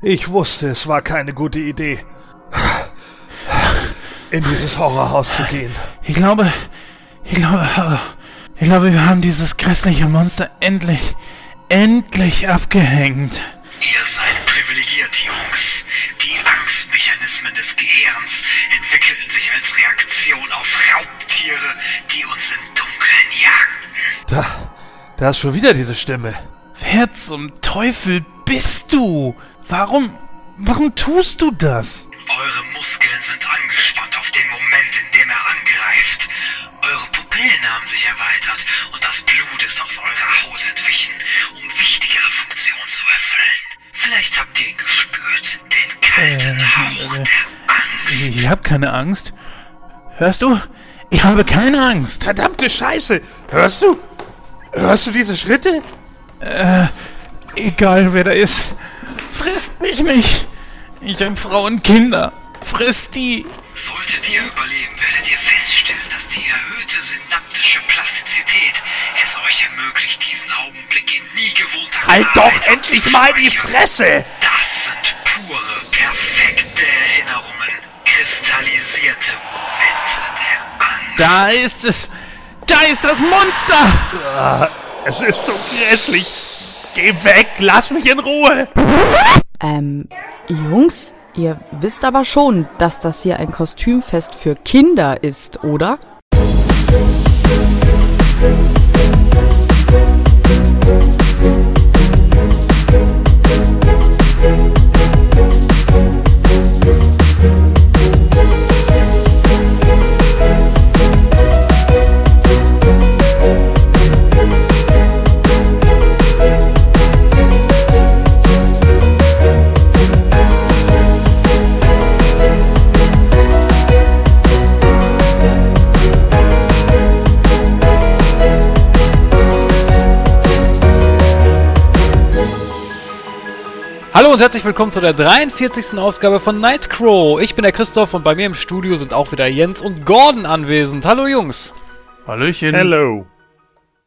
Ich wusste, es war keine gute Idee, in dieses Horrorhaus zu gehen. Ich glaube, ich glaube, ich glaube, wir haben dieses grässliche Monster endlich, endlich abgehängt. Ihr seid privilegiert, Jungs. Die Angstmechanismen des Gehirns entwickelten sich als Reaktion auf Raubtiere, die uns im Dunkeln jagten. Da, da ist schon wieder diese Stimme. Wer zum Teufel bist du? Warum, warum tust du das? Eure Muskeln sind angespannt auf den Moment, in dem er angreift. Eure Pupillen haben sich erweitert und das Blut ist aus eurer Haut entwichen, um wichtigere Funktionen zu erfüllen. Vielleicht habt ihr ihn gespürt, den kalten Äh, Hauch äh, der Angst. Ich habe keine Angst. Hörst du? Ich habe keine Angst. Verdammte Scheiße! Hörst du? Hörst du diese Schritte? Egal wer da ist. Frisst mich nicht. Ich hab Frau und Kinder. Frisst die. Solltet ihr überleben, werdet ihr feststellen, dass die erhöhte synaptische Plastizität es euch ermöglicht, diesen Augenblick in nie gewohnter Halt Klarheit doch endlich mal die. Fresse! Das sind pure, perfekte Erinnerungen, kristallisierte Momente der Angst. Da ist es. Da ist das Monster. Ah, es ist so grässlich. Geh weg, lass mich in Ruhe. Ähm, Jungs, ihr wisst aber schon, dass das hier ein Kostümfest für Kinder ist, oder? Und herzlich willkommen zu der 43. Ausgabe von Nightcrow. Ich bin der Christoph und bei mir im Studio sind auch wieder Jens und Gordon anwesend. Hallo Jungs. Hallöchen. Hello.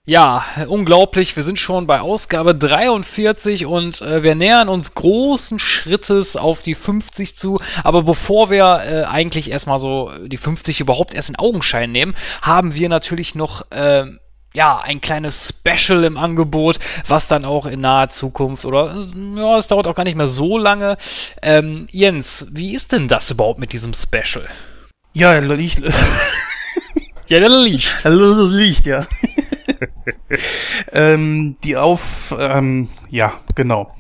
Ja, unglaublich, wir sind schon bei Ausgabe 43 und äh, wir nähern uns großen Schrittes auf die 50 zu. Aber bevor wir äh, eigentlich erstmal so die 50 überhaupt erst in Augenschein nehmen, haben wir natürlich noch äh, ja, ein kleines Special im Angebot, was dann auch in naher Zukunft oder ja, es dauert auch gar nicht mehr so lange. Ähm, Jens, wie ist denn das überhaupt mit diesem Special? Ja, Licht. Ja, der Licht. Licht, ja. ähm, die auf, ähm, ja, genau.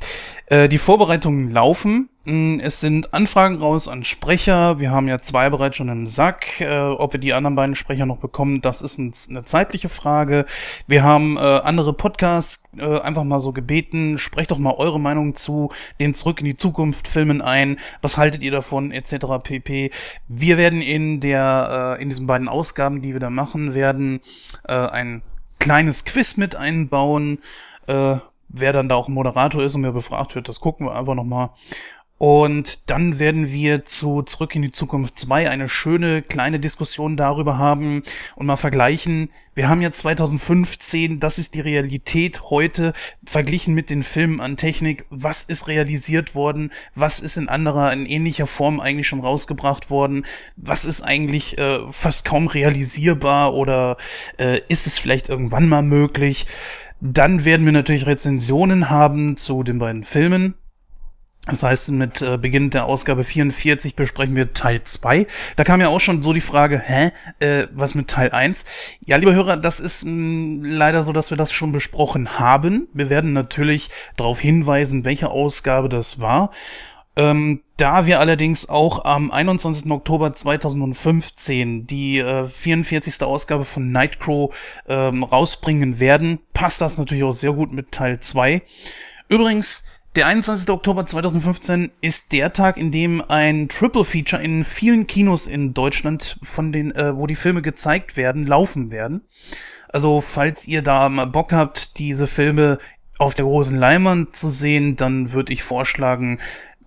Äh, die Vorbereitungen laufen. Mm, Es sind Anfragen raus an Sprecher. Wir haben ja zwei bereits schon im Sack. Äh, ob wir die anderen beiden Sprecher noch bekommen, das ist ein, eine zeitliche Frage. Wir haben äh, andere Podcasts äh, einfach mal so gebeten, sprecht doch mal eure Meinung zu den Zurück in die Zukunft Filmen ein. Was haltet ihr davon, etc. pp. Wir werden in der, äh, in diesen beiden Ausgaben, die wir da machen werden, äh, ein kleines Quiz mit einbauen. Wer dann da auch Moderator ist und mir befragt wird, das gucken wir einfach nochmal. Und dann werden wir zu Zurück in die Zukunft 2 eine schöne kleine Diskussion darüber haben und mal vergleichen. Wir haben ja 2015, das ist die Realität heute, verglichen mit den Filmen an Technik. Was ist realisiert worden? Was ist in anderer, in ähnlicher Form eigentlich schon rausgebracht worden? Was ist eigentlich äh, fast kaum realisierbar oder äh, ist es vielleicht irgendwann mal möglich? Dann werden wir natürlich Rezensionen haben zu den beiden Filmen. Das heißt, mit äh, Beginn der Ausgabe 44 besprechen wir Teil 2. Da kam ja auch schon so die Frage, hä, äh, was mit Teil 1? Ja, lieber Hörer, das ist mh, leider so, dass wir das schon besprochen haben. Wir werden natürlich darauf hinweisen, welche Ausgabe das war. Ähm, da wir allerdings auch am 21. Oktober 2015 die äh, 44. Ausgabe von Nightcrow ähm, rausbringen werden, passt das natürlich auch sehr gut mit Teil 2. Übrigens, der 21. Oktober 2015 ist der Tag, in dem ein Triple Feature in vielen Kinos in Deutschland, von den, äh, wo die Filme gezeigt werden, laufen werden. Also, falls ihr da mal Bock habt, diese Filme auf der großen Leinwand zu sehen, dann würde ich vorschlagen,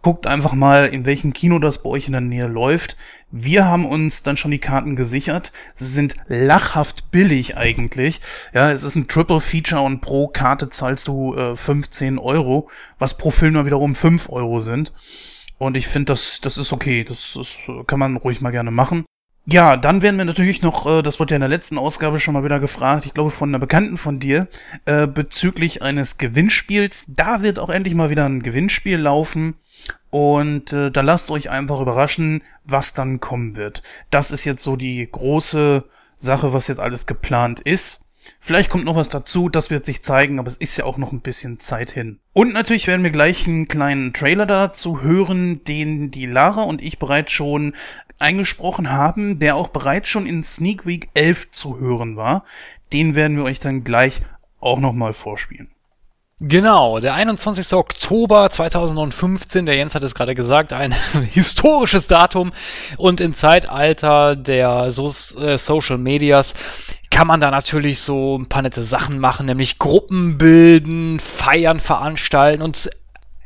Guckt einfach mal, in welchem Kino das bei euch in der Nähe läuft. Wir haben uns dann schon die Karten gesichert. Sie sind lachhaft billig eigentlich. Ja, es ist ein Triple Feature und pro Karte zahlst du äh, 15 Euro, was pro Film dann wiederum 5 Euro sind. Und ich finde, das, das ist okay. Das, das kann man ruhig mal gerne machen. Ja, dann werden wir natürlich noch, äh, das wurde ja in der letzten Ausgabe schon mal wieder gefragt, ich glaube von einer Bekannten von dir, äh, bezüglich eines Gewinnspiels. Da wird auch endlich mal wieder ein Gewinnspiel laufen. Und äh, da lasst euch einfach überraschen, was dann kommen wird. Das ist jetzt so die große Sache, was jetzt alles geplant ist. Vielleicht kommt noch was dazu, das wird sich zeigen, aber es ist ja auch noch ein bisschen Zeit hin. Und natürlich werden wir gleich einen kleinen Trailer dazu hören, den die Lara und ich bereits schon eingesprochen haben, der auch bereits schon in Sneak Week 11 zu hören war. Den werden wir euch dann gleich auch nochmal vorspielen. Genau, der 21. Oktober 2015, der Jens hat es gerade gesagt, ein historisches Datum und im Zeitalter der so äh, Social Medias kann man da natürlich so ein paar nette Sachen machen, nämlich Gruppen bilden, Feiern veranstalten und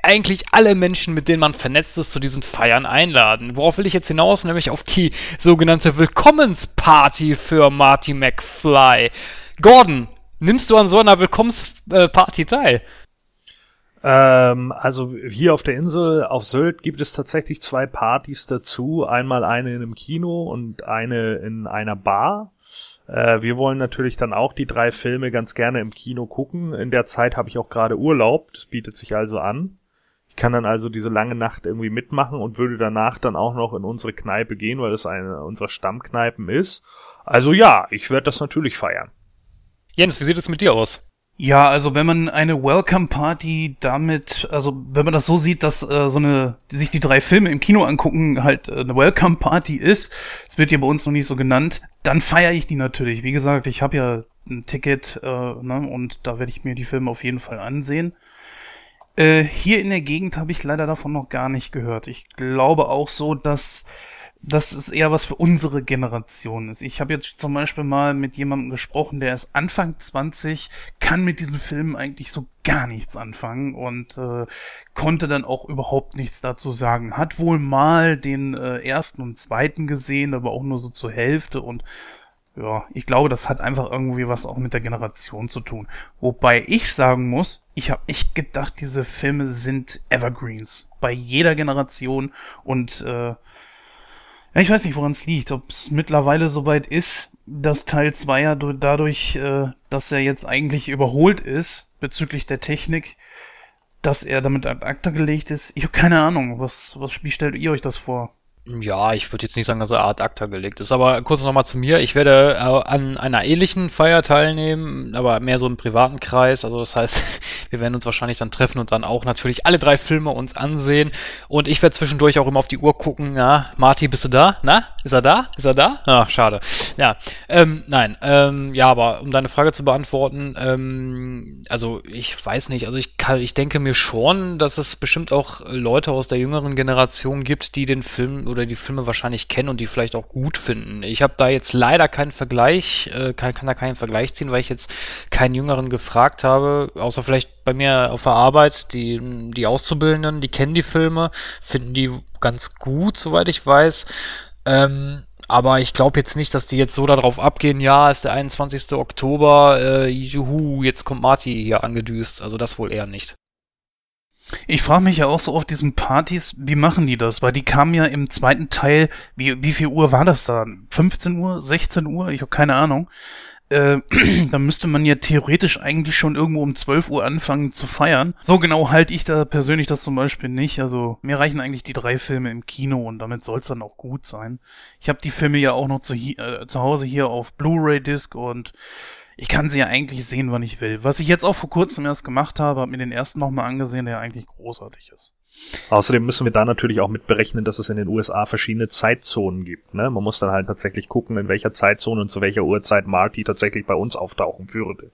eigentlich alle Menschen, mit denen man vernetzt ist, zu diesen Feiern einladen. Worauf will ich jetzt hinaus? Nämlich auf die sogenannte Willkommensparty für Marty McFly. Gordon, nimmst du an so einer Willkommensparty teil? Ähm, also hier auf der Insel auf Sylt gibt es tatsächlich zwei Partys dazu. Einmal eine in einem Kino und eine in einer Bar. Äh, wir wollen natürlich dann auch die drei Filme ganz gerne im Kino gucken. In der Zeit habe ich auch gerade Urlaub. Das bietet sich also an kann dann also diese lange Nacht irgendwie mitmachen und würde danach dann auch noch in unsere Kneipe gehen, weil das eine unserer Stammkneipen ist. Also ja, ich werde das natürlich feiern. Jens, wie sieht es mit dir aus? Ja, also wenn man eine Welcome Party damit, also wenn man das so sieht, dass äh, so eine, die sich die drei Filme im Kino angucken, halt äh, eine Welcome Party ist, das wird ja bei uns noch nicht so genannt, dann feiere ich die natürlich. Wie gesagt, ich habe ja ein Ticket äh, ne, und da werde ich mir die Filme auf jeden Fall ansehen. Äh, hier in der Gegend habe ich leider davon noch gar nicht gehört. Ich glaube auch so, dass das ist eher was für unsere Generation ist. Ich habe jetzt zum Beispiel mal mit jemandem gesprochen, der ist Anfang 20, kann mit diesen Filmen eigentlich so gar nichts anfangen und äh, konnte dann auch überhaupt nichts dazu sagen. Hat wohl mal den äh, ersten und zweiten gesehen, aber auch nur so zur Hälfte und ja, ich glaube, das hat einfach irgendwie was auch mit der Generation zu tun. Wobei ich sagen muss, ich habe echt gedacht, diese Filme sind Evergreens. Bei jeder Generation und äh, ja, ich weiß nicht, woran es liegt. Ob es mittlerweile soweit ist, dass Teil 2 ja dadurch, äh, dass er jetzt eigentlich überholt ist bezüglich der Technik, dass er damit ad acta gelegt ist. Ich habe keine Ahnung. Was, was, wie stellt ihr euch das vor? Ja, ich würde jetzt nicht sagen, dass er Art Acta gelegt ist, aber kurz nochmal zu mir. Ich werde äh, an einer ähnlichen Feier teilnehmen, aber mehr so im privaten Kreis. Also das heißt, wir werden uns wahrscheinlich dann treffen und dann auch natürlich alle drei Filme uns ansehen. Und ich werde zwischendurch auch immer auf die Uhr gucken. Ja, Marty, bist du da? Na, ist er da? Ist er da? Ah, schade. Ja, ähm, nein, ähm, ja, aber um deine Frage zu beantworten, ähm, also ich weiß nicht, also ich kann, ich denke mir schon, dass es bestimmt auch Leute aus der jüngeren Generation gibt, die den Film oder oder die Filme wahrscheinlich kennen und die vielleicht auch gut finden. Ich habe da jetzt leider keinen Vergleich, äh, kann, kann da keinen Vergleich ziehen, weil ich jetzt keinen Jüngeren gefragt habe, außer vielleicht bei mir auf der Arbeit, die, die Auszubildenden, die kennen die Filme, finden die ganz gut, soweit ich weiß. Ähm, aber ich glaube jetzt nicht, dass die jetzt so darauf abgehen, ja, ist der 21. Oktober, äh, juhu, jetzt kommt Marty hier angedüst. Also das wohl eher nicht. Ich frage mich ja auch so auf diesen Partys, wie machen die das? Weil die kamen ja im zweiten Teil, wie, wie viel Uhr war das da? 15 Uhr? 16 Uhr? Ich habe keine Ahnung. Äh, da müsste man ja theoretisch eigentlich schon irgendwo um 12 Uhr anfangen zu feiern. So genau halte ich da persönlich das zum Beispiel nicht. Also mir reichen eigentlich die drei Filme im Kino und damit soll es dann auch gut sein. Ich habe die Filme ja auch noch zu, äh, zu Hause hier auf Blu-ray-Disc und ich kann sie ja eigentlich sehen, wann ich will. Was ich jetzt auch vor kurzem erst gemacht habe, habe mir den ersten nochmal angesehen, der eigentlich großartig ist. Außerdem müssen wir da natürlich auch mit berechnen, dass es in den USA verschiedene Zeitzonen gibt. Ne? Man muss dann halt tatsächlich gucken, in welcher Zeitzone und zu welcher Uhrzeit Marty tatsächlich bei uns auftauchen würde.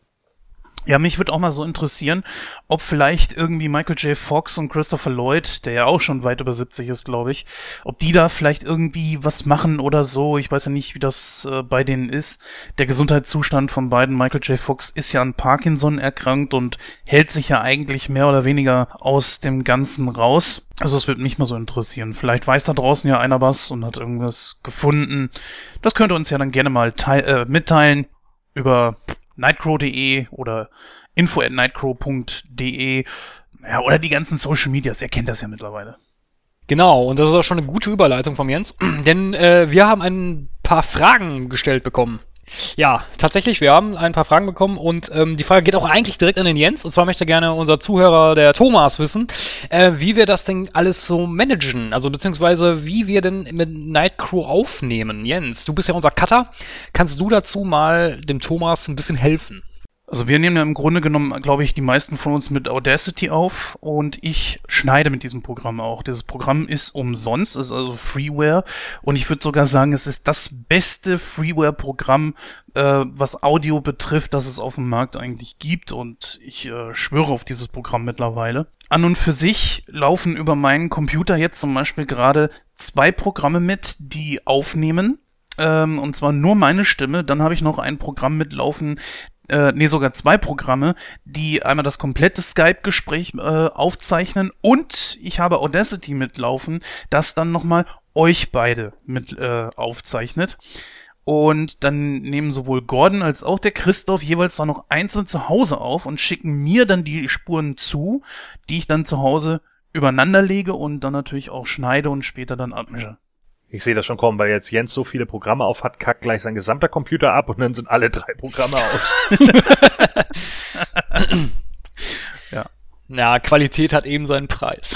Ja, mich würde auch mal so interessieren, ob vielleicht irgendwie Michael J. Fox und Christopher Lloyd, der ja auch schon weit über 70 ist, glaube ich, ob die da vielleicht irgendwie was machen oder so. Ich weiß ja nicht, wie das äh, bei denen ist. Der Gesundheitszustand von beiden, Michael J. Fox ist ja an Parkinson erkrankt und hält sich ja eigentlich mehr oder weniger aus dem Ganzen raus. Also es würde mich mal so interessieren. Vielleicht weiß da draußen ja einer was und hat irgendwas gefunden. Das könnt ihr uns ja dann gerne mal äh, mitteilen über nightcrow.de oder info at nightcrow.de ja, oder die ganzen Social Medias, ihr kennt das ja mittlerweile. Genau, und das ist auch schon eine gute Überleitung von Jens, denn äh, wir haben ein paar Fragen gestellt bekommen. Ja, tatsächlich, wir haben ein paar Fragen bekommen und ähm, die Frage geht auch eigentlich direkt an den Jens. Und zwar möchte gerne unser Zuhörer, der Thomas, wissen, äh, wie wir das denn alles so managen. Also beziehungsweise wie wir denn mit Nightcrow aufnehmen. Jens, du bist ja unser Cutter. Kannst du dazu mal dem Thomas ein bisschen helfen? Also wir nehmen ja im Grunde genommen, glaube ich, die meisten von uns mit Audacity auf und ich schneide mit diesem Programm auch. Dieses Programm ist umsonst, ist also Freeware und ich würde sogar sagen, es ist das beste Freeware-Programm, äh, was Audio betrifft, das es auf dem Markt eigentlich gibt und ich äh, schwöre auf dieses Programm mittlerweile. An und für sich laufen über meinen Computer jetzt zum Beispiel gerade zwei Programme mit, die aufnehmen ähm, und zwar nur meine Stimme. Dann habe ich noch ein Programm mitlaufen, äh, nee, sogar zwei Programme, die einmal das komplette Skype-Gespräch äh, aufzeichnen und ich habe Audacity mitlaufen, das dann nochmal euch beide mit äh, aufzeichnet. Und dann nehmen sowohl Gordon als auch der Christoph jeweils dann noch einzeln zu Hause auf und schicken mir dann die Spuren zu, die ich dann zu Hause übereinander lege und dann natürlich auch schneide und später dann abmische. Ich sehe das schon kommen, weil jetzt Jens so viele Programme auf hat, kackt gleich sein gesamter Computer ab und dann sind alle drei Programme aus. ja. Ja, Qualität hat eben seinen Preis.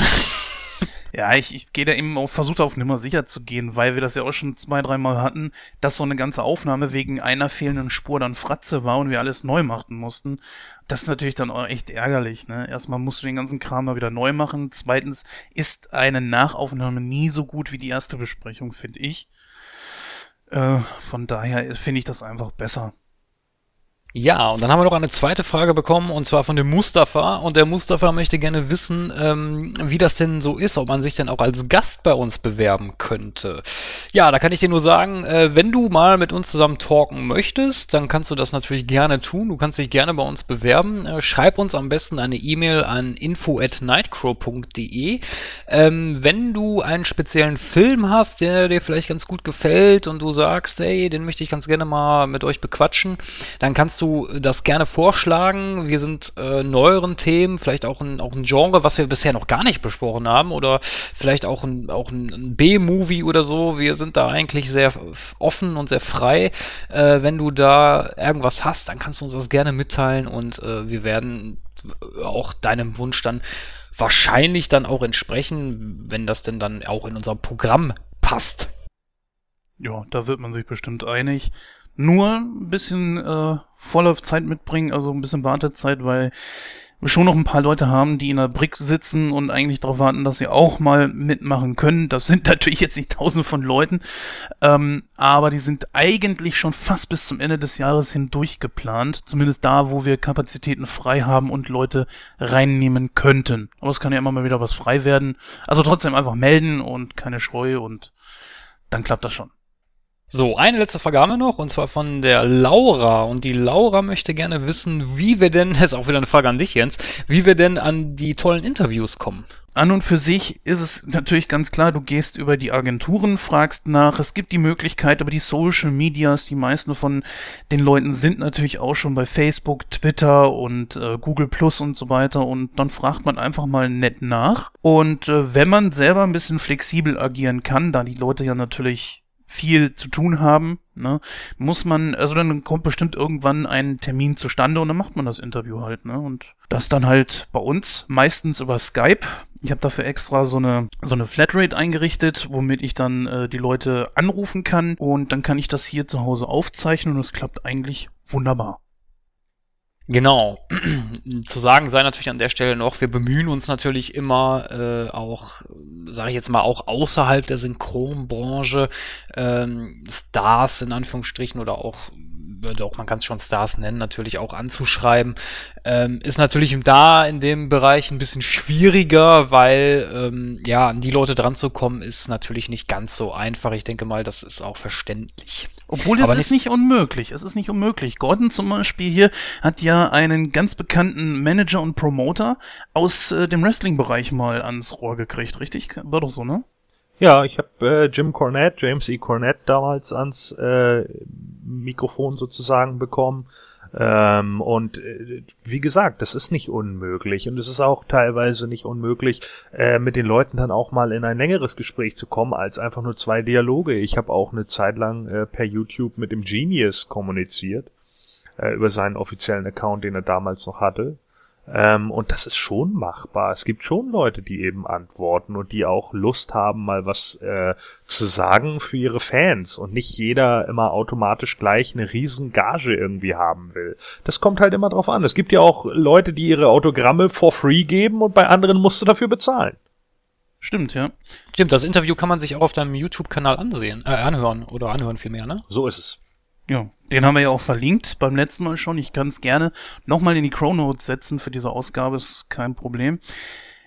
Ja, ich, ich gehe da eben auf, versuche auf Nummer sicher zu gehen, weil wir das ja auch schon zwei, dreimal hatten, dass so eine ganze Aufnahme wegen einer fehlenden Spur dann Fratze war und wir alles neu machen mussten. Das ist natürlich dann auch echt ärgerlich, ne? Erstmal musst du den ganzen Kram mal wieder neu machen. Zweitens ist eine Nachaufnahme nie so gut wie die erste Besprechung, finde ich. Äh, von daher finde ich das einfach besser. Ja, und dann haben wir noch eine zweite Frage bekommen, und zwar von dem Mustafa. Und der Mustafa möchte gerne wissen, ähm, wie das denn so ist, ob man sich denn auch als Gast bei uns bewerben könnte. Ja, da kann ich dir nur sagen, äh, wenn du mal mit uns zusammen talken möchtest, dann kannst du das natürlich gerne tun. Du kannst dich gerne bei uns bewerben. Äh, schreib uns am besten eine E-Mail an info at nightcrow.de. Ähm, wenn du einen speziellen Film hast, der dir vielleicht ganz gut gefällt und du sagst, hey, den möchte ich ganz gerne mal mit euch bequatschen, dann kannst du das gerne vorschlagen. Wir sind äh, neueren Themen, vielleicht auch ein, auch ein Genre, was wir bisher noch gar nicht besprochen haben oder vielleicht auch ein, auch ein, B-Movie oder so. Wir sind da eigentlich sehr offen und sehr frei. Äh, wenn du da irgendwas hast, dann kannst du uns das gerne mitteilen und äh, wir werden auch deinem Wunsch dann wahrscheinlich dann auch entsprechen, wenn das denn dann auch in unser Programm passt. Ja, da wird man sich bestimmt einig. Nur ein bisschen äh, Vorlaufzeit mitbringen, also ein bisschen Wartezeit, weil wir schon noch ein paar Leute haben, die in der Brick sitzen und eigentlich darauf warten, dass sie auch mal mitmachen können. Das sind natürlich jetzt nicht tausende von Leuten, ähm, aber die sind eigentlich schon fast bis zum Ende des Jahres hindurch geplant. Zumindest da, wo wir Kapazitäten frei haben und Leute reinnehmen könnten. Aber es kann ja immer mal wieder was frei werden. Also trotzdem einfach melden und keine Scheu und dann klappt das schon. So, eine letzte Frage haben wir noch, und zwar von der Laura. Und die Laura möchte gerne wissen, wie wir denn, das ist auch wieder eine Frage an dich, Jens, wie wir denn an die tollen Interviews kommen. An und für sich ist es natürlich ganz klar, du gehst über die Agenturen, fragst nach. Es gibt die Möglichkeit, aber die Social Medias, die meisten von den Leuten sind natürlich auch schon bei Facebook, Twitter und äh, Google Plus und so weiter. Und dann fragt man einfach mal nett nach. Und äh, wenn man selber ein bisschen flexibel agieren kann, da die Leute ja natürlich viel zu tun haben, ne, muss man, also dann kommt bestimmt irgendwann ein Termin zustande und dann macht man das Interview halt, ne? Und das dann halt bei uns meistens über Skype. Ich habe dafür extra so eine so eine Flatrate eingerichtet, womit ich dann äh, die Leute anrufen kann und dann kann ich das hier zu Hause aufzeichnen und es klappt eigentlich wunderbar. Genau. Zu sagen sei natürlich an der Stelle noch, wir bemühen uns natürlich immer äh, auch, sage ich jetzt mal, auch außerhalb der Synchronbranche ähm, Stars in Anführungsstrichen oder auch doch, man kann es schon Stars nennen, natürlich auch anzuschreiben. Ähm, ist natürlich da in dem Bereich ein bisschen schwieriger, weil ähm, ja, an die Leute dran zu kommen, ist natürlich nicht ganz so einfach. Ich denke mal, das ist auch verständlich. Obwohl es ist nicht unmöglich. Es ist nicht unmöglich. Gordon zum Beispiel hier hat ja einen ganz bekannten Manager und Promoter aus äh, dem Wrestling-Bereich mal ans Rohr gekriegt, richtig? War doch so, ne? Ja, ich habe äh, Jim Cornette, James E. Cornette damals ans äh, Mikrofon sozusagen bekommen. Ähm, und äh, wie gesagt, das ist nicht unmöglich und es ist auch teilweise nicht unmöglich, äh, mit den Leuten dann auch mal in ein längeres Gespräch zu kommen, als einfach nur zwei Dialoge. Ich habe auch eine Zeit lang äh, per YouTube mit dem Genius kommuniziert, äh, über seinen offiziellen Account, den er damals noch hatte. Ähm, und das ist schon machbar. Es gibt schon Leute, die eben antworten und die auch Lust haben, mal was äh, zu sagen für ihre Fans und nicht jeder immer automatisch gleich eine riesen Gage irgendwie haben will. Das kommt halt immer drauf an. Es gibt ja auch Leute, die ihre Autogramme for free geben und bei anderen musst du dafür bezahlen. Stimmt, ja. Stimmt, das Interview kann man sich auch auf deinem YouTube-Kanal ansehen, äh, anhören oder anhören vielmehr, ne? So ist es. Ja, den haben wir ja auch verlinkt beim letzten Mal schon. Ich kann es gerne nochmal in die Chronotes setzen für diese Ausgabe, ist kein Problem.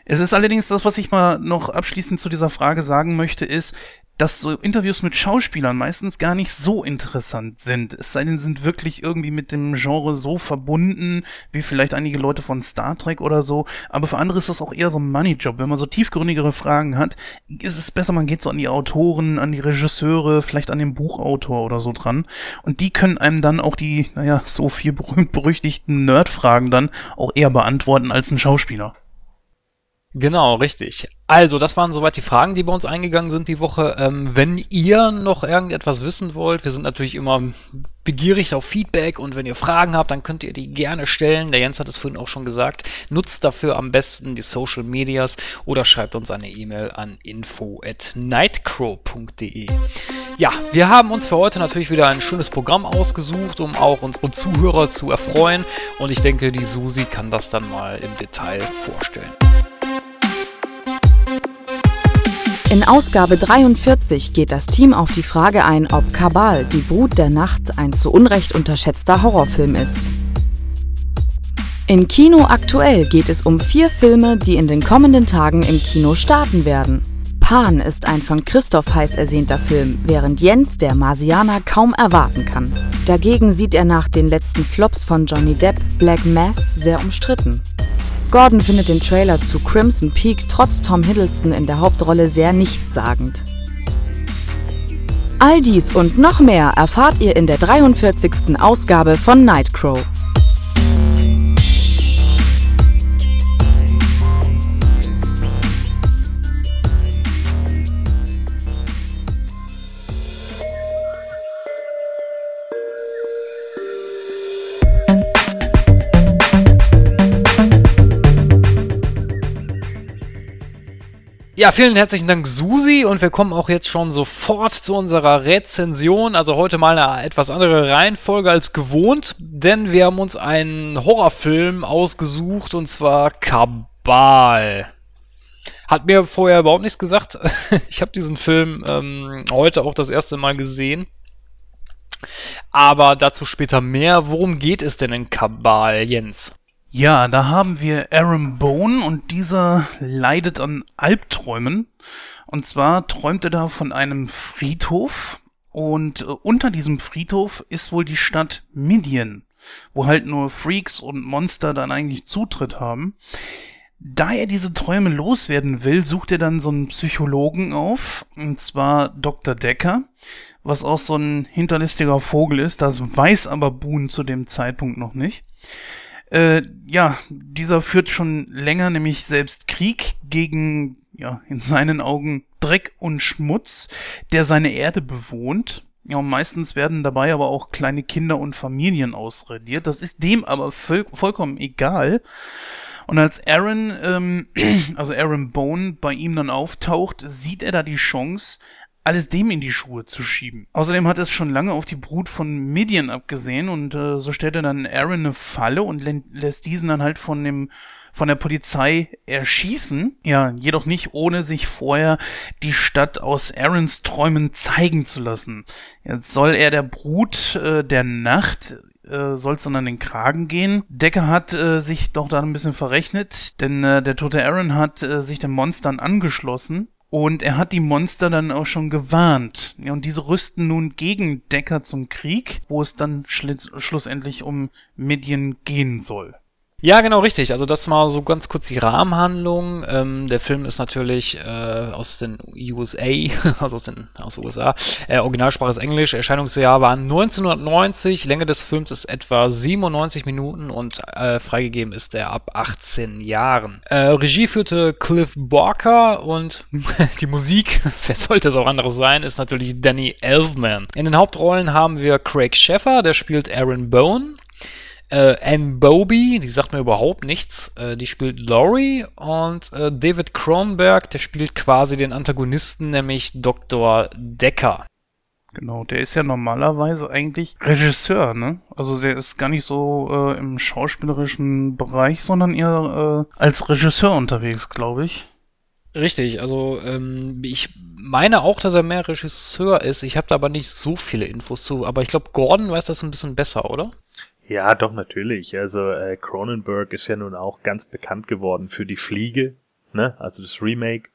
Es ist allerdings das, was ich mal noch abschließend zu dieser Frage sagen möchte, ist, dass so Interviews mit Schauspielern meistens gar nicht so interessant sind. Es sei denn, sind wirklich irgendwie mit dem Genre so verbunden, wie vielleicht einige Leute von Star Trek oder so. Aber für andere ist das auch eher so ein Money-Job. Wenn man so tiefgründigere Fragen hat, ist es besser, man geht so an die Autoren, an die Regisseure, vielleicht an den Buchautor oder so dran. Und die können einem dann auch die, naja, so viel berühmt-berüchtigten Nerd-Fragen dann auch eher beantworten als ein Schauspieler. Genau, richtig. Also, das waren soweit die Fragen, die bei uns eingegangen sind die Woche. Ähm, wenn ihr noch irgendetwas wissen wollt, wir sind natürlich immer begierig auf Feedback und wenn ihr Fragen habt, dann könnt ihr die gerne stellen. Der Jens hat es vorhin auch schon gesagt. Nutzt dafür am besten die Social Medias oder schreibt uns eine E-Mail an info@nightcrow.de. Ja, wir haben uns für heute natürlich wieder ein schönes Programm ausgesucht, um auch unsere Zuhörer zu erfreuen und ich denke, die Susi kann das dann mal im Detail vorstellen. In Ausgabe 43 geht das Team auf die Frage ein, ob Kabal, die Brut der Nacht, ein zu Unrecht unterschätzter Horrorfilm ist. In Kino aktuell geht es um vier Filme, die in den kommenden Tagen im Kino starten werden. Pan ist ein von Christoph heiß ersehnter Film, während Jens der Marsianer kaum erwarten kann. Dagegen sieht er nach den letzten Flops von Johnny Depp Black Mass sehr umstritten. Gordon findet den Trailer zu Crimson Peak trotz Tom Hiddleston in der Hauptrolle sehr nichtssagend. All dies und noch mehr erfahrt ihr in der 43. Ausgabe von Nightcrow. Ja, vielen herzlichen Dank, Susi. Und wir kommen auch jetzt schon sofort zu unserer Rezension. Also heute mal eine etwas andere Reihenfolge als gewohnt, denn wir haben uns einen Horrorfilm ausgesucht und zwar Kabal. Hat mir vorher überhaupt nichts gesagt. Ich habe diesen Film ähm, heute auch das erste Mal gesehen. Aber dazu später mehr. Worum geht es denn in Kabal, Jens? Ja, da haben wir Aaron Bone und dieser leidet an Albträumen. Und zwar träumt er da von einem Friedhof und äh, unter diesem Friedhof ist wohl die Stadt Midian, wo halt nur Freaks und Monster dann eigentlich Zutritt haben. Da er diese Träume loswerden will, sucht er dann so einen Psychologen auf, und zwar Dr. Decker, was auch so ein hinterlistiger Vogel ist, das weiß aber Boone zu dem Zeitpunkt noch nicht. Äh, ja, dieser führt schon länger nämlich selbst Krieg gegen, ja, in seinen Augen Dreck und Schmutz, der seine Erde bewohnt. Ja, und meistens werden dabei aber auch kleine Kinder und Familien ausradiert. Das ist dem aber voll, vollkommen egal. Und als Aaron, ähm, also Aaron Bone bei ihm dann auftaucht, sieht er da die Chance, alles dem in die Schuhe zu schieben. Außerdem hat es schon lange auf die Brut von Midian abgesehen und äh, so stellt er dann Aaron eine Falle und lässt diesen dann halt von dem von der Polizei erschießen, ja, jedoch nicht ohne sich vorher die Stadt aus Aarons Träumen zeigen zu lassen. Jetzt soll er der Brut äh, der Nacht äh, soll es dann an den Kragen gehen. Decker hat äh, sich doch da ein bisschen verrechnet, denn äh, der tote Aaron hat äh, sich den Monstern angeschlossen und er hat die Monster dann auch schon gewarnt. Ja, und diese rüsten nun gegen Decker zum Krieg, wo es dann schlussendlich um Medien gehen soll. Ja, genau richtig. Also das mal so ganz kurz die Rahmenhandlung. Ähm, der Film ist natürlich äh, aus den USA, also aus den aus USA. Äh, Originalsprache ist Englisch. Erscheinungsjahr war 1990. Länge des Films ist etwa 97 Minuten und äh, freigegeben ist er ab 18 Jahren. Äh, Regie führte Cliff Barker und die Musik, wer sollte es auch anderes sein, ist natürlich Danny Elfman. In den Hauptrollen haben wir Craig Sheffer, der spielt Aaron Bone. Äh, Anne Bobby, die sagt mir überhaupt nichts, äh, die spielt Laurie und äh, David Kronberg, der spielt quasi den Antagonisten, nämlich Dr. Decker. Genau, der ist ja normalerweise eigentlich Regisseur, ne? Also der ist gar nicht so äh, im schauspielerischen Bereich, sondern eher äh, als Regisseur unterwegs, glaube ich. Richtig, also ähm, ich meine auch, dass er mehr Regisseur ist. Ich habe da aber nicht so viele Infos zu, aber ich glaube, Gordon weiß das ein bisschen besser, oder? Ja, doch, natürlich. Also äh, Cronenberg ist ja nun auch ganz bekannt geworden für die Fliege, ne? Also das Remake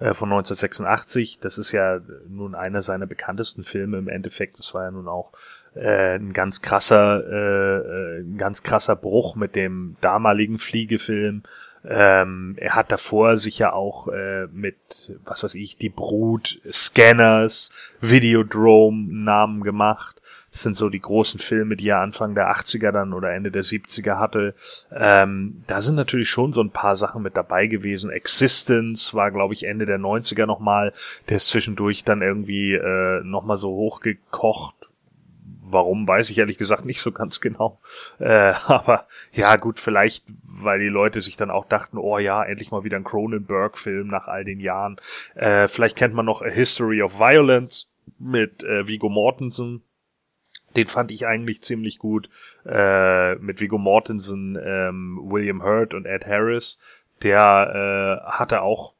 äh, von 1986. Das ist ja nun einer seiner bekanntesten Filme im Endeffekt. Das war ja nun auch äh, ein ganz krasser, äh, äh ein ganz krasser Bruch mit dem damaligen Fliegefilm. Ähm, er hat davor sich ja auch äh, mit, was weiß ich, die Brut, Scanners, Videodrome Namen gemacht. Das sind so die großen Filme, die er Anfang der 80er dann oder Ende der 70er hatte. Ähm, da sind natürlich schon so ein paar Sachen mit dabei gewesen. Existence war, glaube ich, Ende der 90er nochmal. Der ist zwischendurch dann irgendwie äh, nochmal so hochgekocht. Warum, weiß ich ehrlich gesagt nicht so ganz genau. Äh, aber ja, gut, vielleicht, weil die Leute sich dann auch dachten, oh ja, endlich mal wieder ein Cronenberg-Film nach all den Jahren. Äh, vielleicht kennt man noch A History of Violence mit äh, Vigo Mortensen den fand ich eigentlich ziemlich gut äh, mit Viggo Mortensen, ähm, William Hurt und Ed Harris. Der äh, hatte auch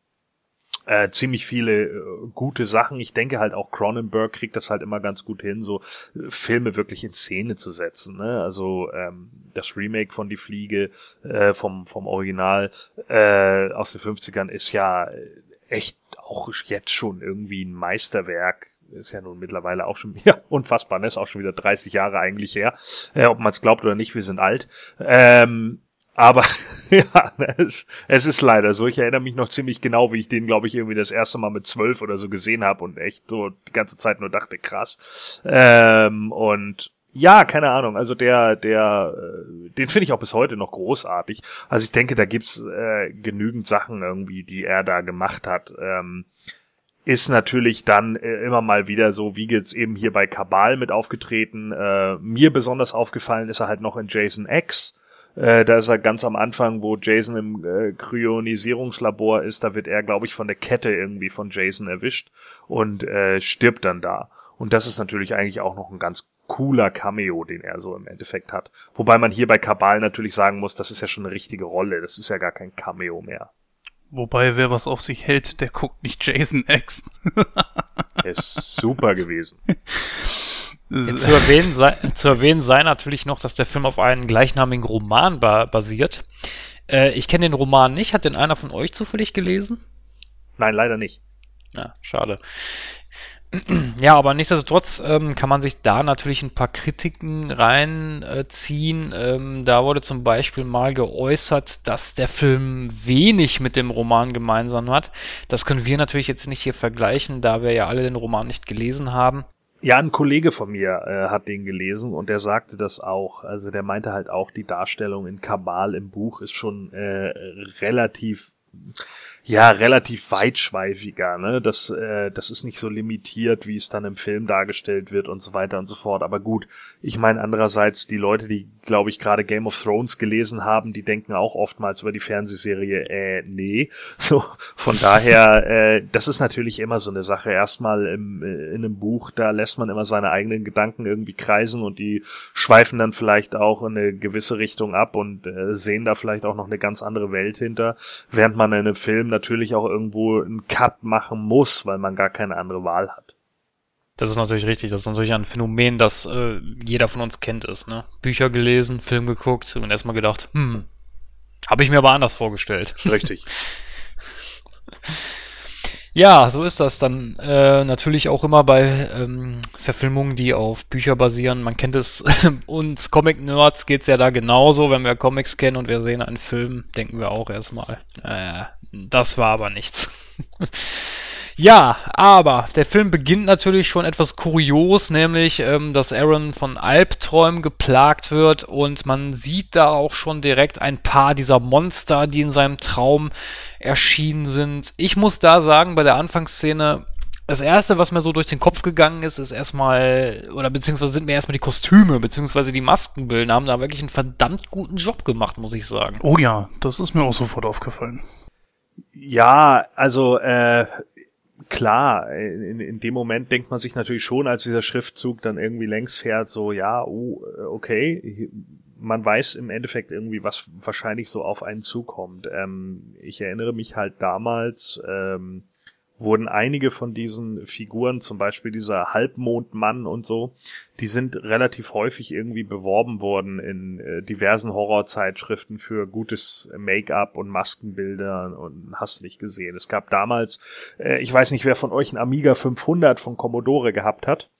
äh, ziemlich viele äh, gute Sachen. Ich denke halt auch Cronenberg kriegt das halt immer ganz gut hin, so äh, Filme wirklich in Szene zu setzen. Ne? Also ähm, das Remake von Die Fliege äh, vom, vom Original äh, aus den 50ern ist ja echt auch jetzt schon irgendwie ein Meisterwerk ist ja nun mittlerweile auch schon, ja, unfassbar, ne? Ist auch schon wieder 30 Jahre eigentlich her. Äh, ob man es glaubt oder nicht, wir sind alt. Ähm, aber ja, es, es ist leider so. Ich erinnere mich noch ziemlich genau, wie ich den, glaube ich, irgendwie das erste Mal mit zwölf oder so gesehen habe und echt so die ganze Zeit nur dachte, krass. Ähm, und ja, keine Ahnung. Also der, der, äh, den finde ich auch bis heute noch großartig. Also ich denke, da gibt's äh, genügend Sachen irgendwie, die er da gemacht hat. Ähm, ist natürlich dann äh, immer mal wieder so, wie jetzt eben hier bei Kabal mit aufgetreten. Äh, mir besonders aufgefallen ist er halt noch in Jason X. Äh, da ist er ganz am Anfang, wo Jason im äh, Kryonisierungslabor ist, da wird er, glaube ich, von der Kette irgendwie von Jason erwischt und äh, stirbt dann da. Und das ist natürlich eigentlich auch noch ein ganz cooler Cameo, den er so im Endeffekt hat. Wobei man hier bei Kabal natürlich sagen muss, das ist ja schon eine richtige Rolle, das ist ja gar kein Cameo mehr. Wobei, wer was auf sich hält, der guckt nicht Jason X. ist super gewesen. zu, erwähnen sei, zu erwähnen sei natürlich noch, dass der Film auf einen gleichnamigen Roman ba basiert. Äh, ich kenne den Roman nicht. Hat den einer von euch zufällig gelesen? Nein, leider nicht. Ja, schade. Ja, aber nichtsdestotrotz ähm, kann man sich da natürlich ein paar Kritiken reinziehen. Äh, ähm, da wurde zum Beispiel mal geäußert, dass der Film wenig mit dem Roman gemeinsam hat. Das können wir natürlich jetzt nicht hier vergleichen, da wir ja alle den Roman nicht gelesen haben. Ja, ein Kollege von mir äh, hat den gelesen und der sagte das auch. Also der meinte halt auch, die Darstellung in Kabal im Buch ist schon äh, relativ ja relativ weitschweifiger. Ne? Das, äh, das ist nicht so limitiert, wie es dann im Film dargestellt wird und so weiter und so fort. Aber gut, ich meine andererseits die Leute, die glaube ich gerade Game of Thrones gelesen haben, die denken auch oftmals über die Fernsehserie, äh, nee. So von daher, äh, das ist natürlich immer so eine Sache. Erstmal im, äh, in einem Buch, da lässt man immer seine eigenen Gedanken irgendwie kreisen und die schweifen dann vielleicht auch in eine gewisse Richtung ab und äh, sehen da vielleicht auch noch eine ganz andere Welt hinter, während man in einem Film natürlich auch irgendwo einen Cut machen muss, weil man gar keine andere Wahl hat. Das ist natürlich richtig. Das ist natürlich ein Phänomen, das äh, jeder von uns kennt ist. Ne? Bücher gelesen, Film geguckt und erstmal gedacht, hm, habe ich mir aber anders vorgestellt. Richtig. ja, so ist das dann äh, natürlich auch immer bei ähm, Verfilmungen, die auf Bücher basieren. Man kennt es, uns Comic-Nerds geht's ja da genauso. Wenn wir Comics kennen und wir sehen einen Film, denken wir auch erstmal, äh, das war aber nichts. Ja, aber der Film beginnt natürlich schon etwas kurios, nämlich, ähm, dass Aaron von Albträumen geplagt wird und man sieht da auch schon direkt ein paar dieser Monster, die in seinem Traum erschienen sind. Ich muss da sagen, bei der Anfangsszene, das erste, was mir so durch den Kopf gegangen ist, ist erstmal, oder beziehungsweise sind mir erstmal die Kostüme, beziehungsweise die Maskenbilder, haben da wirklich einen verdammt guten Job gemacht, muss ich sagen. Oh ja, das ist mir auch sofort aufgefallen. Ja, also äh, klar, in, in dem Moment denkt man sich natürlich schon, als dieser Schriftzug dann irgendwie längs fährt, so, ja, oh, okay, man weiß im Endeffekt irgendwie, was wahrscheinlich so auf einen zukommt. Ähm, ich erinnere mich halt damals, ähm, wurden einige von diesen Figuren, zum Beispiel dieser Halbmondmann und so, die sind relativ häufig irgendwie beworben worden in äh, diversen Horrorzeitschriften für gutes Make-up und Maskenbilder und hast nicht gesehen. Es gab damals, äh, ich weiß nicht, wer von euch ein Amiga 500 von Commodore gehabt hat.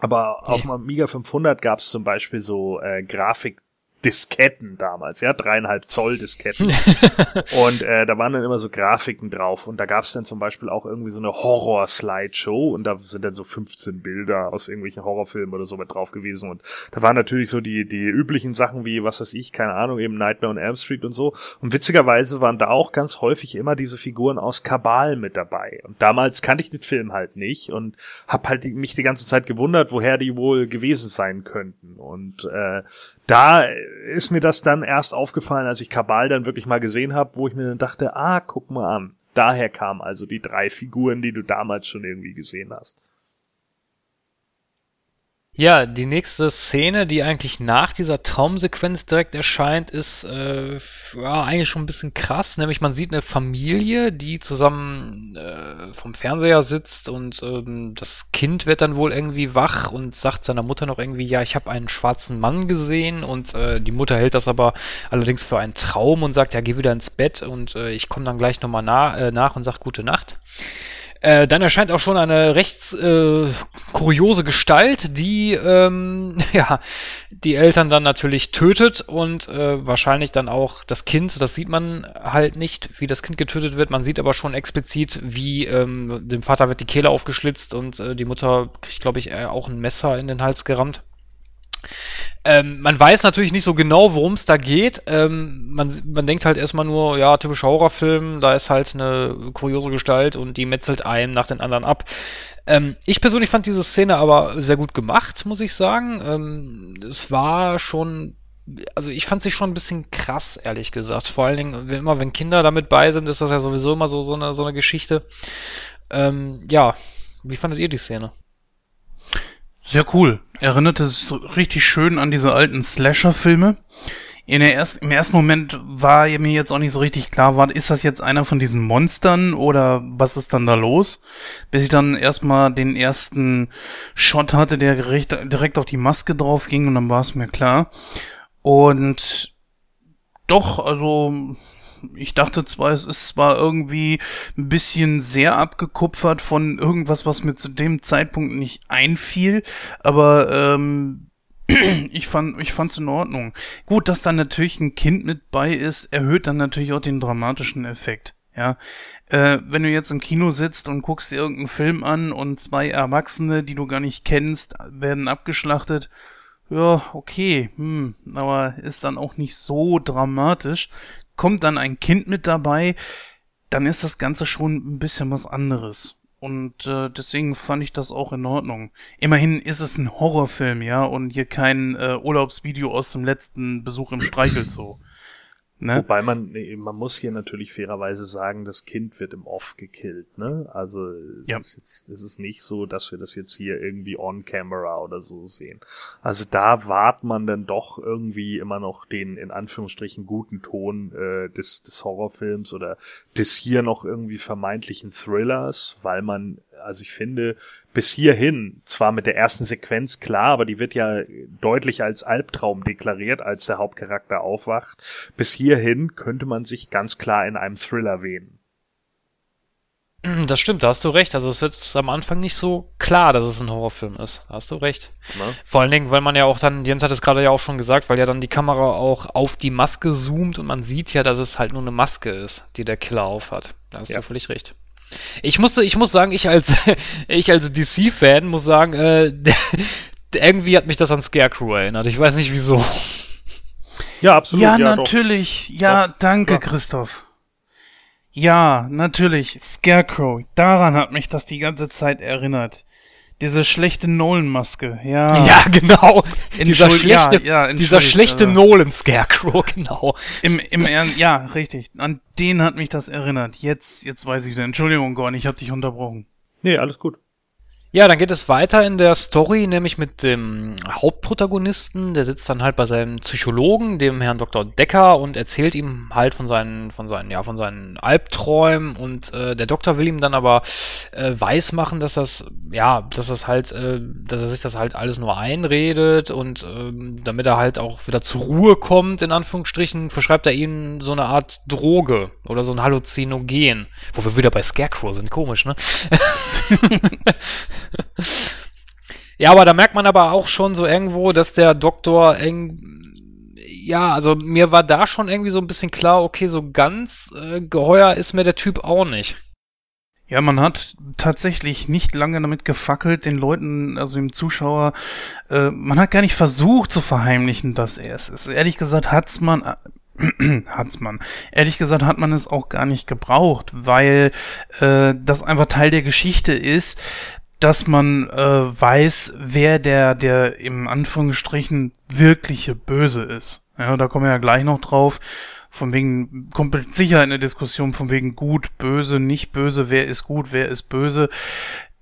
Aber auf dem Amiga 500 gab es zum Beispiel so äh, Grafik Disketten damals, ja, dreieinhalb Zoll Disketten. und äh, da waren dann immer so Grafiken drauf. Und da gab es dann zum Beispiel auch irgendwie so eine Horror-Slideshow. Und da sind dann so 15 Bilder aus irgendwelchen Horrorfilmen oder so mit drauf gewesen. Und da waren natürlich so die, die üblichen Sachen wie, was weiß ich, keine Ahnung, eben Nightmare on Elm Street und so. Und witzigerweise waren da auch ganz häufig immer diese Figuren aus Kabal mit dabei. Und damals kannte ich den Film halt nicht und hab halt mich die ganze Zeit gewundert, woher die wohl gewesen sein könnten. Und äh, da ist mir das dann erst aufgefallen, als ich Kabal dann wirklich mal gesehen habe, wo ich mir dann dachte, ah, guck mal an. Daher kamen also die drei Figuren, die du damals schon irgendwie gesehen hast. Ja, die nächste Szene, die eigentlich nach dieser Traumsequenz direkt erscheint, ist äh, ja, eigentlich schon ein bisschen krass. Nämlich man sieht eine Familie, die zusammen äh, vom Fernseher sitzt und ähm, das Kind wird dann wohl irgendwie wach und sagt seiner Mutter noch irgendwie, ja, ich habe einen schwarzen Mann gesehen und äh, die Mutter hält das aber allerdings für einen Traum und sagt, ja, geh wieder ins Bett und äh, ich komme dann gleich nochmal na äh, nach und sag gute Nacht. Äh, dann erscheint auch schon eine recht äh, kuriose Gestalt, die ähm, ja die Eltern dann natürlich tötet und äh, wahrscheinlich dann auch das Kind. Das sieht man halt nicht, wie das Kind getötet wird. Man sieht aber schon explizit, wie ähm, dem Vater wird die Kehle aufgeschlitzt und äh, die Mutter kriegt, glaube ich, äh, auch ein Messer in den Hals gerammt. Ähm, man weiß natürlich nicht so genau, worum es da geht. Ähm, man, man denkt halt erstmal nur, ja, typischer Horrorfilm, da ist halt eine kuriose Gestalt und die metzelt einem nach den anderen ab. Ähm, ich persönlich fand diese Szene aber sehr gut gemacht, muss ich sagen. Ähm, es war schon also ich fand sie schon ein bisschen krass, ehrlich gesagt. Vor allen Dingen, wenn, immer wenn Kinder damit bei sind, ist das ja sowieso immer so, so, eine, so eine Geschichte. Ähm, ja, wie fandet ihr die Szene? Sehr cool. Erinnerte sich so richtig schön an diese alten Slasher-Filme. In der erst, Im ersten Moment war mir jetzt auch nicht so richtig klar, war, ist das jetzt einer von diesen Monstern oder was ist dann da los? Bis ich dann erstmal den ersten Shot hatte, der direkt auf die Maske drauf ging und dann war es mir klar. Und doch, also ich dachte zwar, es ist zwar irgendwie ein bisschen sehr abgekupfert von irgendwas, was mir zu dem Zeitpunkt nicht einfiel, aber ähm, ich fand ich in Ordnung. Gut, dass da natürlich ein Kind mit bei ist, erhöht dann natürlich auch den dramatischen Effekt. Ja, äh, wenn du jetzt im Kino sitzt und guckst dir irgendeinen Film an und zwei Erwachsene, die du gar nicht kennst, werden abgeschlachtet, ja, okay, hm, aber ist dann auch nicht so dramatisch. Kommt dann ein Kind mit dabei, dann ist das Ganze schon ein bisschen was anderes. Und äh, deswegen fand ich das auch in Ordnung. Immerhin ist es ein Horrorfilm, ja, und hier kein äh, Urlaubsvideo aus dem letzten Besuch im Streichelzoo. Ne? Wobei man, man muss hier natürlich fairerweise sagen, das Kind wird im Off gekillt, ne? Also es ja. ist jetzt, es ist nicht so, dass wir das jetzt hier irgendwie on camera oder so sehen. Also da wahrt man dann doch irgendwie immer noch den in Anführungsstrichen guten Ton äh, des, des Horrorfilms oder des hier noch irgendwie vermeintlichen Thrillers, weil man also ich finde, bis hierhin, zwar mit der ersten Sequenz klar, aber die wird ja deutlich als Albtraum deklariert, als der Hauptcharakter aufwacht. Bis hierhin könnte man sich ganz klar in einem Thriller wähnen. Das stimmt, da hast du recht. Also es wird am Anfang nicht so klar, dass es ein Horrorfilm ist. Da hast du recht. Na? Vor allen Dingen, weil man ja auch dann, Jens hat es gerade ja auch schon gesagt, weil ja dann die Kamera auch auf die Maske zoomt und man sieht ja, dass es halt nur eine Maske ist, die der Killer aufhat. Da hast ja. du völlig recht. Ich musste, ich muss sagen, ich als, ich als DC-Fan muss sagen, äh, irgendwie hat mich das an Scarecrow erinnert. Ich weiß nicht wieso. Ja, absolut. Ja, ja natürlich. Doch. Ja, doch. danke, ja. Christoph. Ja, natürlich. Scarecrow. Daran hat mich das die ganze Zeit erinnert. Diese schlechte Nolan-Maske, ja. Ja, genau. Dieser schlechte, ja, ja, dieser schlechte also. Nolan-Scarecrow, genau. Im, im Ernst, ja, richtig. An den hat mich das erinnert. Jetzt, jetzt weiß ich wieder. Entschuldigung, Gorn, ich habe dich unterbrochen. Nee, alles gut. Ja, dann geht es weiter in der Story, nämlich mit dem Hauptprotagonisten. Der sitzt dann halt bei seinem Psychologen, dem Herrn Dr. Decker, und erzählt ihm halt von seinen, von seinen, ja, von seinen Albträumen. Und äh, der Doktor will ihm dann aber äh, weismachen, dass das, ja, dass das halt, äh, dass er sich das halt alles nur einredet und äh, damit er halt auch wieder zur Ruhe kommt, in Anführungsstrichen, verschreibt er ihm so eine Art Droge oder so ein Halluzinogen. Wo wir wieder bei Scarecrow sind, komisch, ne? ja, aber da merkt man aber auch schon so irgendwo, dass der Doktor eng. Ja, also mir war da schon irgendwie so ein bisschen klar, okay, so ganz äh, geheuer ist mir der Typ auch nicht. Ja, man hat tatsächlich nicht lange damit gefackelt, den Leuten, also dem Zuschauer, äh, man hat gar nicht versucht zu verheimlichen, dass er es ist. Ehrlich gesagt hat's man, äh, hat's man. Ehrlich gesagt hat man es auch gar nicht gebraucht, weil äh, das einfach Teil der Geschichte ist, dass man äh, weiß, wer der, der im Anführungsstrichen wirkliche Böse ist. Ja, da kommen wir ja gleich noch drauf. Von wegen, kommt sicher eine Diskussion von wegen gut, böse, nicht böse, wer ist gut, wer ist böse.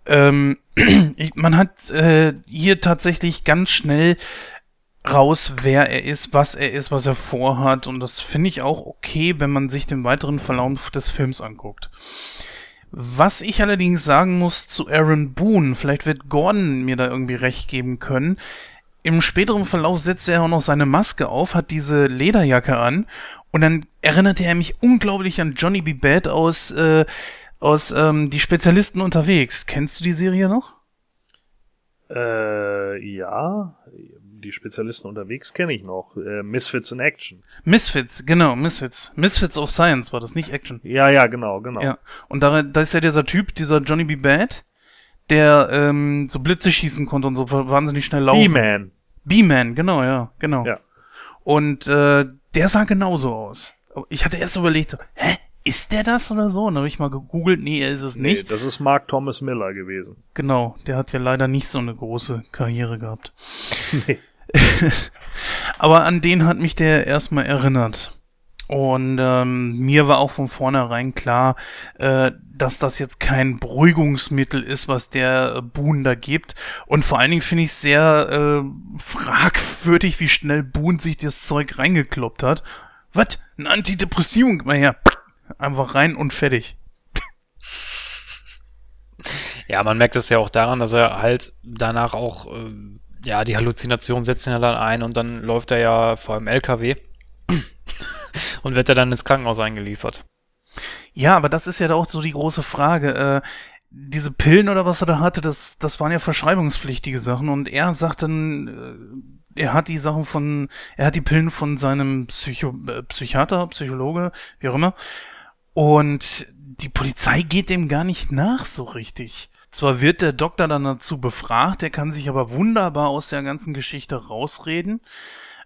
Ähm, man hat äh, hier tatsächlich ganz schnell raus, wer er ist, was er ist, was er vorhat. Und das finde ich auch okay, wenn man sich den weiteren Verlauf des Films anguckt. Was ich allerdings sagen muss zu Aaron Boone, vielleicht wird Gordon mir da irgendwie recht geben können. Im späteren Verlauf setzt er auch noch seine Maske auf, hat diese Lederjacke an und dann erinnerte er mich unglaublich an Johnny B. Bad aus, äh, aus ähm, Die Spezialisten unterwegs. Kennst du die Serie noch? Äh, ja die Spezialisten unterwegs kenne ich noch. Äh, Misfits in Action. Misfits, genau, Misfits. Misfits of Science war das, nicht Action. Ja, ja, genau, genau. Ja. Und da, da ist ja dieser Typ, dieser Johnny B. Bad, der ähm, so Blitze schießen konnte und so wahnsinnig schnell laufen. B-Man. B-Man, genau, ja, genau. Ja. Und äh, der sah genauso aus. Ich hatte erst überlegt, so, hä? Ist der das oder so? Und dann habe ich mal gegoogelt, nee, er ist es nicht. Nee, das ist Mark Thomas Miller gewesen. Genau, der hat ja leider nicht so eine große Karriere gehabt. Nee. Aber an den hat mich der erstmal erinnert. Und ähm, mir war auch von vornherein klar, äh, dass das jetzt kein Beruhigungsmittel ist, was der Boone da gibt. Und vor allen Dingen finde ich sehr äh, fragwürdig, wie schnell Boone sich das Zeug reingekloppt hat. Was? Ein Antidepressivum? Gib mal her. Einfach rein und fertig. Ja, man merkt es ja auch daran, dass er halt danach auch äh, ja, die Halluzinationen setzen ja dann ein und dann läuft er ja vor einem LKW und wird er dann ins Krankenhaus eingeliefert. Ja, aber das ist ja auch so die große Frage. Äh, diese Pillen oder was er da hatte, das, das waren ja verschreibungspflichtige Sachen und er sagt dann, äh, er hat die Sachen von, er hat die Pillen von seinem Psycho, äh, Psychiater, Psychologe, wie auch immer. Und die Polizei geht dem gar nicht nach so richtig. Zwar wird der Doktor dann dazu befragt, er kann sich aber wunderbar aus der ganzen Geschichte rausreden.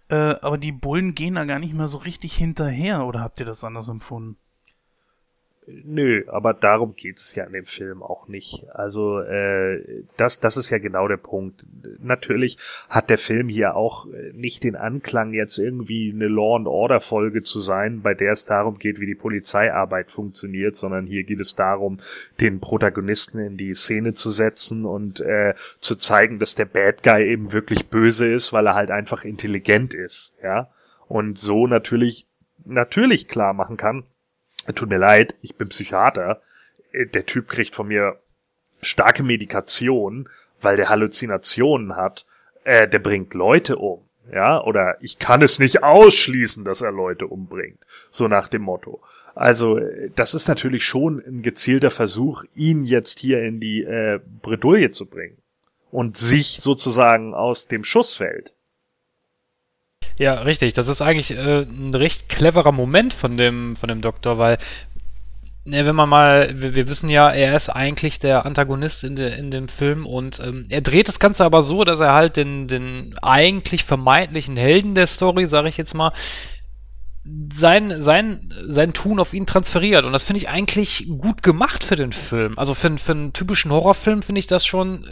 Äh, aber die Bullen gehen da gar nicht mehr so richtig hinterher, oder habt ihr das anders empfunden? Nö, aber darum geht's ja in dem Film auch nicht. Also äh, das, das ist ja genau der Punkt. Natürlich hat der Film hier auch äh, nicht den Anklang, jetzt irgendwie eine Law and Order Folge zu sein, bei der es darum geht, wie die Polizeiarbeit funktioniert, sondern hier geht es darum, den Protagonisten in die Szene zu setzen und äh, zu zeigen, dass der Bad Guy eben wirklich böse ist, weil er halt einfach intelligent ist, ja. Und so natürlich natürlich klar machen kann, tut mir leid, ich bin Psychiater, äh, der Typ kriegt von mir starke Medikation, weil der Halluzinationen hat, äh, der bringt Leute um. Ja, oder ich kann es nicht ausschließen, dass er Leute umbringt. So nach dem Motto. Also, äh, das ist natürlich schon ein gezielter Versuch, ihn jetzt hier in die äh, Bredouille zu bringen. Und sich sozusagen aus dem Schussfeld. Ja, richtig. Das ist eigentlich äh, ein recht cleverer Moment von dem, von dem Doktor, weil, ne, wenn man mal, wir, wissen ja, er ist eigentlich der Antagonist in, de, in dem Film und ähm, er dreht das Ganze aber so, dass er halt den, den eigentlich vermeintlichen Helden der Story, sage ich jetzt mal, sein, sein, sein Tun auf ihn transferiert. Und das finde ich eigentlich gut gemacht für den Film. Also für, für einen typischen Horrorfilm finde ich das schon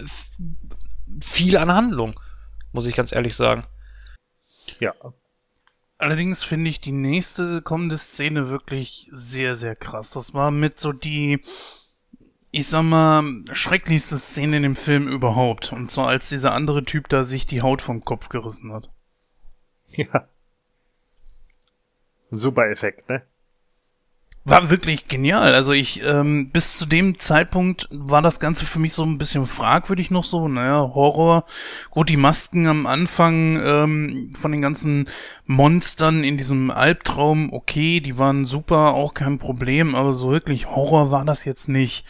viel an Handlung, muss ich ganz ehrlich sagen. Ja. Allerdings finde ich die nächste kommende Szene wirklich sehr, sehr krass. Das war mit so die, ich sag mal, schrecklichste Szene in dem Film überhaupt. Und zwar als dieser andere Typ da sich die Haut vom Kopf gerissen hat. Ja. Super Effekt, ne? War wirklich genial. Also ich, ähm, bis zu dem Zeitpunkt war das Ganze für mich so ein bisschen fragwürdig noch so. Naja, Horror. Gut, die Masken am Anfang ähm, von den ganzen Monstern in diesem Albtraum, okay, die waren super, auch kein Problem, aber so wirklich Horror war das jetzt nicht.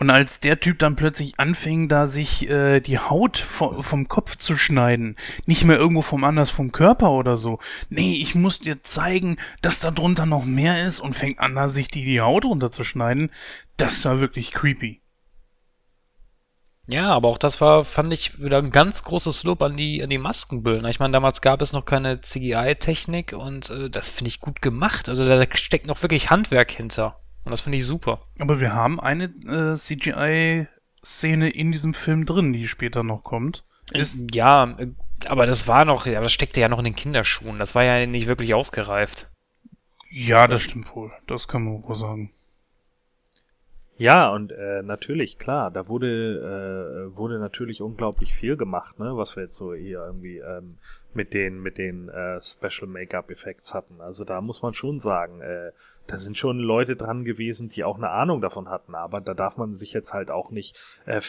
Und als der Typ dann plötzlich anfing, da sich äh, die Haut vo vom Kopf zu schneiden, nicht mehr irgendwo vom anders vom Körper oder so. Nee, ich muss dir zeigen, dass da drunter noch mehr ist und fängt an, da sich die, die Haut runterzuschneiden. Das war wirklich creepy. Ja, aber auch das war, fand ich, wieder ein ganz großes Lob an die, an die Maskenbilder. Ich meine, damals gab es noch keine CGI-Technik und äh, das finde ich gut gemacht. Also da steckt noch wirklich Handwerk hinter. Und das finde ich super. Aber wir haben eine äh, CGI-Szene in diesem Film drin, die später noch kommt. Ist ja, aber das war noch, ja, das steckte ja noch in den Kinderschuhen. Das war ja nicht wirklich ausgereift. Ja, das stimmt wohl. Das kann man wohl sagen. Ja, und äh, natürlich, klar, da wurde, äh, wurde natürlich unglaublich viel gemacht, ne, was wir jetzt so hier irgendwie ähm, mit den, mit den äh, Special Make-up Effects hatten. Also da muss man schon sagen, äh, da sind schon Leute dran gewesen, die auch eine Ahnung davon hatten, aber da darf man sich jetzt halt auch nicht äh,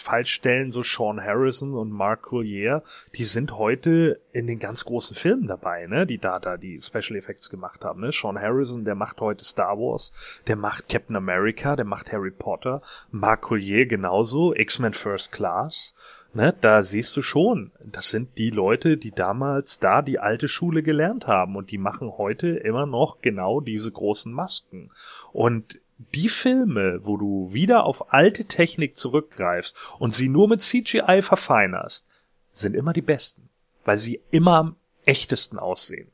falsch stellen, so Sean Harrison und Mark Collier, die sind heute in den ganz großen Filmen dabei, ne, die da da die Special Effects gemacht haben, ne? Sean Harrison, der macht heute Star Wars, der macht Captain America, der macht Harry Potter, Mark Collier genauso, X-Men First Class, ne, da siehst du schon, das sind die Leute, die damals da die alte Schule gelernt haben und die machen heute immer noch genau diese großen Masken. Und die Filme, wo du wieder auf alte Technik zurückgreifst und sie nur mit CGI verfeinerst, sind immer die besten, weil sie immer am echtesten aussehen.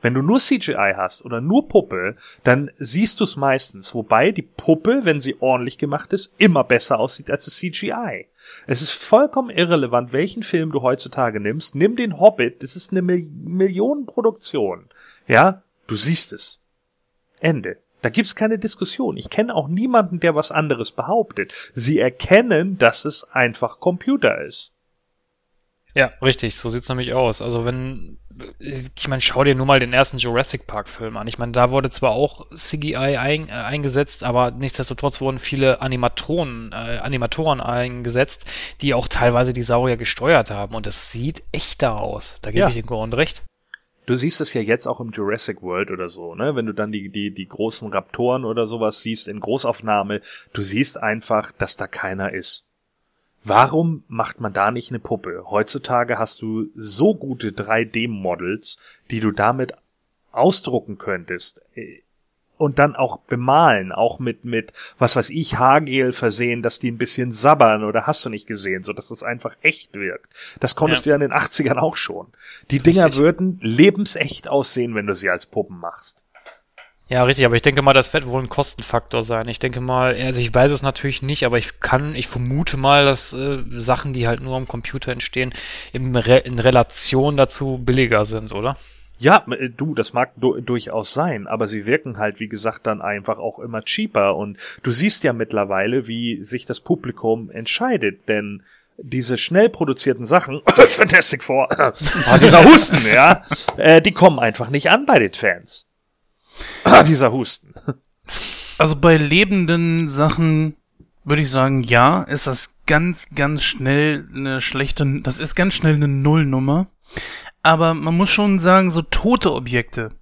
Wenn du nur CGI hast oder nur Puppe, dann siehst du es meistens, wobei die Puppe, wenn sie ordentlich gemacht ist, immer besser aussieht als das CGI. Es ist vollkommen irrelevant, welchen Film du heutzutage nimmst. Nimm den Hobbit, das ist eine Mil Millionenproduktion. Ja, du siehst es. Ende. Da gibt's keine Diskussion. Ich kenne auch niemanden, der was anderes behauptet. Sie erkennen, dass es einfach Computer ist. Ja, richtig, so sieht's nämlich aus. Also wenn, ich meine, schau dir nur mal den ersten Jurassic Park Film an. Ich meine, da wurde zwar auch CGI ein, äh, eingesetzt, aber nichtsdestotrotz wurden viele Animatoren, äh, Animatoren eingesetzt, die auch teilweise die Saurier gesteuert haben. Und es sieht echter aus. Da gebe Ja. ich den Grund recht. Du siehst es ja jetzt auch im Jurassic World oder so, ne? Wenn du dann die, die, die großen Raptoren oder sowas siehst in Großaufnahme, du siehst einfach, dass da keiner ist. Warum macht man da nicht eine Puppe? Heutzutage hast du so gute 3D-Models, die du damit ausdrucken könntest. Und dann auch bemalen, auch mit, mit, was weiß ich, Haargel versehen, dass die ein bisschen sabbern oder hast du nicht gesehen, so dass es einfach echt wirkt. Das konntest Ja. du ja in den 80ern auch schon. Die Dinger Richtig. würden lebensecht aussehen, wenn du sie als Puppen machst. Ja, richtig, aber ich denke mal, das wird wohl ein Kostenfaktor sein. Ich denke mal, also ich weiß es natürlich nicht, aber ich kann, ich vermute mal, dass äh, Sachen, die halt nur am Computer entstehen, im Re in Relation dazu billiger sind, oder? Ja, äh, du, das mag du durchaus sein, aber sie wirken halt, wie gesagt, dann einfach auch immer cheaper. Und du siehst ja mittlerweile, wie sich das Publikum entscheidet, denn diese schnell produzierten Sachen, Fantastic Four, ah, dieser Husten, ja, äh, die kommen einfach nicht an bei den Fans. Ah, dieser Husten. Also bei lebenden Sachen würde ich sagen, ja, ist das ganz, ganz schnell eine schlechte, das ist ganz schnell eine Nullnummer. Aber man muss schon sagen, so tote Objekte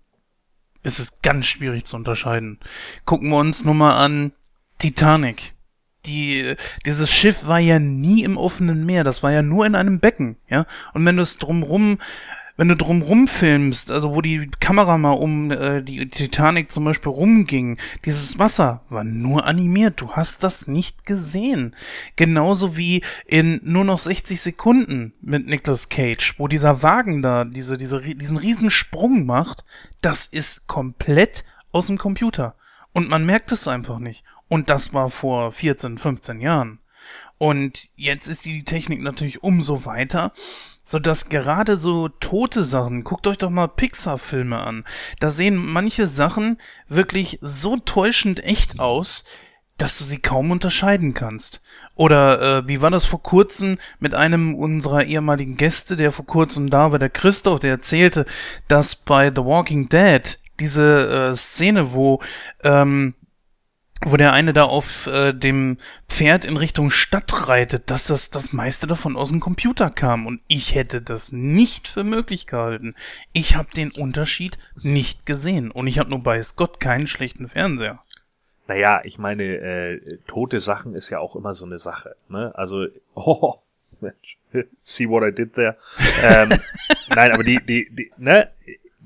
ist es ganz schwierig zu unterscheiden. Gucken wir uns nur mal an Titanic. Die, dieses Schiff war ja nie im offenen Meer, das war ja nur in einem Becken, ja. Und wenn du es drumrum, wenn du drumrum filmst, also wo die Kamera mal um äh, die Titanic zum Beispiel rumging, dieses Wasser war nur animiert, du hast das nicht gesehen. Genauso wie in nur noch 60 Sekunden mit Nicolas Cage, wo dieser Wagen da diese, diese, diesen riesen Sprung macht, das ist komplett aus dem Computer. Und man merkt es einfach nicht. Und das war vor 14, 15 Jahren. Und jetzt ist die Technik natürlich umso weiter, so dass gerade so tote Sachen, guckt euch doch mal Pixar-Filme an, da sehen manche Sachen wirklich so täuschend echt aus, dass du sie kaum unterscheiden kannst. Oder äh, wie war das vor kurzem mit einem unserer ehemaligen Gäste, der vor kurzem da war, der Christoph, der erzählte, dass bei The Walking Dead diese äh, Szene, wo ähm, wo der eine da auf äh, dem Pferd in Richtung Stadt reitet, dass das das meiste davon aus dem Computer kam. Und ich hätte das nicht für möglich gehalten. Ich habe den Unterschied nicht gesehen. Und ich habe nur bei Gott keinen schlechten Fernseher. Naja, ich meine, äh, tote Sachen ist ja auch immer so eine Sache. Ne? Also, oh, Mensch, see what I did there. ähm, nein, aber die, die, die, ne,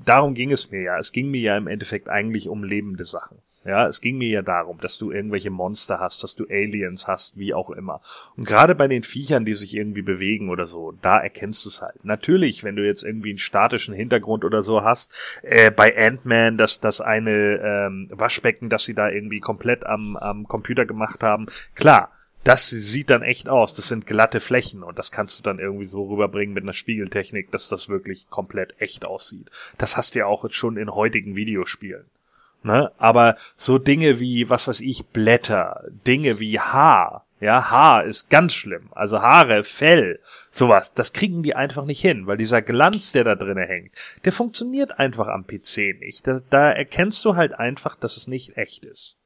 darum ging es mir ja. Es ging mir ja im Endeffekt eigentlich um lebende Sachen. Ja, es ging mir ja darum, dass du irgendwelche Monster hast, dass du Aliens hast, wie auch immer. Und gerade bei den Viechern, die sich irgendwie bewegen oder so, da erkennst du es halt. Natürlich, wenn du jetzt irgendwie einen statischen Hintergrund oder so hast, äh, bei Ant-Man, dass das eine ähm, Waschbecken, dass sie da irgendwie komplett am, am Computer gemacht haben, klar. Das sieht dann echt aus. Das sind glatte Flächen und das kannst du dann irgendwie so rüberbringen mit einer Spiegeltechnik, dass das wirklich komplett echt aussieht. Das hast du ja auch schon in heutigen Videospielen. Ne? Aber so Dinge wie, was weiß ich, Blätter, Dinge wie Haar, ja, Haar ist ganz schlimm. Also Haare, Fell, sowas, das kriegen die einfach nicht hin, weil dieser Glanz, der da drinnen hängt, der funktioniert einfach am PC nicht. Da, da erkennst du halt einfach, dass es nicht echt ist.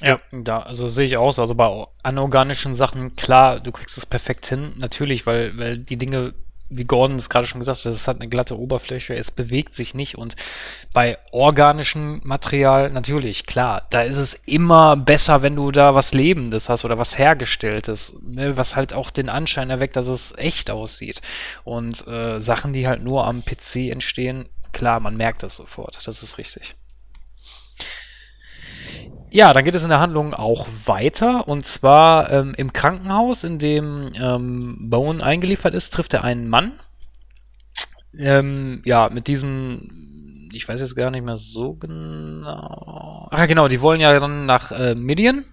Ja, da, also sehe ich aus. Also bei anorganischen Sachen, klar, du kriegst es perfekt hin, natürlich, weil, weil die Dinge, wie Gordon es gerade schon gesagt hat, es hat eine glatte Oberfläche, es bewegt sich nicht. Und bei organischem Material, natürlich, klar, da ist es immer besser, wenn du da was Lebendes hast oder was Hergestelltes, ne, was halt auch den Anschein erweckt, dass es echt aussieht. Und äh, Sachen, die halt nur am PC entstehen, klar, man merkt das sofort, das ist richtig. Ja, dann geht es in der Handlung auch weiter. Und zwar ähm, im Krankenhaus, in dem ähm, Bowen eingeliefert ist, trifft er einen Mann. Ähm, ja, mit diesem, ich weiß jetzt gar nicht mehr so genau. Ach ja, genau, die wollen ja dann nach äh, Midian.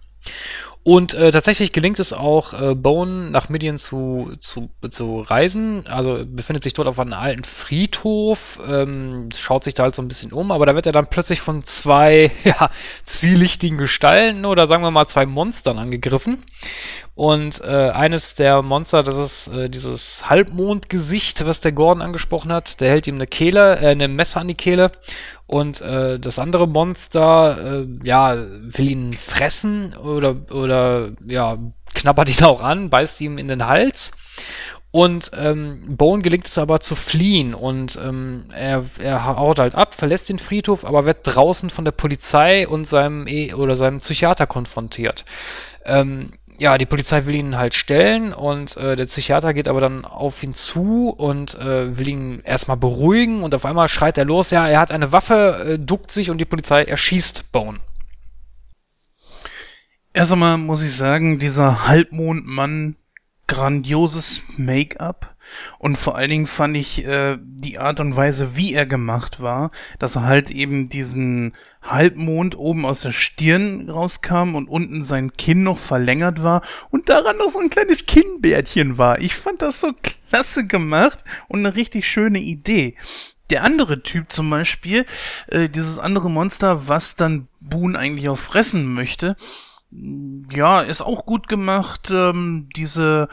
Und äh, tatsächlich gelingt es auch, äh, Bone nach Midian zu, zu, zu reisen. Also befindet sich dort auf einem alten Friedhof, ähm, schaut sich da halt so ein bisschen um, aber da wird er dann plötzlich von zwei ja, zwielichtigen Gestalten oder sagen wir mal zwei Monstern angegriffen. Und äh, eines der Monster, das ist äh, dieses Halbmondgesicht, was der Gordon angesprochen hat. Der hält ihm eine Kehle, äh, eine Messer an die Kehle. Und äh, das andere Monster, äh, ja, will ihn fressen oder, oder ja, knabbert ihn auch an, beißt ihm in den Hals. Und ähm, Bone gelingt es aber zu fliehen und ähm, er, er haut halt ab, verlässt den Friedhof, aber wird draußen von der Polizei und seinem e oder seinem Psychiater konfrontiert. Ähm, ja, die Polizei will ihn halt stellen und äh, der Psychiater geht aber dann auf ihn zu und äh, will ihn erstmal beruhigen und auf einmal schreit er los, ja, er hat eine Waffe, äh, duckt sich und die Polizei erschießt Bone. Erst einmal muss ich sagen, dieser Halbmondmann, grandioses Make-up. Und vor allen Dingen fand ich äh, die Art und Weise, wie er gemacht war, dass er halt eben diesen Halbmond oben aus der Stirn rauskam und unten sein Kinn noch verlängert war und daran noch so ein kleines Kinnbärtchen war. Ich fand das so klasse gemacht und eine richtig schöne Idee. Der andere Typ zum Beispiel, äh, dieses andere Monster, was dann Boone eigentlich auch fressen möchte, ja, ist auch gut gemacht. Ähm, diese,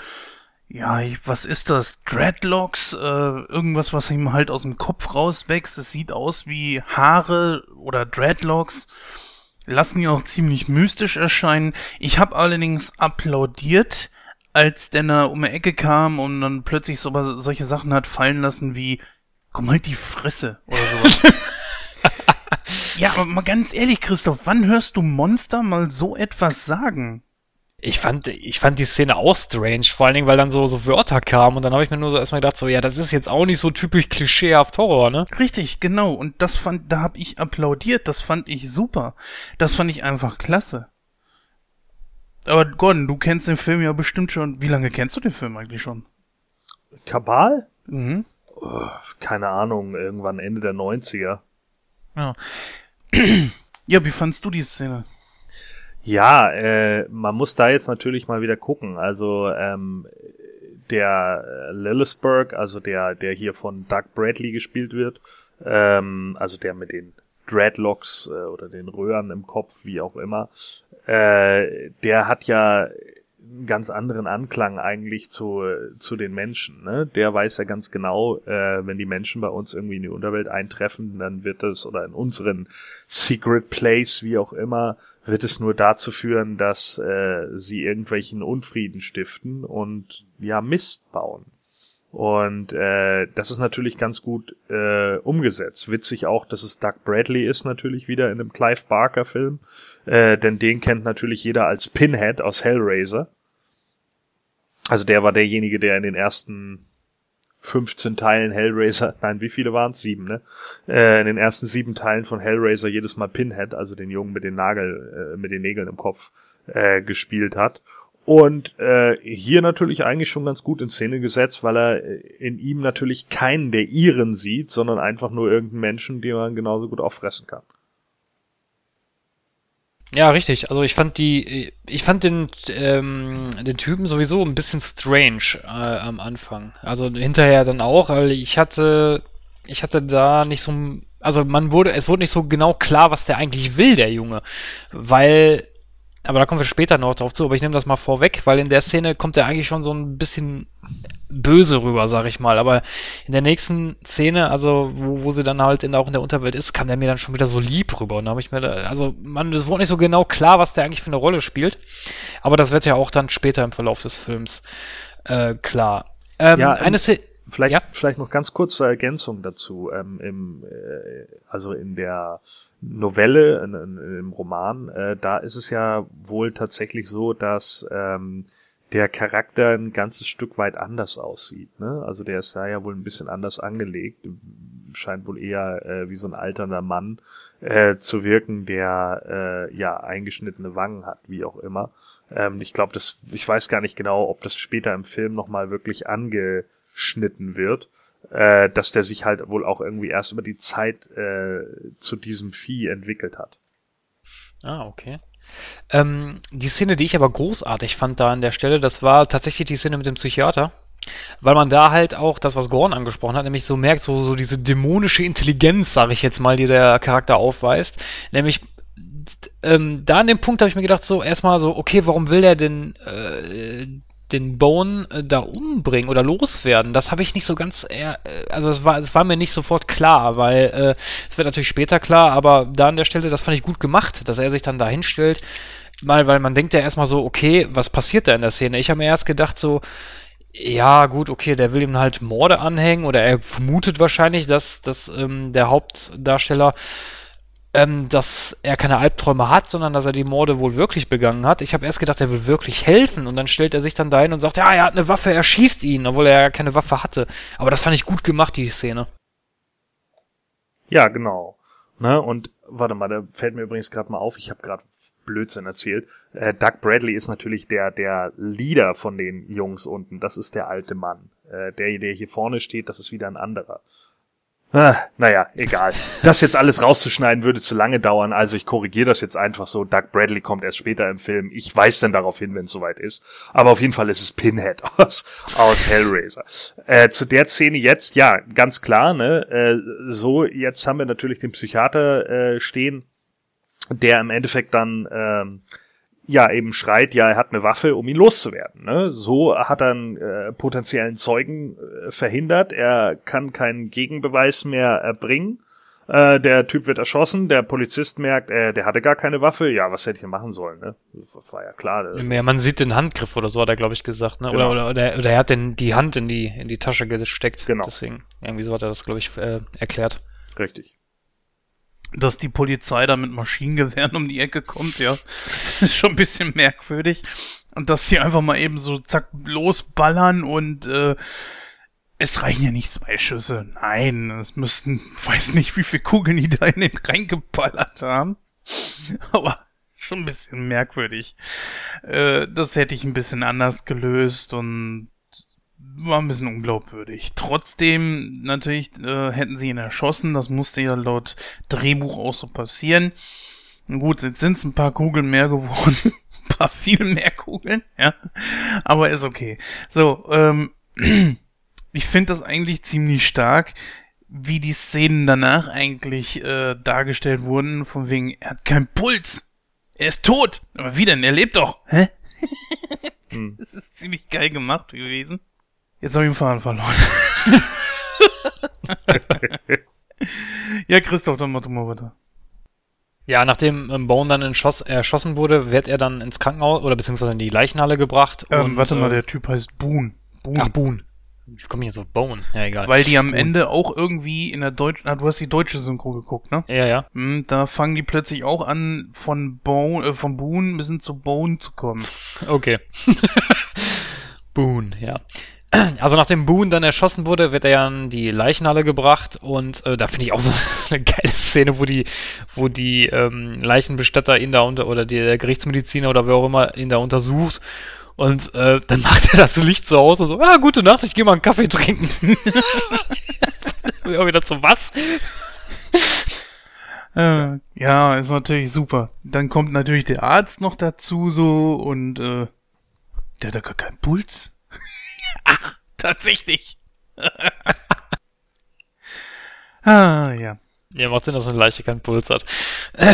ja, ich, was ist das? Dreadlocks, äh, irgendwas, was ihm halt aus dem Kopf rauswächst. Es sieht aus wie Haare oder Dreadlocks. Lassen ihn auch ziemlich mystisch erscheinen. Ich habe allerdings applaudiert, als Denner um die Ecke kam und dann plötzlich so, solche Sachen hat fallen lassen wie, komm halt die Fresse oder sowas. Ja, aber mal ganz ehrlich, Christoph, wann hörst du Monster mal so etwas sagen? Ich fand, ich fand die Szene auch strange, vor allen Dingen, weil dann so, so Wörter kamen und dann habe ich mir nur so erstmal gedacht, so, ja, das ist jetzt auch nicht so typisch klischeehaft Horror, ne? Richtig, genau. Und das fand, da habe ich applaudiert, das fand ich super. Das fand ich einfach klasse. Aber Gordon, du kennst den Film ja bestimmt schon. Wie lange kennst du den Film eigentlich schon? Kabal? Mhm. Oh, keine Ahnung, irgendwann Ende der 90er. Ja. Ja, wie fandst du die Szene? Ja, äh, man muss da jetzt natürlich mal wieder gucken. Also ähm, der äh, Lillisburg, also der, der hier von Doug Bradley gespielt wird, ähm, also der mit den Dreadlocks äh, oder den Röhren im Kopf, wie auch immer, äh, der hat ja einen ganz anderen Anklang eigentlich zu, zu den Menschen. Ne? Der weiß ja ganz genau, äh, wenn die Menschen bei uns irgendwie in die Unterwelt eintreffen, dann wird es, oder in unseren Secret Place, wie auch immer, wird es nur dazu führen, dass äh, sie irgendwelchen Unfrieden stiften und ja Mist bauen. Und äh, das ist natürlich ganz gut äh, umgesetzt. Witzig auch, dass es Doug Bradley ist natürlich wieder in einem Clive Barker Film, äh, denn den kennt natürlich jeder als Pinhead aus Hellraiser. Also der war derjenige, der in den ersten 15 Teilen Hellraiser, nein, wie viele waren es? Sieben, ne? Äh, in den ersten sieben Teilen von Hellraiser jedes Mal Pinhead, also den Jungen mit den Nagel, äh, mit den Nägeln im Kopf, äh, gespielt hat. Und äh, hier natürlich eigentlich schon ganz gut in Szene gesetzt, weil er äh, in ihm natürlich keinen der Iren sieht, sondern einfach nur irgendeinen Menschen, den man genauso gut auffressen kann. Ja, richtig. Also ich fand die, ich fand den, ähm, den Typen sowieso ein bisschen strange äh, am Anfang. Also hinterher dann auch, weil ich hatte, ich hatte da nicht so, also man wurde, es wurde nicht so genau klar, was der eigentlich will, der Junge, weil aber da kommen wir später noch drauf zu, aber ich nehme das mal vorweg, weil in der Szene kommt er eigentlich schon so ein bisschen böse rüber, sag ich mal. Aber in der nächsten Szene, also wo, wo sie dann halt in, auch in der Unterwelt ist, kam der mir dann schon wieder so lieb rüber. Und da habe ich mir, da, also man, es wurde nicht so genau klar, was der eigentlich für eine Rolle spielt. Aber das wird ja auch dann später im Verlauf des Films äh, klar. Ähm, ja, eine Szene. Vielleicht, ja? vielleicht noch ganz kurz zur Ergänzung dazu. Ähm, im, äh, also in der Novelle, in, in, im Roman, äh, da ist es ja wohl tatsächlich so, dass ähm, der Charakter ein ganzes Stück weit anders aussieht. Ne? Also der ist da ja wohl ein bisschen anders angelegt, scheint wohl eher äh, wie so ein alternder Mann äh, zu wirken, der äh, ja eingeschnittene Wangen hat, wie auch immer. Ähm, ich glaube, das, ich weiß gar nicht genau, ob das später im Film nochmal wirklich ange geschnitten wird, äh, dass der sich halt wohl auch irgendwie erst über die Zeit äh, zu diesem Vieh entwickelt hat. Ah, okay. Ähm, die Szene, die ich aber großartig fand da an der Stelle, das war tatsächlich die Szene mit dem Psychiater. Weil man da halt auch das, was Gorn angesprochen hat, nämlich so merkt, so, so diese dämonische Intelligenz, sage ich jetzt mal, die der Charakter aufweist. Nämlich ähm, da an dem Punkt habe ich mir gedacht, so erstmal so, okay, warum will der denn äh, den Bone äh, da umbringen oder loswerden, das habe ich nicht so ganz, äh, also es war, es war mir nicht sofort klar, weil äh, es wird natürlich später klar, aber da an der Stelle, das fand ich gut gemacht, dass er sich dann da hinstellt, mal, weil man denkt ja erstmal so, okay, was passiert da in der Szene? Ich habe mir erst gedacht so, ja, gut, okay, der will ihm halt Morde anhängen oder er vermutet wahrscheinlich, dass, dass ähm, der Hauptdarsteller ähm, dass er keine Albträume hat, sondern dass er die Morde wohl wirklich begangen hat. Ich habe erst gedacht, er will wirklich helfen und dann stellt er sich dann dahin und sagt, ja, er hat eine Waffe, er schießt ihn, obwohl er ja keine Waffe hatte. Aber das fand ich gut gemacht, die Szene. Ja, genau. Ne, und warte mal, da fällt mir übrigens gerade mal auf, ich habe gerade Blödsinn erzählt. Äh, Doug Bradley ist natürlich der, der Leader von den Jungs unten. Das ist der alte Mann. Äh, der, der hier vorne steht, das ist wieder ein anderer. Ah, naja, egal. Das jetzt alles rauszuschneiden würde zu lange dauern, also ich korrigiere das jetzt einfach so. Doug Bradley kommt erst später im Film. Ich weiß dann darauf hin, wenn es soweit ist. Aber auf jeden Fall ist es Pinhead aus, aus Hellraiser. Äh, zu der Szene jetzt, ja, ganz klar, ne? Äh, so, jetzt haben wir natürlich den Psychiater äh, stehen, der im Endeffekt dann ähm, ja eben schreit, ja, er hat eine Waffe, um ihn loszuwerden. Ne? So hat er einen äh, potenziellen Zeugen äh, verhindert. Er kann keinen Gegenbeweis mehr erbringen. Äh, der Typ wird erschossen. Der Polizist merkt, äh, der hatte gar keine Waffe. Ja, was hätte ich machen sollen? Ne? Das war ja klar. Ja, man sieht den Handgriff oder so, hat er, glaube ich, gesagt. Ne? Genau. Oder, oder, oder, oder er hat den, die Hand in die, in die Tasche gesteckt. Genau. Deswegen, irgendwie so hat er das, glaube ich, äh, erklärt. Richtig. Dass die Polizei da mit Maschinengewehren um die Ecke kommt, ja, ist schon ein bisschen merkwürdig. Und dass sie einfach mal eben so zack losballern und äh, es reichen ja nicht zwei Schüsse. Nein, es müssten, weiß nicht, wie viele Kugeln die da in den reingeballert haben. Aber schon ein bisschen merkwürdig. Äh, das hätte ich ein bisschen anders gelöst und war ein bisschen unglaubwürdig. Trotzdem, natürlich äh, hätten sie ihn erschossen. Das musste ja laut Drehbuch auch so passieren. Gut, jetzt sind es ein paar Kugeln mehr geworden. ein paar viel mehr Kugeln, ja. Aber ist okay. So, ähm, ich finde das eigentlich ziemlich stark, wie die Szenen danach eigentlich äh, dargestellt wurden, von wegen, er hat keinen Puls. Er ist tot. Aber wie denn? Er lebt doch. Hä? Hm. Das ist ziemlich geil gemacht gewesen. Jetzt habe ich den Faden verloren. ja, Christoph, dann mach du mal weiter. Ja, nachdem ähm, Bone dann entschoss, erschossen wurde, wird er dann ins Krankenhaus oder beziehungsweise in die Leichenhalle gebracht. Ähm, und, warte mal, äh, der Typ heißt Boone. Boone. Ach, Boone. Wie komme ich jetzt auf Bone? Ja, egal. Weil die am Ende auch irgendwie in der deutschen, ah, du hast die deutsche Synchro geguckt, ne? ja, ja. Hm, da fangen die plötzlich auch an, von Bone, äh, von Boone bis hin zu Bone zu kommen. Okay. Boone, ja. Also nachdem Boone dann erschossen wurde, wird er ja in die Leichenhalle gebracht und äh, da finde ich auch so eine geile Szene, wo die, wo die ähm, Leichenbestatter ihn da unter oder die, der Gerichtsmediziner oder wer auch immer ihn da untersucht und äh, dann macht er das Licht so aus und so, ah, gute Nacht, ich gehe mal einen Kaffee trinken. auch wieder so, was? Äh, ja, ist natürlich super. Dann kommt natürlich der Arzt noch dazu so und äh, der hat da gar keinen Puls. Ach, tatsächlich. ah, ja. Ja, macht Sinn, dass eine Leiche keinen Puls hat.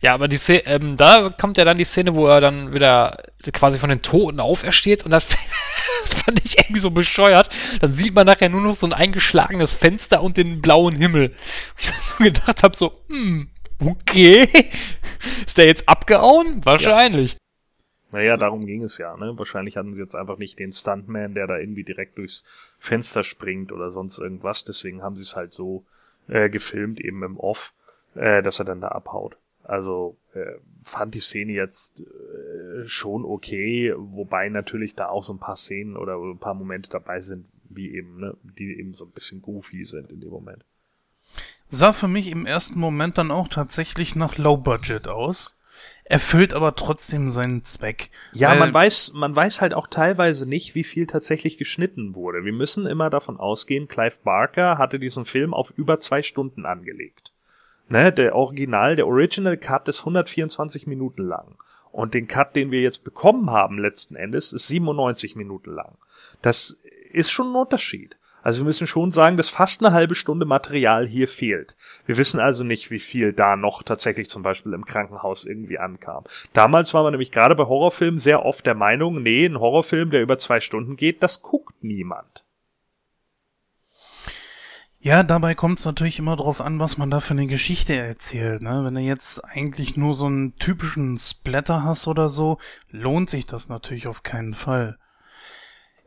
ja. aber die Szene, ähm, da kommt ja dann die Szene, wo er dann wieder quasi von den Toten aufersteht und das, das fand ich irgendwie so bescheuert. Dann sieht man nachher nur noch so ein eingeschlagenes Fenster und den blauen Himmel. Ich mir so gedacht habe, so, hm, okay. Ist der jetzt abgehauen? Wahrscheinlich. Naja, darum ging es ja, ne? Wahrscheinlich hatten sie jetzt einfach nicht den Stuntman, der da irgendwie direkt durchs Fenster springt oder sonst irgendwas. Deswegen haben sie es halt so äh, gefilmt, eben im Off, äh, dass er dann da abhaut. Also äh, fand die Szene jetzt äh, schon okay, wobei natürlich da auch so ein paar Szenen oder ein paar Momente dabei sind, wie eben, ne, die eben so ein bisschen goofy sind in dem Moment. Sah für mich im ersten Moment dann auch tatsächlich nach Low Budget aus. Erfüllt aber trotzdem seinen Zweck. Ja, man weiß, man weiß halt auch teilweise nicht, wie viel tatsächlich geschnitten wurde. Wir müssen immer davon ausgehen, Clive Barker hatte diesen Film auf über zwei Stunden angelegt. Ne, der Original, der Original Cut ist 124 Minuten lang. Und den Cut, den wir jetzt bekommen haben letzten Endes, ist 97 Minuten lang. Das ist schon ein Unterschied. Also wir müssen schon sagen, dass fast eine halbe Stunde Material hier fehlt. Wir wissen also nicht, wie viel da noch tatsächlich zum Beispiel im Krankenhaus irgendwie ankam. Damals war man nämlich gerade bei Horrorfilmen sehr oft der Meinung, nee, ein Horrorfilm, der über zwei Stunden geht, das guckt niemand. Ja, dabei kommt es natürlich immer drauf an, was man da für eine Geschichte erzählt. Ne? Wenn du jetzt eigentlich nur so einen typischen Splatter hast oder so, lohnt sich das natürlich auf keinen Fall.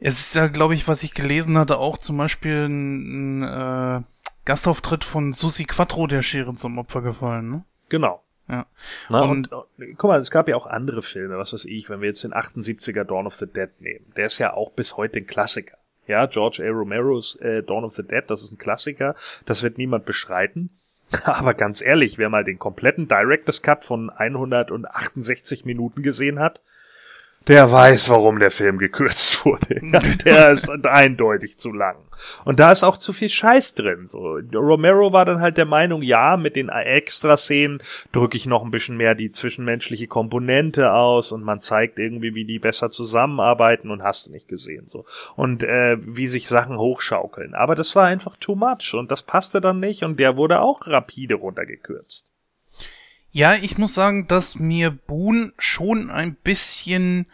Es ist ja, glaube ich, was ich gelesen hatte, auch zum Beispiel ein, ein, äh, Gastauftritt von Susi Quattro der Schere zum Opfer gefallen, ne? Genau. Ja. Na, Und- und, und guck mal, es gab ja auch andere Filme, was weiß ich, wenn wir jetzt den 78er Dawn of the Dead nehmen. Der ist ja auch bis heute ein Klassiker. Ja, George A. Romeros äh, Dawn of the Dead, das ist ein Klassiker, das wird niemand bestreiten. Aber ganz ehrlich, wer mal den kompletten Director's Cut von 168 Minuten gesehen hat, der weiß, warum der Film gekürzt wurde. Ja, der ist eindeutig zu lang. Und da ist auch zu viel Scheiß drin. So, Romero war dann halt der Meinung, ja, mit den Extraszenen drücke ich noch ein bisschen mehr die zwischenmenschliche Komponente aus und man zeigt irgendwie, wie die besser zusammenarbeiten und hast nicht gesehen so. Und äh, wie sich Sachen hochschaukeln. Aber das war einfach too much und das passte dann nicht und der wurde auch rapide runtergekürzt. Ja, ich muss sagen, dass mir Boone schon ein bisschen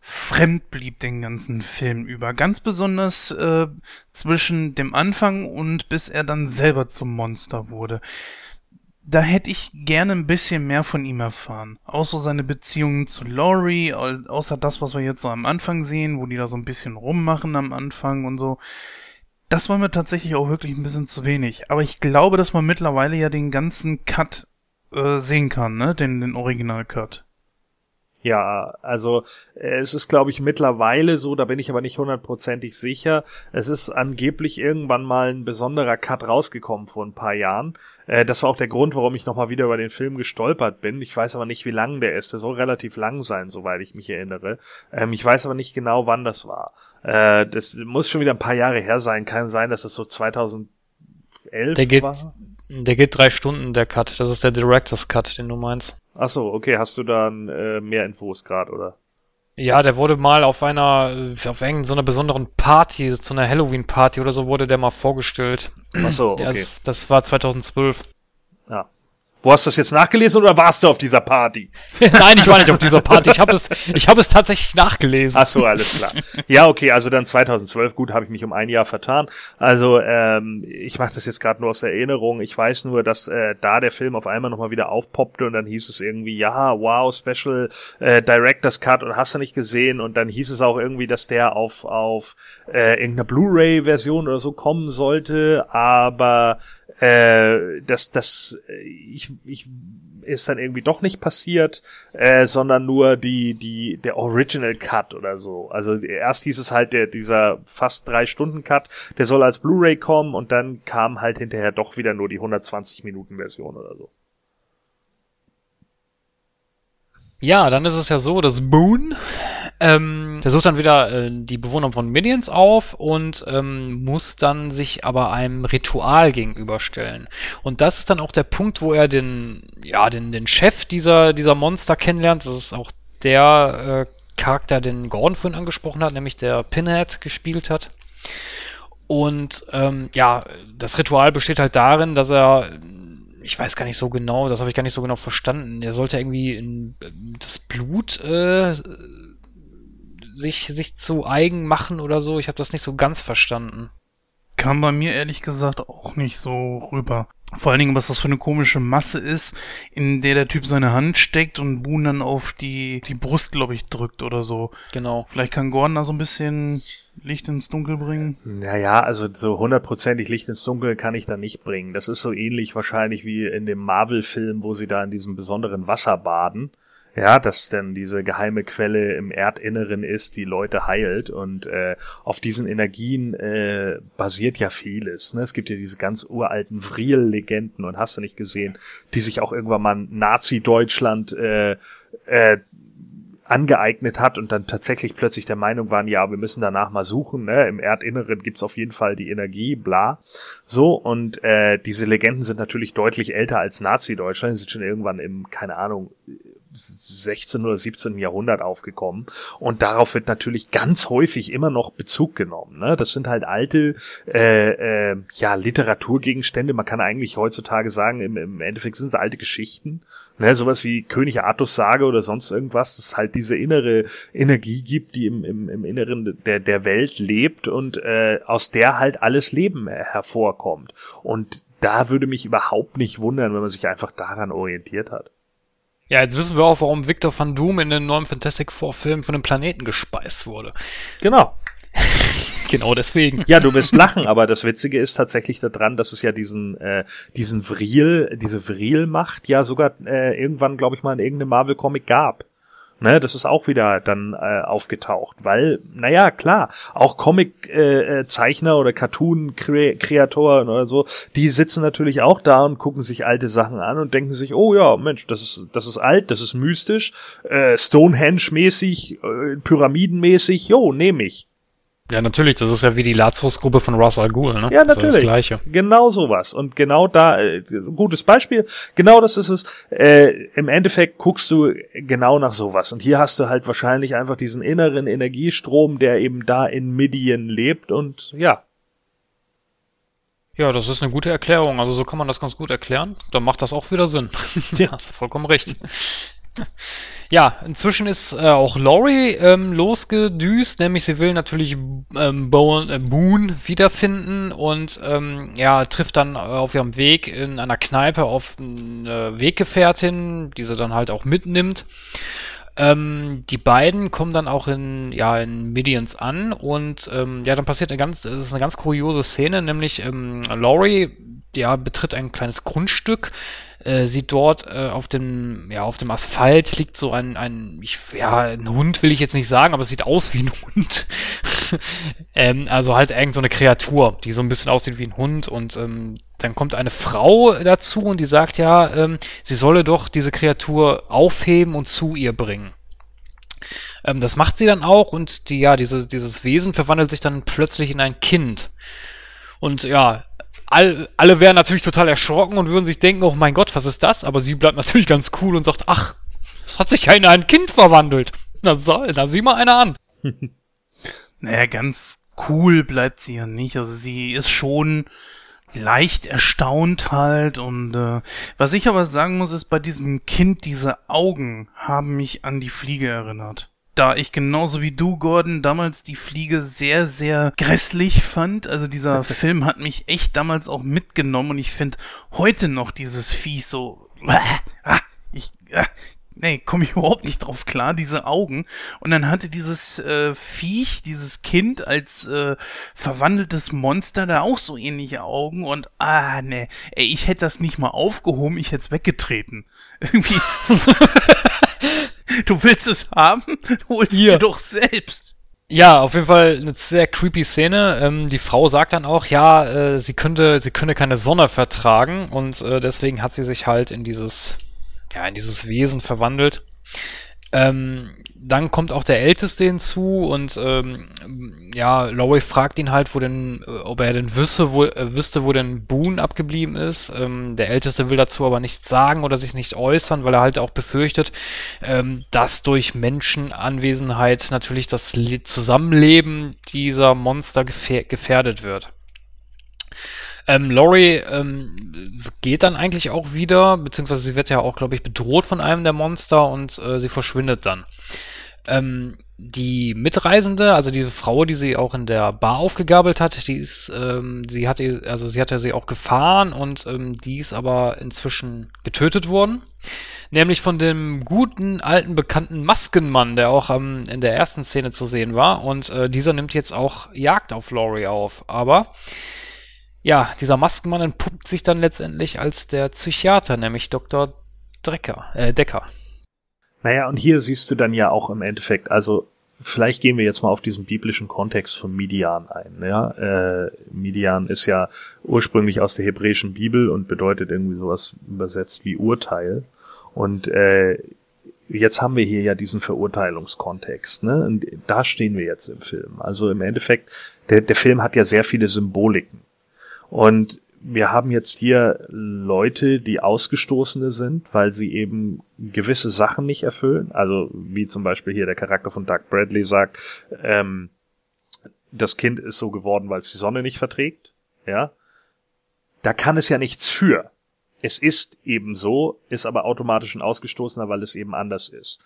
fremd blieb den ganzen Film über. Ganz besonders äh, zwischen dem Anfang und bis er dann selber zum Monster wurde. Da hätte ich gerne ein bisschen mehr von ihm erfahren. Außer seine Beziehungen zu Laurie, au- außer das, was wir jetzt so am Anfang sehen, wo die da so ein bisschen rummachen am Anfang und so. Das war mir tatsächlich auch wirklich ein bisschen zu wenig. Aber ich glaube, dass man mittlerweile ja den ganzen Cut äh, sehen kann, ne? Den, den Original-Cut. Ja, also äh, es ist, glaube ich, mittlerweile so, da bin ich aber nicht hundertprozentig sicher. Es ist angeblich irgendwann mal ein besonderer Cut rausgekommen vor ein paar Jahren. Äh, das war auch der Grund, warum ich nochmal wieder über den Film gestolpert bin. Ich weiß aber nicht, wie lang der ist. Der soll relativ lang sein, soweit ich mich erinnere. Ähm, ich weiß aber nicht genau, wann das war. Äh, das muss schon wieder ein paar Jahre her sein. Kann sein, dass es so 2011 Der geht- war. Der geht drei Stunden, der Cut. Das ist der Director's Cut, den du meinst. Ach so, okay. Hast du dann äh, mehr Infos gerade, oder? Ja, der wurde mal auf einer, äh, auf irgendeiner so einer besonderen Party, zu einer Halloween-Party oder so, wurde der mal vorgestellt. Ach so, okay. Das, das war 2012. Ja. Wo hast du das jetzt nachgelesen oder warst du auf dieser Party? Nein, ich war nicht auf dieser Party. Ich habe es, ich habe es tatsächlich nachgelesen. Ach so, alles klar. Ja, okay, also dann 2012, gut, habe ich mich um ein Jahr vertan. Also ähm, ich mache das jetzt gerade nur aus Erinnerung. Ich weiß nur, dass äh, da der Film auf einmal nochmal wieder aufpoppte und dann hieß es irgendwie, ja, wow, Special äh, Director's Cut und hast du nicht gesehen und dann hieß es auch irgendwie, dass der auf auf äh, irgendeiner Blu-ray-Version oder so kommen sollte, aber äh, das das äh, ich ich ist dann irgendwie doch nicht passiert, äh, sondern nur die, die, der Original Cut oder so. Also erst hieß es halt der, dieser fast drei Stunden Cut, der soll als Blu-ray kommen und dann kam halt hinterher doch wieder nur die 120 Minuten Version oder so. Ja, dann ist es ja so, dass Boone, ähm, der sucht dann wieder äh, die Bewohner von Minions auf und ähm, muss dann sich aber einem Ritual gegenüberstellen. Und das ist dann auch der Punkt, wo er den, ja, den, den Chef dieser, dieser Monster kennenlernt. Das ist auch der äh, Charakter, den Gordon vorhin angesprochen hat, nämlich der Pinhead gespielt hat. Und ähm, ja, das Ritual besteht halt darin, dass er, ich weiß gar nicht so genau, das habe ich gar nicht so genau verstanden. Er sollte irgendwie in, das Blut äh, sich, sich zu eigen machen oder so. Ich habe das nicht so ganz verstanden. Kam bei mir ehrlich gesagt auch nicht so rüber. Vor allen Dingen, was das für eine komische Masse ist, in der der Typ seine Hand steckt und Boone dann auf die, die Brust, glaube ich, drückt oder so. Genau. Vielleicht kann Gordon da so ein bisschen Licht ins Dunkel bringen. Naja, also so hundertprozentig Licht ins Dunkel kann ich da nicht bringen. Das ist so ähnlich wahrscheinlich wie in dem Marvel-Film, wo sie da in diesem besonderen Wasser baden. Ja, dass denn diese geheime Quelle im Erdinneren ist, die Leute heilt und äh, auf diesen Energien äh, basiert ja vieles. Ne? Es gibt ja diese ganz uralten Vril-Legenden und hast du nicht gesehen, die sich auch irgendwann mal Nazi-Deutschland äh, äh, angeeignet hat und dann tatsächlich plötzlich der Meinung waren, ja, wir müssen danach mal suchen, ne? im Erdinneren gibt's auf jeden Fall die Energie, bla. So, und äh, diese Legenden sind natürlich deutlich älter als Nazi-Deutschland, sind schon irgendwann im, keine Ahnung, 16. oder 17. Jahrhundert aufgekommen. Und darauf wird natürlich ganz häufig immer noch Bezug genommen. Ne? Das sind halt alte äh, äh, ja, Literaturgegenstände. Man kann eigentlich heutzutage sagen, im, im Endeffekt sind es alte Geschichten. Ne? Sowas wie König Artus Sage oder sonst irgendwas, das halt diese innere Energie gibt, die im, im, im Inneren der, der Welt lebt und äh, aus der halt alles Leben hervorkommt. Und da würde mich überhaupt nicht wundern, wenn man sich einfach daran orientiert hat. Ja, jetzt wissen wir auch, warum Victor van Doom in den neuen Fantastic Four Filmen von einem Planeten gespeist wurde. Genau. genau deswegen. Ja, du wirst lachen, aber das Witzige ist tatsächlich daran, dass es ja diesen, äh, diesen Vril, diese Vril-Macht ja sogar äh, irgendwann, glaube ich mal, in irgendeinem Marvel-Comic gab. Ne, das ist auch wieder dann äh, aufgetaucht, weil, naja, klar, auch Comic-Zeichner äh, oder Cartoon-Kreatoren oder so, die sitzen natürlich auch da und gucken sich alte Sachen an und denken sich, oh ja, Mensch, das ist, das ist alt, das ist mystisch, äh, Stonehenge-mäßig, äh, Pyramidenmäßig, jo, nehme ich. Ja, natürlich, das ist ja wie die Lazarus-Gruppe von Russ Al Ghul, ne? Ja, Das natürlich. Das Gleiche. Genau sowas. Und genau da, äh, gutes Beispiel, genau das ist es. Äh, Im Endeffekt guckst du genau nach sowas. Und hier hast du halt wahrscheinlich einfach diesen inneren Energiestrom, der eben da in Midien lebt und ja. Ja, das ist eine gute Erklärung. Also so kann man das ganz gut erklären. Dann macht das auch wieder Sinn. ja, hast du vollkommen recht. Ja, inzwischen ist äh, auch Laurie ähm, losgedüst, nämlich sie will natürlich ähm, Boone, äh, Boone wiederfinden und ähm, ja, trifft dann auf ihrem Weg in einer Kneipe auf eine Weggefährtin, die sie dann halt auch mitnimmt. Ähm, die beiden kommen dann auch in, ja, in Midians an und ähm, ja, dann passiert eine ganz, es ist eine ganz kuriose Szene, nämlich ähm, Laurie, ja, betritt ein kleines Grundstück, äh, sieht dort äh, auf dem, ja, auf dem Asphalt liegt so ein, ein, ich, ja, ein Hund will ich jetzt nicht sagen, aber es sieht aus wie ein Hund. ähm, also halt irgend so eine Kreatur, die so ein bisschen aussieht wie ein Hund und ähm, dann kommt eine Frau dazu und die sagt ja, ähm, sie solle doch diese Kreatur aufheben und zu ihr bringen. Ähm, das macht sie dann auch und die, ja, diese, dieses Wesen verwandelt sich dann plötzlich in ein Kind. Und ja, all, alle wären natürlich total erschrocken und würden sich denken, oh mein Gott, was ist das? Aber sie bleibt natürlich ganz cool und sagt, ach, es hat sich ja in ein Kind verwandelt. Na soll, da sieh mal einer an. Naja, ganz cool bleibt sie ja nicht. Also sie ist schon leicht erstaunt halt und äh, was ich aber sagen muss, ist bei diesem Kind, diese Augen haben mich an die Fliege erinnert. Da ich genauso wie du, Gordon, damals die Fliege sehr, sehr grässlich fand. Also dieser Film hat mich echt damals auch mitgenommen und ich finde heute noch dieses Vieh so. Ah, ich, ah, nee, komme ich überhaupt nicht drauf klar, diese Augen. Und dann hatte dieses äh, Viech, dieses Kind als äh, verwandeltes Monster da auch so ähnliche Augen und ah, nee, ey, ich hätte das nicht mal aufgehoben, ich hätte es weggetreten. Irgendwie. Du willst es haben? Holst Hier. dir doch selbst. Ja, auf jeden Fall eine sehr creepy Szene. Ähm, die Frau sagt dann auch, ja, äh, sie könnte, sie könne keine Sonne vertragen und äh, deswegen hat sie sich halt in dieses, ja, in dieses Wesen verwandelt. Ähm, dann kommt auch der Älteste hinzu und ähm, ja, Laurie fragt ihn halt, wo denn, äh, ob er denn wüsste, wo, äh, wüsste, wo denn Boone abgeblieben ist. Ähm, der Älteste will dazu aber nichts sagen oder sich nicht äußern, weil er halt auch befürchtet, ähm, dass durch Menschenanwesenheit natürlich das Le Zusammenleben dieser Monster gefähr gefährdet wird. Ähm, Laurie ähm, geht dann eigentlich auch wieder, beziehungsweise sie wird ja auch, glaube ich, bedroht von einem der Monster und äh, sie verschwindet dann. Ähm, die Mitreisende, also diese Frau, die sie auch in der Bar aufgegabelt hat, die ist, ähm, sie hatte, also sie hatte sie auch gefahren und ähm, die ist aber inzwischen getötet worden. Nämlich von dem guten, alten, bekannten Maskenmann, der auch ähm, in der ersten Szene zu sehen war. Und äh, dieser nimmt jetzt auch Jagd auf Laurie auf. Aber ja, dieser Maskenmann entpuppt sich dann letztendlich als der Psychiater, nämlich Dr. Drecker, äh, Decker. Naja, und hier siehst du dann ja auch im Endeffekt, also vielleicht gehen wir jetzt mal auf diesen biblischen Kontext von Midian ein. Ja? Äh, Midian ist ja ursprünglich aus der hebräischen Bibel und bedeutet irgendwie sowas übersetzt wie Urteil. Und äh, jetzt haben wir hier ja diesen Verurteilungskontext. Ne? Und da stehen wir jetzt im Film. Also im Endeffekt, der, der Film hat ja sehr viele Symboliken. Und wir haben jetzt hier Leute, die Ausgestoßene sind, weil sie eben gewisse Sachen nicht erfüllen. Also wie zum Beispiel hier der Charakter von Doug Bradley sagt, ähm, das Kind ist so geworden, weil es die Sonne nicht verträgt. Ja, da kann es ja nichts für. Es ist eben so, ist aber automatisch ein Ausgestoßener, weil es eben anders ist.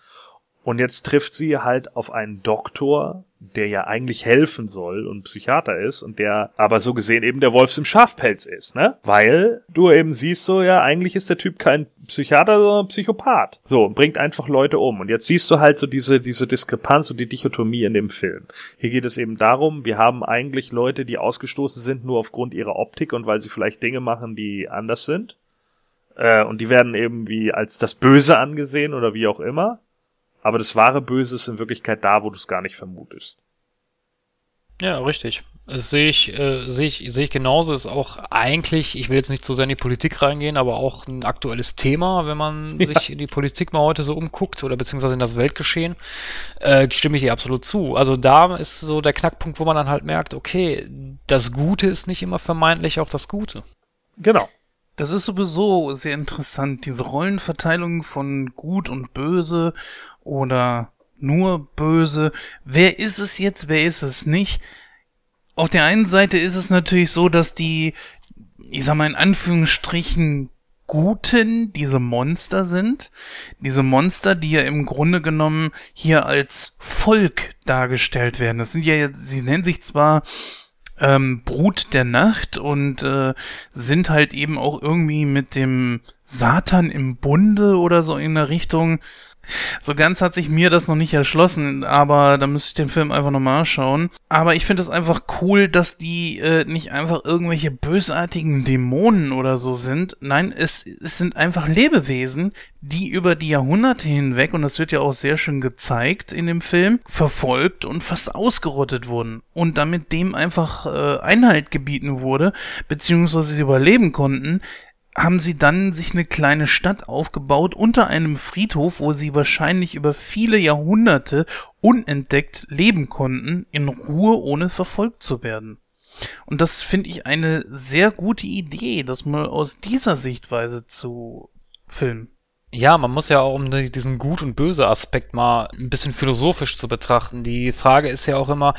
Und jetzt trifft sie halt auf einen Doktor, der ja eigentlich helfen soll und Psychiater ist und der aber so gesehen eben der Wolfs im Schafpelz ist, ne? Weil du eben siehst so, ja, eigentlich ist der Typ kein Psychiater, sondern Psychopath. So, und bringt einfach Leute um. Und jetzt siehst du halt so diese, diese Diskrepanz und die Dichotomie in dem Film. Hier geht es eben darum, wir haben eigentlich Leute, die ausgestoßen sind nur aufgrund ihrer Optik und weil sie vielleicht Dinge machen, die anders sind. Äh, und die werden eben wie als das Böse angesehen oder wie auch immer. Aber das wahre Böse ist in Wirklichkeit da, wo du es gar nicht vermutest. Ja, richtig. Das sehe ich, äh, sehe ich, sehe ich genauso. Ist auch eigentlich, ich will jetzt nicht zu sehr in die Politik reingehen, aber auch ein aktuelles Thema, wenn man Ja. sich in die Politik mal heute so umguckt oder beziehungsweise in das Weltgeschehen, äh, stimme ich dir absolut zu. Also da ist so der Knackpunkt, wo man dann halt merkt, okay, das Gute ist nicht immer vermeintlich auch das Gute. Genau. Das ist sowieso sehr interessant, diese Rollenverteilung von gut und böse oder nur böse. Wer ist es jetzt, wer ist es nicht? Auf der einen Seite ist es natürlich so, dass die, ich sag mal in Anführungsstrichen, Guten diese Monster sind. Diese Monster, die ja im Grunde genommen hier als Volk dargestellt werden. Das sind ja, sie nennen sich zwar ähm, Brut der Nacht und äh, sind halt eben auch irgendwie mit dem Satan im Bunde oder so in der Richtung. So ganz hat sich mir das noch nicht erschlossen, aber da müsste ich den Film einfach nochmal schauen. Aber ich finde es einfach cool, dass die äh, nicht einfach irgendwelche bösartigen Dämonen oder so sind. Nein, es, es sind einfach Lebewesen, die über die Jahrhunderte hinweg, und das wird ja auch sehr schön gezeigt in dem Film, verfolgt und fast ausgerottet wurden. Und damit dem einfach äh, Einhalt gebieten wurde, beziehungsweise sie überleben konnten, haben sie dann sich eine kleine Stadt aufgebaut unter einem Friedhof, wo sie wahrscheinlich über viele Jahrhunderte unentdeckt leben konnten, in Ruhe, ohne verfolgt zu werden. Und das finde ich eine sehr gute Idee, das mal aus dieser Sichtweise zu filmen. Ja, man muss ja auch, um die- diesen Gut- und Böse-Aspekt mal ein bisschen philosophisch zu betrachten. Die Frage ist ja auch immer,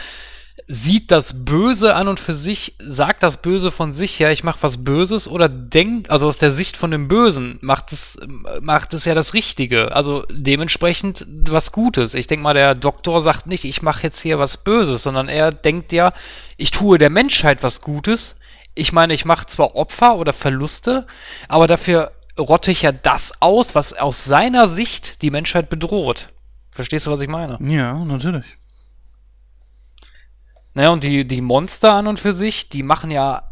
sieht das Böse an und für sich, sagt das Böse von sich her, ich mache was Böses oder denkt, also aus der Sicht von dem Bösen, macht es, macht es ja das Richtige. Also dementsprechend was Gutes. Ich denke mal, der Doktor sagt nicht, ich mache jetzt hier was Böses, sondern er denkt ja, ich tue der Menschheit was Gutes. Ich meine, ich mache zwar Opfer oder Verluste, aber dafür rotte ich ja das aus, was aus seiner Sicht die Menschheit bedroht. Verstehst du, was ich meine? Ja, natürlich. Naja, und die, die Monster an und für sich, die machen ja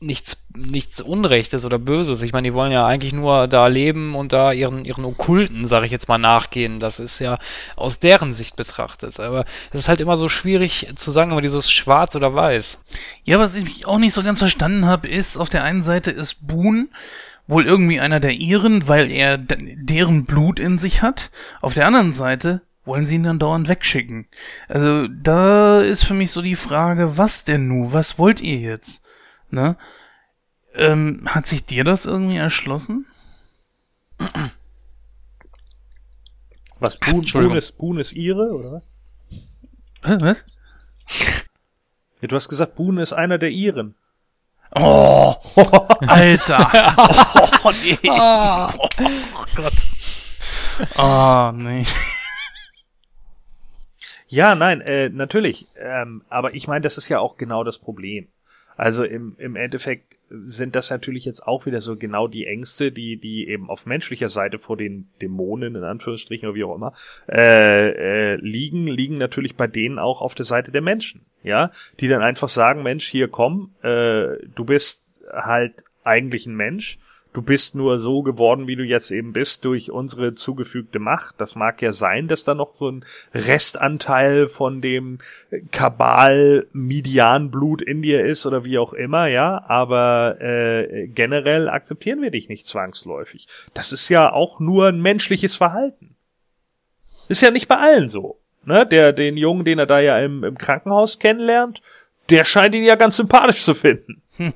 nichts, nichts Unrechtes oder Böses. Ich meine, die wollen ja eigentlich nur da leben und da ihren, ihren Okkulten, sage ich jetzt mal, nachgehen. Das ist ja aus deren Sicht betrachtet. Aber es ist halt immer so schwierig zu sagen, aber dieses Schwarz oder Weiß. Ja, was ich auch nicht so ganz verstanden habe, ist, auf der einen Seite ist Boone wohl irgendwie einer der ihren, weil er deren Blut in sich hat. Auf der anderen Seite wollen sie ihn dann dauernd wegschicken. Also da ist für mich so die Frage, was denn nu? Was wollt ihr jetzt? Ne? Ähm, hat sich dir das irgendwie erschlossen? Was, Entschuldigung. Boone, ist, Boone ist ihre, oder? Was? Ja, du hast gesagt, Boone ist einer der ihren. Oh, Alter. Oh, nee. Oh Gott. Oh, nee. Ja, nein, äh, natürlich. Ähm, aber ich meine, das ist ja auch genau das Problem. Also im, im Endeffekt sind das natürlich jetzt auch wieder so genau die Ängste, die, die eben auf menschlicher Seite vor den Dämonen, in Anführungsstrichen oder wie auch immer, äh, äh, liegen, liegen natürlich bei denen auch auf der Seite der Menschen. Ja, die dann einfach sagen, Mensch, hier komm, äh, du bist halt eigentlich ein Mensch. Du bist nur so geworden, wie du jetzt eben bist, durch unsere zugefügte Macht. Das mag ja sein, dass da noch so ein Restanteil von dem Kabal-Midian-Blut in dir ist oder wie auch immer, ja. Aber äh, generell akzeptieren wir dich nicht zwangsläufig. Das ist ja auch nur ein menschliches Verhalten. Ist ja nicht bei allen so. Ne? Der, den Jungen, den er da ja im, im Krankenhaus kennenlernt, der scheint ihn ja ganz sympathisch zu finden.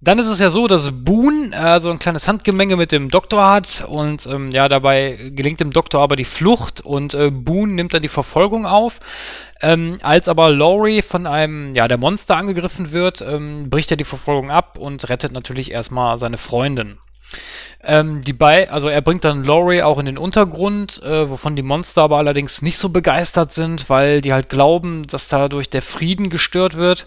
Dann ist es ja so, dass Boone äh, so ein kleines Handgemenge mit dem Doktor hat und ähm, ja, dabei gelingt dem Doktor aber die Flucht und äh, Boone nimmt dann die Verfolgung auf. Ähm, als aber Laurie von einem, ja, der Monster angegriffen wird, ähm, bricht er die Verfolgung ab und rettet natürlich erstmal seine Freundin. Ähm, die bei, also er bringt dann Laurie auch in den Untergrund, äh, wovon die Monster aber allerdings nicht so begeistert sind, weil die halt glauben, dass dadurch der Frieden gestört wird.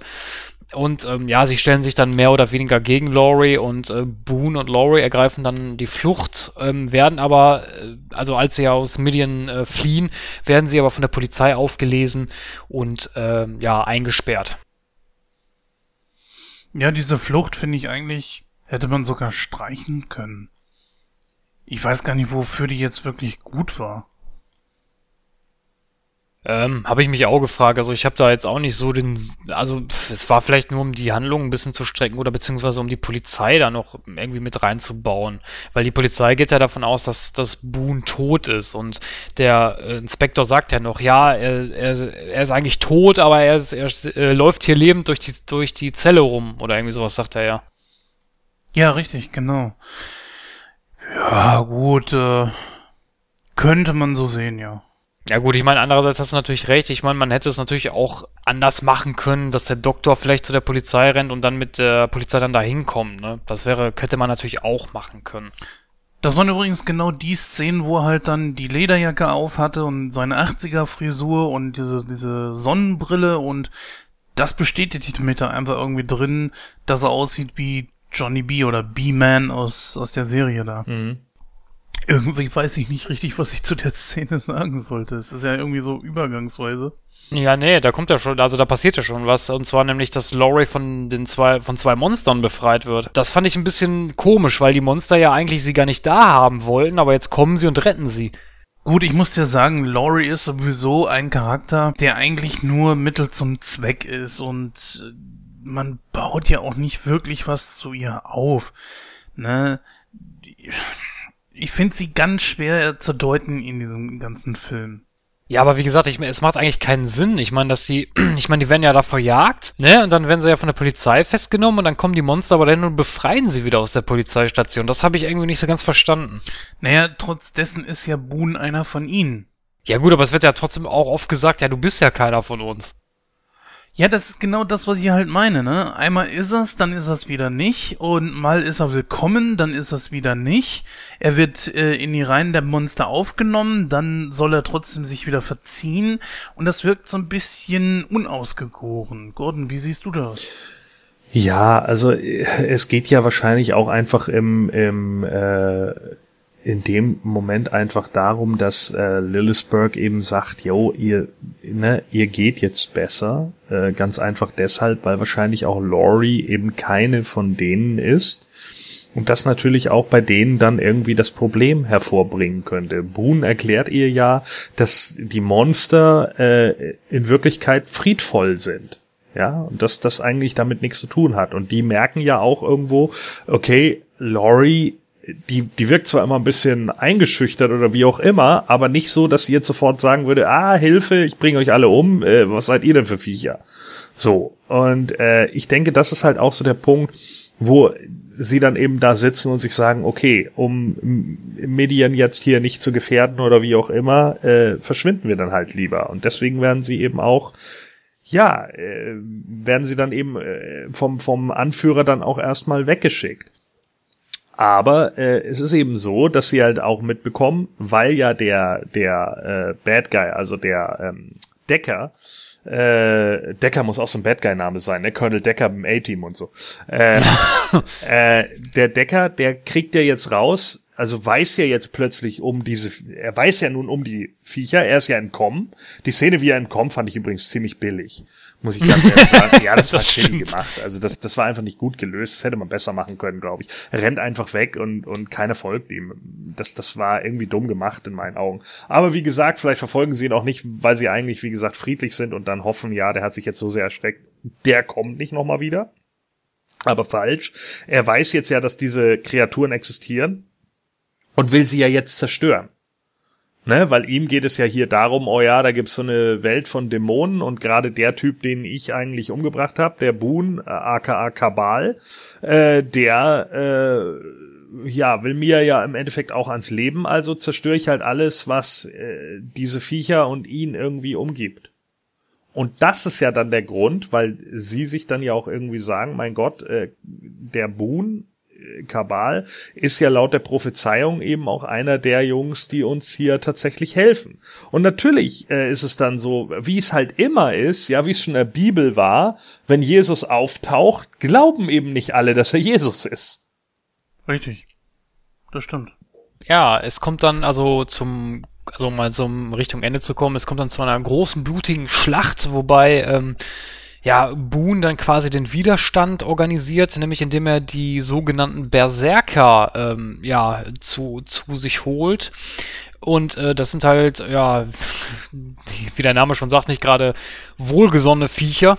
Und ähm, ja, sie stellen sich dann mehr oder weniger gegen Laurie und äh, Boone und Laurie ergreifen dann die Flucht, ähm, werden aber, äh, also als sie aus Midian äh, fliehen, werden sie aber von der Polizei aufgelesen und äh, ja, eingesperrt. Ja, diese Flucht finde ich eigentlich, hätte man sogar streichen können. Ich weiß gar nicht, wofür die jetzt wirklich gut war. Ähm, habe ich mich auch gefragt. Also ich habe da jetzt auch nicht so den, also es war vielleicht nur um die Handlung ein bisschen zu strecken oder beziehungsweise um die Polizei da noch irgendwie mit reinzubauen, weil die Polizei geht ja davon aus, dass dass Boone tot ist und der äh, Inspektor sagt ja noch, ja, er, er, er ist eigentlich tot, aber er, ist, er äh, läuft hier lebend durch die durch die Zelle rum oder irgendwie sowas sagt er ja. Ja, richtig, genau. Ja, gut, äh, könnte man so sehen, ja. Ja gut, ich meine, andererseits hast du natürlich recht. Ich meine, man hätte es natürlich auch anders machen können, dass der Doktor vielleicht zu der Polizei rennt und dann mit der Polizei dann da hinkommt. Ne? Das wäre, könnte man natürlich auch machen können. Das waren übrigens genau die Szenen, wo er halt dann die Lederjacke auf hatte und seine 80er-Frisur und diese, diese Sonnenbrille und das bestätigt mit da einfach irgendwie drin, dass er aussieht wie Johnny B oder B-Man aus, aus der Serie da. Mhm. Irgendwie weiß ich nicht richtig, was ich zu der Szene sagen sollte. Es ist ja irgendwie so übergangsweise. Ja, nee, da kommt ja schon, also da passiert ja schon was. Und zwar nämlich, dass Laurie von den zwei, von zwei Monstern befreit wird. Das fand ich ein bisschen komisch, weil die Monster ja eigentlich sie gar nicht da haben wollten, aber jetzt kommen sie und retten sie. Gut, ich muss dir sagen, Laurie ist sowieso ein Charakter, der eigentlich nur Mittel zum Zweck ist und äh, man baut ja auch nicht wirklich was zu ihr auf. Ne? Ich finde sie ganz schwer zu deuten in diesem ganzen Film. Ja, aber wie gesagt, ich, es macht eigentlich keinen Sinn. Ich meine, dass die, ich meine, die werden ja da verjagt, ne? Und dann werden sie ja von der Polizei festgenommen und dann kommen die Monster aber dann und befreien sie wieder aus der Polizeistation. Das habe ich irgendwie nicht so ganz verstanden. Naja, trotz dessen ist ja Boone einer von ihnen. Ja gut, aber es wird ja trotzdem auch oft gesagt, ja, du bist ja keiner von uns. Ja, das ist genau das, was ich halt meine, ne? Einmal ist es, dann ist es wieder nicht und mal ist er willkommen, dann ist es wieder nicht. Er wird äh, in die Reihen der Monster aufgenommen, dann soll er trotzdem sich wieder verziehen und das wirkt so ein bisschen unausgegoren. Gordon, wie siehst du das? Ja, also äh, es geht ja wahrscheinlich auch einfach im, im äh, in dem Moment einfach darum, dass äh, Lillisburg eben sagt, yo, ihr, ne, ihr geht jetzt besser. Äh, ganz einfach deshalb, weil wahrscheinlich auch Laurie eben keine von denen ist. Und das natürlich auch bei denen dann irgendwie das Problem hervorbringen könnte. Boone erklärt ihr ja, dass die Monster äh, in Wirklichkeit friedvoll sind. Ja, und dass das eigentlich damit nichts zu tun hat. Und die merken ja auch irgendwo, okay, Laurie die, die wirkt zwar immer ein bisschen eingeschüchtert oder wie auch immer, aber nicht so, dass sie jetzt sofort sagen würde, ah, Hilfe, ich bringe euch alle um, äh, was seid ihr denn für Viecher? So, und äh, ich denke, das ist halt auch so der Punkt, wo sie dann eben da sitzen und sich sagen, okay, um Medien jetzt hier nicht zu gefährden oder wie auch immer, äh, verschwinden wir dann halt lieber. Und deswegen werden sie eben auch ja, äh, werden sie dann eben äh, vom, vom Anführer dann auch erstmal weggeschickt. Aber äh, es ist eben so, dass sie halt auch mitbekommen, weil ja der der äh, Bad Guy, also der ähm, Decker, äh, Decker muss auch so ein Bad Guy Name sein, ne? Colonel Decker im A-Team und so. Äh, äh, der Decker, der kriegt ja jetzt raus, also weiß ja jetzt plötzlich um diese, er weiß ja nun um die Viecher, er ist ja entkommen. Die Szene, wie er entkommt, fand ich übrigens ziemlich billig muss ich ganz ehrlich sagen. Ja, das war schön gemacht. Also das, das war einfach nicht gut gelöst. Das hätte man besser machen können, glaube ich. Rennt einfach weg und, und keiner folgt ihm. Das, das war irgendwie dumm gemacht in meinen Augen. Aber wie gesagt, vielleicht verfolgen sie ihn auch nicht, weil sie eigentlich, wie gesagt, friedlich sind und dann hoffen, ja, der hat sich jetzt so sehr erschreckt. Der kommt nicht nochmal wieder. Aber falsch. Er weiß jetzt ja, dass diese Kreaturen existieren und will sie ja jetzt zerstören. Ne, weil ihm geht es ja hier darum, oh ja, da gibt's so eine Welt von Dämonen und gerade der Typ, den ich eigentlich umgebracht habe, der Boon, äh, aka Kabal, äh, der äh, ja, will mir ja im Endeffekt auch ans Leben, also zerstöre ich halt alles, was äh, diese Viecher und ihn irgendwie umgibt. Und das ist ja dann der Grund, weil sie sich dann ja auch irgendwie sagen, mein Gott, äh, der Boon Kabal ist ja laut der Prophezeiung eben auch einer der Jungs, die uns hier tatsächlich helfen. Und natürlich äh, ist es dann so, wie es halt immer ist, ja, wie es schon in der Bibel war, wenn Jesus auftaucht, glauben eben nicht alle, dass er Jesus ist. Richtig. Das stimmt. Ja, es kommt dann also zum, also um mal so Richtung Ende zu kommen, es kommt dann zu einer großen blutigen Schlacht, wobei ähm, ja, Boone dann quasi den Widerstand organisiert, nämlich indem er die sogenannten Berserker ähm, ja, zu, zu sich holt. Und äh, das sind halt, ja, die, wie der Name schon sagt, nicht gerade wohlgesonnene Viecher.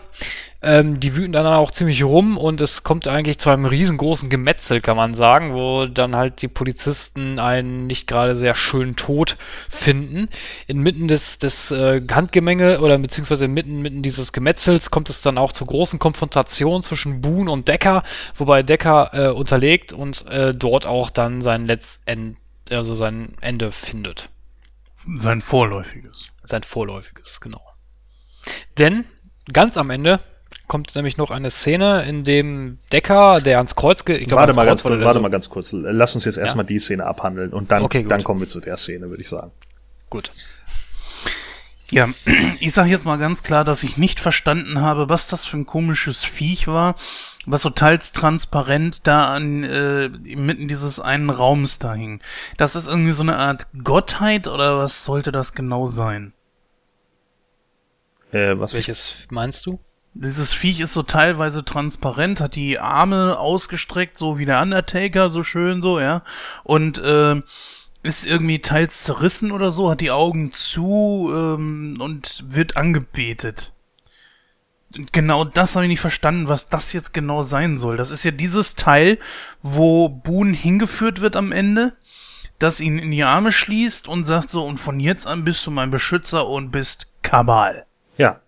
Ähm, die wüten dann auch ziemlich rum und es kommt eigentlich zu einem riesengroßen Gemetzel, kann man sagen, wo dann halt die Polizisten einen nicht gerade sehr schönen Tod finden. Inmitten des, des äh, Handgemenge oder beziehungsweise inmitten, inmitten dieses Gemetzels kommt es dann auch zur großen Konfrontation zwischen Boone und Decker, wobei Decker äh, unterlegt und äh, dort auch dann sein Letztend, also sein Ende findet. Sein vorläufiges. Sein vorläufiges, genau. Denn ganz am Ende kommt nämlich noch eine Szene, in dem Decker, der ans Kreuz geht. Warte, mal ganz, warte so mal ganz kurz. Lass uns jetzt erstmal ja. die Szene abhandeln und dann, okay, dann kommen wir zu der Szene, würde ich sagen. Gut. Ja, ich sage jetzt mal ganz klar, dass ich nicht verstanden habe, was das für ein komisches Viech war, was so teils transparent da an äh, mitten dieses einen Raums da hing. Das ist irgendwie so eine Art Gottheit oder was sollte das genau sein? Äh, was Welches meinst du? Dieses Viech ist so teilweise transparent, hat die Arme ausgestreckt, so wie der Undertaker, so schön so, ja. Und äh, ist irgendwie teils zerrissen oder so, hat die Augen zu ähm, und wird angebetet. Genau das habe ich nicht verstanden, was das jetzt genau sein soll. Das ist ja dieses Teil, wo Boone hingeführt wird am Ende, das ihn in die Arme schließt und sagt so, und von jetzt an bist du mein Beschützer und bist Kabal. Ja,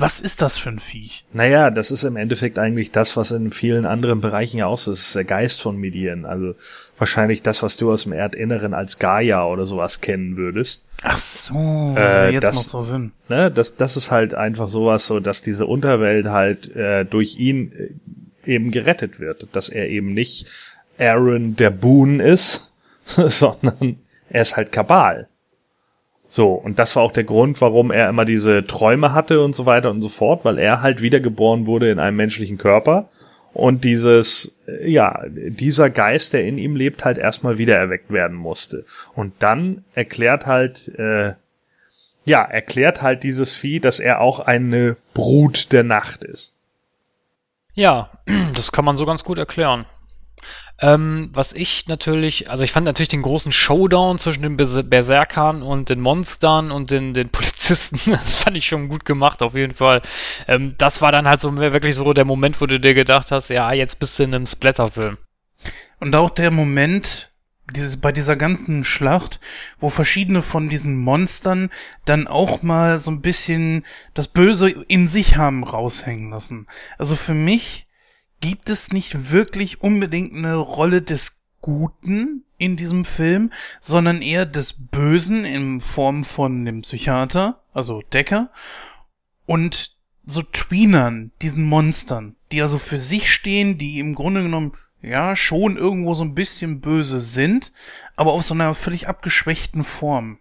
was ist das für ein Viech? Naja, das ist im Endeffekt eigentlich das, was in vielen anderen Bereichen ja auch so ist. Das ist der Geist von Medien. Also wahrscheinlich das, was du aus dem Erdinneren als Gaia oder sowas kennen würdest. Ach so, äh, jetzt das, macht so Sinn. Ne, das, das ist halt einfach sowas, so dass diese Unterwelt halt äh, durch ihn äh, eben gerettet wird. Dass er eben nicht Aaron der Boon ist, sondern er ist halt Kabal. So, und das war auch der Grund, warum er immer diese Träume hatte und so weiter und so fort, weil er halt wiedergeboren wurde in einem menschlichen Körper und dieses, äh, ja, dieser Geist, der in ihm lebt, halt erstmal wieder erweckt werden musste. Und dann erklärt halt, äh, ja, erklärt halt dieses Vieh, dass er auch eine Brut der Nacht ist. Ja, das kann man so ganz gut erklären. Ähm, was ich natürlich, also ich fand natürlich den großen Showdown zwischen den Berserkern und den Monstern und den, den Polizisten, das fand ich schon gut gemacht, auf jeden Fall. Ähm, das war dann halt so wirklich so der Moment, wo du dir gedacht hast, ja, jetzt bist du in einem Splatterfilm. Und auch der Moment, dieses, bei dieser ganzen Schlacht, wo verschiedene von diesen Monstern dann auch mal so ein bisschen das Böse in sich haben raushängen lassen. Also für mich gibt es nicht wirklich unbedingt eine Rolle des Guten in diesem Film, sondern eher des Bösen in Form von dem Psychiater, also Decker, und so Tweenern, diesen Monstern, die also für sich stehen, die im Grunde genommen ja schon irgendwo so ein bisschen böse sind, aber auf so einer völlig abgeschwächten Form.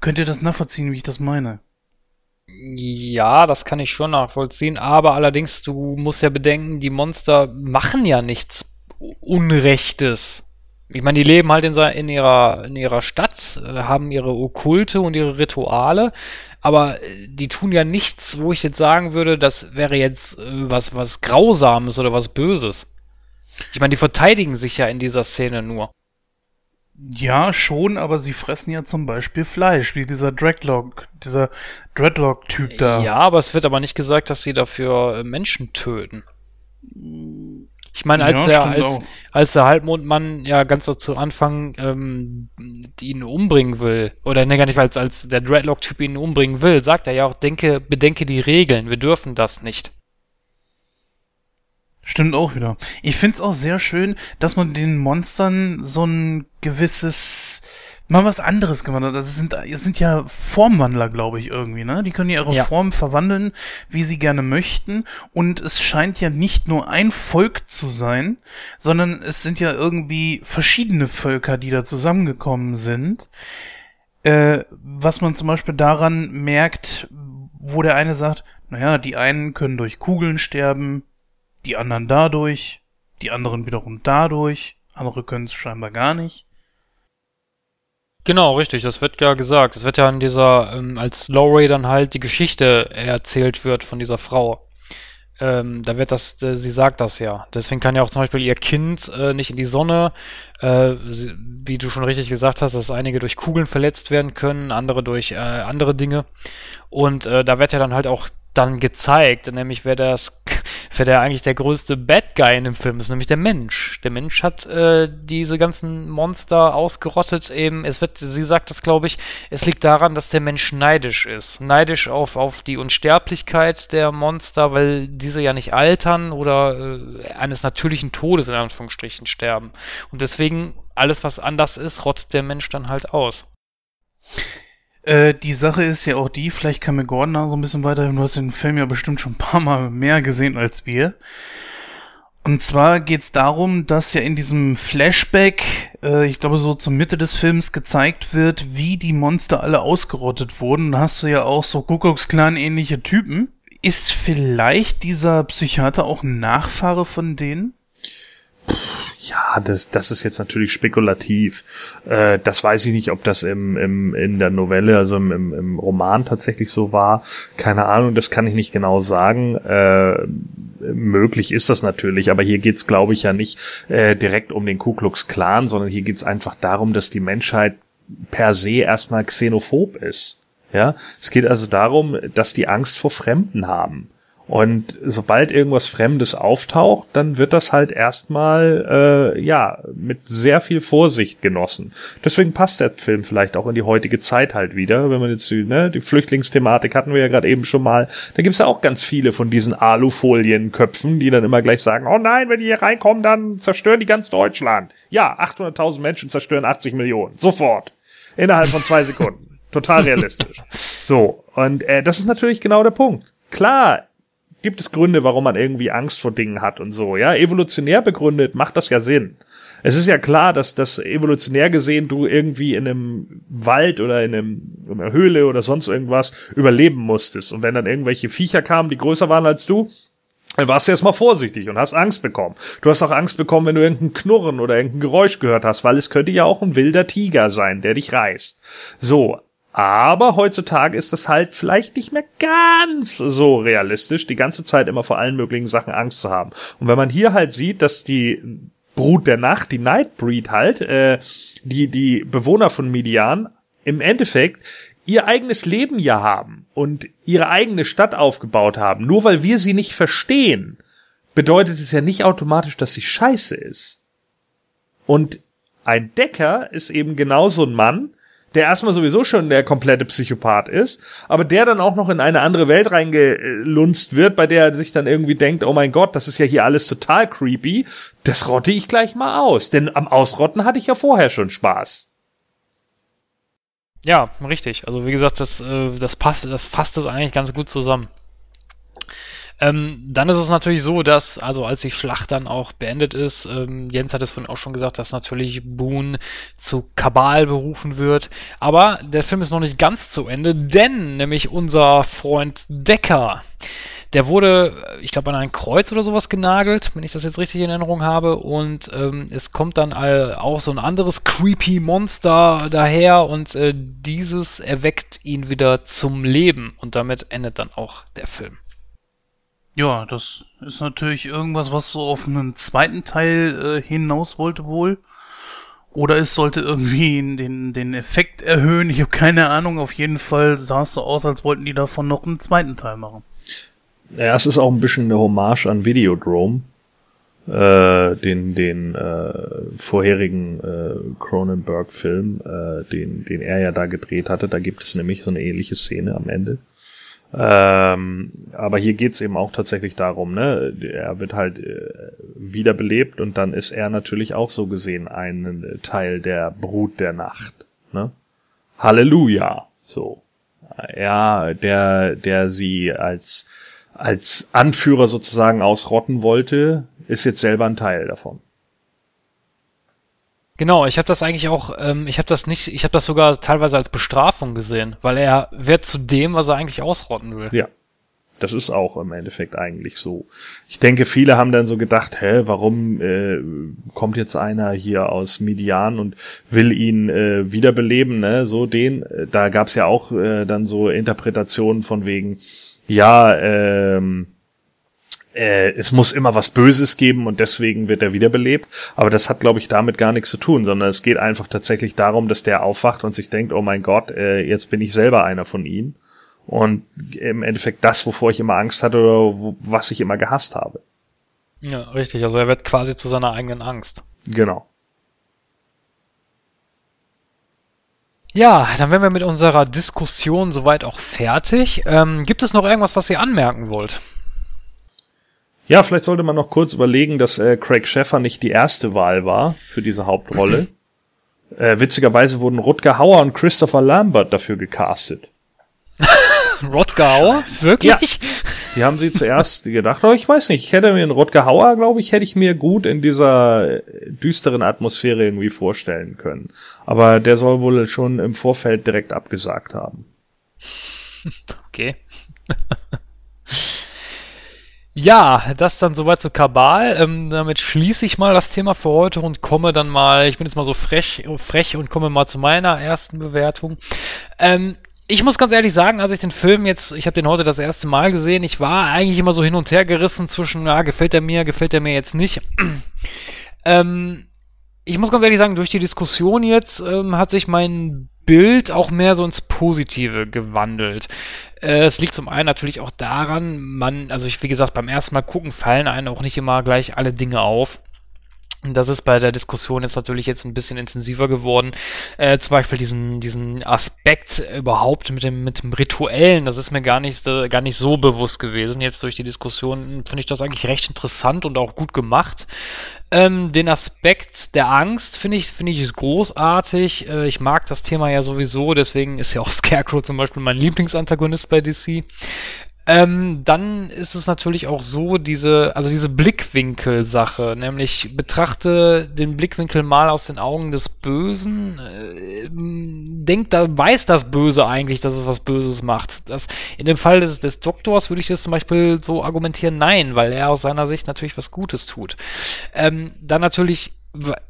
Könnt ihr das nachvollziehen, wie ich das meine? Ja, das kann ich schon nachvollziehen, aber allerdings, du musst ja bedenken, die Monster machen ja nichts Unrechtes. Ich meine, die leben halt in, in, ihrer, in ihrer Stadt, äh, haben ihre Okkulte und ihre Rituale, aber äh, die tun ja nichts, wo ich jetzt sagen würde, das wäre jetzt äh, was, was Grausames oder was Böses. Ich meine, die verteidigen sich ja in dieser Szene nur. Ja, schon, aber sie fressen ja zum Beispiel Fleisch, wie dieser Dreadlock, dieser Dreadlock-Typ da. Ja, aber es wird aber nicht gesagt, dass sie dafür äh, Menschen töten. Ich meine, als, ja, der, als, als der Halbmondmann ja ganz so zu Anfang ähm, ihn umbringen will, oder ne, gar nicht, als, als der Dreadlock-Typ ihn umbringen will, sagt er ja auch, denke, bedenke die Regeln, wir dürfen das nicht. Stimmt auch wieder. Ich find's auch sehr schön, dass man den Monstern so ein gewisses, mal was anderes gemacht hat. Das sind, das sind ja Formwandler, glaube ich, irgendwie, ne? Die können ja ihre Ja. Form verwandeln, wie sie gerne möchten. Und es scheint ja nicht nur ein Volk zu sein, sondern es sind ja irgendwie verschiedene Völker, die da zusammengekommen sind. Äh, was man zum Beispiel daran merkt, wo der eine sagt, naja, die einen können durch Kugeln sterben, die anderen dadurch, die anderen wiederum dadurch, andere können es scheinbar gar nicht. Genau, richtig, das wird ja gesagt. Es wird ja in dieser, ähm, als Laurie dann halt die Geschichte erzählt wird von dieser Frau. Ähm, da wird das, äh, sie sagt das ja. Deswegen kann ja auch zum Beispiel ihr Kind äh, nicht in die Sonne, äh, sie, wie du schon richtig gesagt hast, dass einige durch Kugeln verletzt werden können, andere durch äh, andere Dinge. Und äh, da wird ja dann halt auch dann gezeigt, nämlich wer das, wer der eigentlich der größte Bad Guy in dem Film ist, nämlich der Mensch. Der Mensch hat äh, diese ganzen Monster ausgerottet. Eben, es wird, sie sagt das, glaube ich, es liegt daran, dass der Mensch neidisch ist, neidisch auf auf die Unsterblichkeit der Monster, weil diese ja nicht altern oder äh, eines natürlichen Todes in Anführungsstrichen sterben. Und deswegen alles, was anders ist, rottet der Mensch dann halt aus. Äh, die Sache ist ja auch die, vielleicht kann mir Gordon da so ein bisschen weiterhelfen, du hast den Film ja bestimmt schon ein paar Mal mehr gesehen als wir. Und zwar geht's darum, dass ja in diesem Flashback, äh, ich glaube so zur Mitte des Films gezeigt wird, wie die Monster alle ausgerottet wurden. Da hast du ja auch so Kuckucksklan ähnliche Typen. Ist vielleicht dieser Psychiater auch ein Nachfahre von denen? Ja, das, das ist jetzt natürlich spekulativ. Äh, das weiß ich nicht, ob das im, im, in der Novelle, also im, im, Roman tatsächlich so war. Keine Ahnung, das kann ich nicht genau sagen. Äh, möglich ist das natürlich, aber hier geht's, glaube ich, ja nicht äh, direkt um den Ku Klux Klan, sondern hier geht's einfach darum, dass die Menschheit per se erstmal xenophob ist. Ja, es geht also darum, dass die Angst vor Fremden haben. Und sobald irgendwas Fremdes auftaucht, dann wird das halt erstmal äh, ja mit sehr viel Vorsicht genossen. Deswegen passt der Film vielleicht auch in die heutige Zeit halt wieder. Wenn man jetzt ne, die Flüchtlingsthematik hatten wir ja gerade eben schon mal. Da gibt's ja auch ganz viele von diesen Alufolienköpfen, die dann immer gleich sagen: Oh nein, wenn die hier reinkommen, dann zerstören die ganz Deutschland. Ja, 800.000 Menschen zerstören 80 Millionen sofort innerhalb von zwei Sekunden. Total realistisch. So und äh, das ist natürlich genau der Punkt. Klar gibt es Gründe, warum man irgendwie Angst vor Dingen hat und so. Ja, evolutionär begründet macht das ja Sinn. Es ist ja klar, dass das evolutionär gesehen du irgendwie in einem Wald oder in, einem, in einer Höhle oder sonst irgendwas überleben musstest. Und wenn dann irgendwelche Viecher kamen, die größer waren als du, dann warst du erstmal vorsichtig und hast Angst bekommen. Du hast auch Angst bekommen, wenn du irgendein Knurren oder irgendein Geräusch gehört hast, weil es könnte ja auch ein wilder Tiger sein, der dich reißt. So, aber heutzutage ist das halt vielleicht nicht mehr ganz so realistisch, die ganze Zeit immer vor allen möglichen Sachen Angst zu haben. Und wenn man hier halt sieht, dass die Brut der Nacht, die Nightbreed halt, äh, die, die Bewohner von Midian im Endeffekt ihr eigenes Leben ja haben und ihre eigene Stadt aufgebaut haben, nur weil wir sie nicht verstehen, bedeutet es ja nicht automatisch, dass sie scheiße ist. Und ein Decker ist eben genauso ein Mann, der erstmal sowieso schon der komplette Psychopath ist, aber der dann auch noch in eine andere Welt reingelunzt wird, bei der er sich dann irgendwie denkt, oh mein Gott, das ist ja hier alles total creepy, das rotte ich gleich mal aus, denn am Ausrotten hatte ich ja vorher schon Spaß. Ja, richtig. Also wie gesagt, das, äh, das passt, das fasst das eigentlich ganz gut zusammen. Ähm, dann ist es natürlich so, dass, also als die Schlacht dann auch beendet ist, ähm, Jens hat es vorhin auch schon gesagt, dass natürlich Boone zu Kabal berufen wird. Aber der Film ist noch nicht ganz zu Ende, denn nämlich unser Freund Decker, der wurde, ich glaube, an ein Kreuz oder sowas genagelt, wenn ich das jetzt richtig in Erinnerung habe. Und ähm, es kommt dann all, auch so ein anderes creepy Monster daher und äh, dieses erweckt ihn wieder zum Leben. Und damit endet dann auch der Film. Ja, das ist natürlich irgendwas, was so auf einen zweiten Teil äh, hinaus wollte wohl. Oder es sollte irgendwie den, den Effekt erhöhen. Ich habe keine Ahnung. Auf jeden Fall sah es so aus, als wollten die davon noch einen zweiten Teil machen. Ja, es ist auch ein bisschen eine Hommage an Videodrome, äh, den, den äh, vorherigen äh, Cronenberg-Film, äh, den, den er ja da gedreht hatte. Da gibt es nämlich so eine ähnliche Szene am Ende. Ähm, aber hier geht's eben auch tatsächlich darum, ne? Er wird halt äh, wiederbelebt und dann ist er natürlich auch so gesehen ein Teil der Brut der Nacht. Ne? Halleluja. So. Er, der, der sie als, als Anführer sozusagen ausrotten wollte, ist jetzt selber ein Teil davon. Genau, ich habe das eigentlich auch, ähm, ich habe das nicht, ich habe das sogar teilweise als Bestrafung gesehen, weil er wird zu dem, was er eigentlich ausrotten will. Ja. Das ist auch im Endeffekt eigentlich so. Ich denke, viele haben dann so gedacht, hä, warum äh, kommt jetzt einer hier aus Midian und will ihn äh, wiederbeleben, ne? So den. Da gab's ja auch äh, dann so Interpretationen von wegen, ja, ähm, äh, es muss immer was Böses geben und deswegen wird er wiederbelebt. Aber das hat, glaube ich, damit gar nichts zu tun, sondern es geht einfach tatsächlich darum, dass der aufwacht und sich denkt, oh mein Gott, äh, jetzt bin ich selber einer von ihnen. Und im Endeffekt das, wovor ich immer Angst hatte oder wo, was ich immer gehasst habe. Ja, richtig. Also er wird quasi zu seiner eigenen Angst. Genau. Ja, dann wären wir mit unserer Diskussion soweit auch fertig. Ähm, gibt es noch irgendwas, was ihr anmerken wollt? Ja, vielleicht sollte man noch kurz überlegen, dass äh, Craig Sheffer nicht die erste Wahl war für diese Hauptrolle. äh, witzigerweise wurden Rutger Hauer und Christopher Lambert dafür gecastet. Rutger Hauer? Wirklich? Ja. Die haben sie zuerst gedacht, aber ich weiß nicht, ich hätte mir einen Rutger Hauer, glaube ich, hätte ich mir gut in dieser äh, düsteren Atmosphäre irgendwie vorstellen können. Aber der soll wohl schon im Vorfeld direkt abgesagt haben. Okay. Ja, das dann soweit zu Kabal. Ähm, damit schließe ich mal das Thema für heute und komme dann mal, ich bin jetzt mal so frech, frech und komme mal zu meiner ersten Bewertung. Ähm, ich muss ganz ehrlich sagen, als ich den Film jetzt, ich habe den heute das erste Mal gesehen, ich war eigentlich immer so hin und her gerissen zwischen, ja, gefällt er mir, gefällt er mir jetzt nicht. ähm, ich muss ganz ehrlich sagen, durch die Diskussion jetzt ähm, hat sich mein Bild auch mehr so ins Positive gewandelt. Äh, es liegt zum einen natürlich auch daran, man, also ich, wie gesagt, beim ersten Mal gucken fallen einem auch nicht immer gleich alle Dinge auf. Das ist bei der Diskussion jetzt natürlich jetzt ein bisschen intensiver geworden. Äh, zum Beispiel diesen, diesen Aspekt überhaupt mit dem, mit dem Rituellen, das ist mir gar nicht, äh, gar nicht so bewusst gewesen. Jetzt durch die Diskussion finde ich das eigentlich recht interessant und auch gut gemacht. Ähm, den Aspekt der Angst finde ich, finde ich großartig. Äh, ich mag das Thema ja sowieso, deswegen ist ja auch Scarecrow zum Beispiel mein Lieblingsantagonist bei DC. Ähm, dann ist es natürlich auch so, diese, also diese Blickwinkel-Sache, nämlich betrachte den Blickwinkel mal aus den Augen des Bösen, äh, denkt, da weiß das Böse eigentlich, dass es was Böses macht. Das, in dem Fall des, des Doktors würde ich das zum Beispiel so argumentieren, nein, weil er aus seiner Sicht natürlich was Gutes tut. Ähm, dann natürlich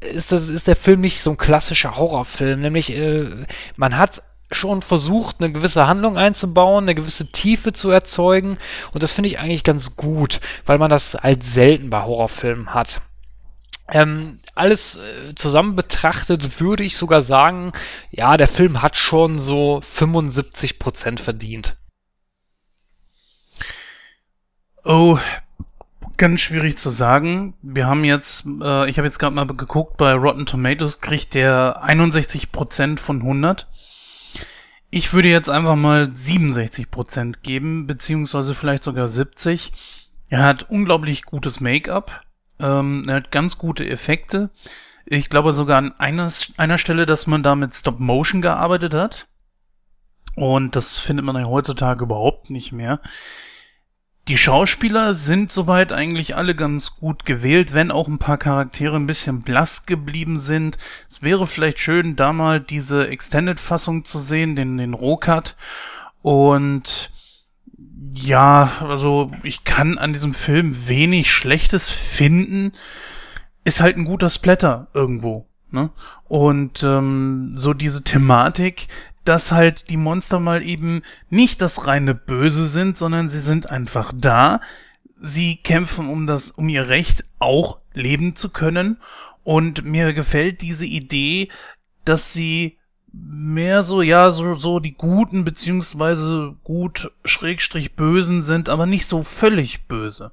ist, das, ist der Film nicht so ein klassischer Horrorfilm, nämlich äh, man hat schon versucht, eine gewisse Handlung einzubauen, eine gewisse Tiefe zu erzeugen. Und das finde ich eigentlich ganz gut, weil man das halt selten bei Horrorfilmen hat. Ähm, alles äh, zusammen betrachtet würde ich sogar sagen, ja, der Film hat schon so 75% verdient. Oh, ganz schwierig zu sagen. Wir haben jetzt, äh, ich habe jetzt gerade mal geguckt, bei Rotten Tomatoes kriegt der 61% von 100. Ich würde jetzt einfach mal 67% geben, beziehungsweise vielleicht sogar 70. Er hat unglaublich gutes Make-up. Ähm, er hat ganz gute Effekte. Ich glaube sogar an einer, einer Stelle, dass man da mit Stop Motion gearbeitet hat. Und das findet man ja heutzutage überhaupt nicht mehr. Die Schauspieler sind soweit eigentlich alle ganz gut gewählt, wenn auch ein paar Charaktere ein bisschen blass geblieben sind. Es wäre vielleicht schön, da mal diese Extended-Fassung zu sehen, den, den Rohcut. Und ja, also ich kann an diesem Film wenig Schlechtes finden. Ist halt ein guter Splatter irgendwo. Ne? Und ähm, so diese Thematik, dass halt die Monster mal eben nicht das reine Böse sind, sondern sie sind einfach da. Sie kämpfen um das, um ihr Recht, auch leben zu können. Und mir gefällt diese Idee, dass sie mehr so, ja, so, so die Guten beziehungsweise gut Schrägstrich Bösen sind, aber nicht so völlig böse.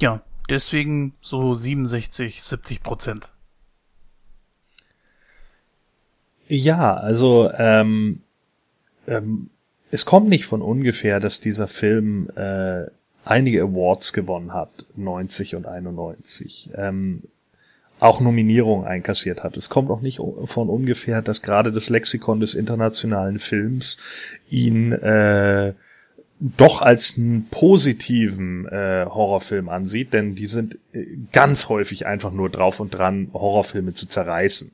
Ja, deswegen so 67, 70 Prozent. Ja, also ähm, ähm, es kommt nicht von ungefähr, dass dieser Film äh, einige Awards gewonnen hat, 90 und 91. Ähm, auch Nominierungen einkassiert hat. Es kommt auch nicht von ungefähr, dass gerade das Lexikon des internationalen Films ihn äh, doch als einen positiven äh, Horrorfilm ansieht, denn die sind äh, ganz häufig einfach nur drauf und dran, Horrorfilme zu zerreißen.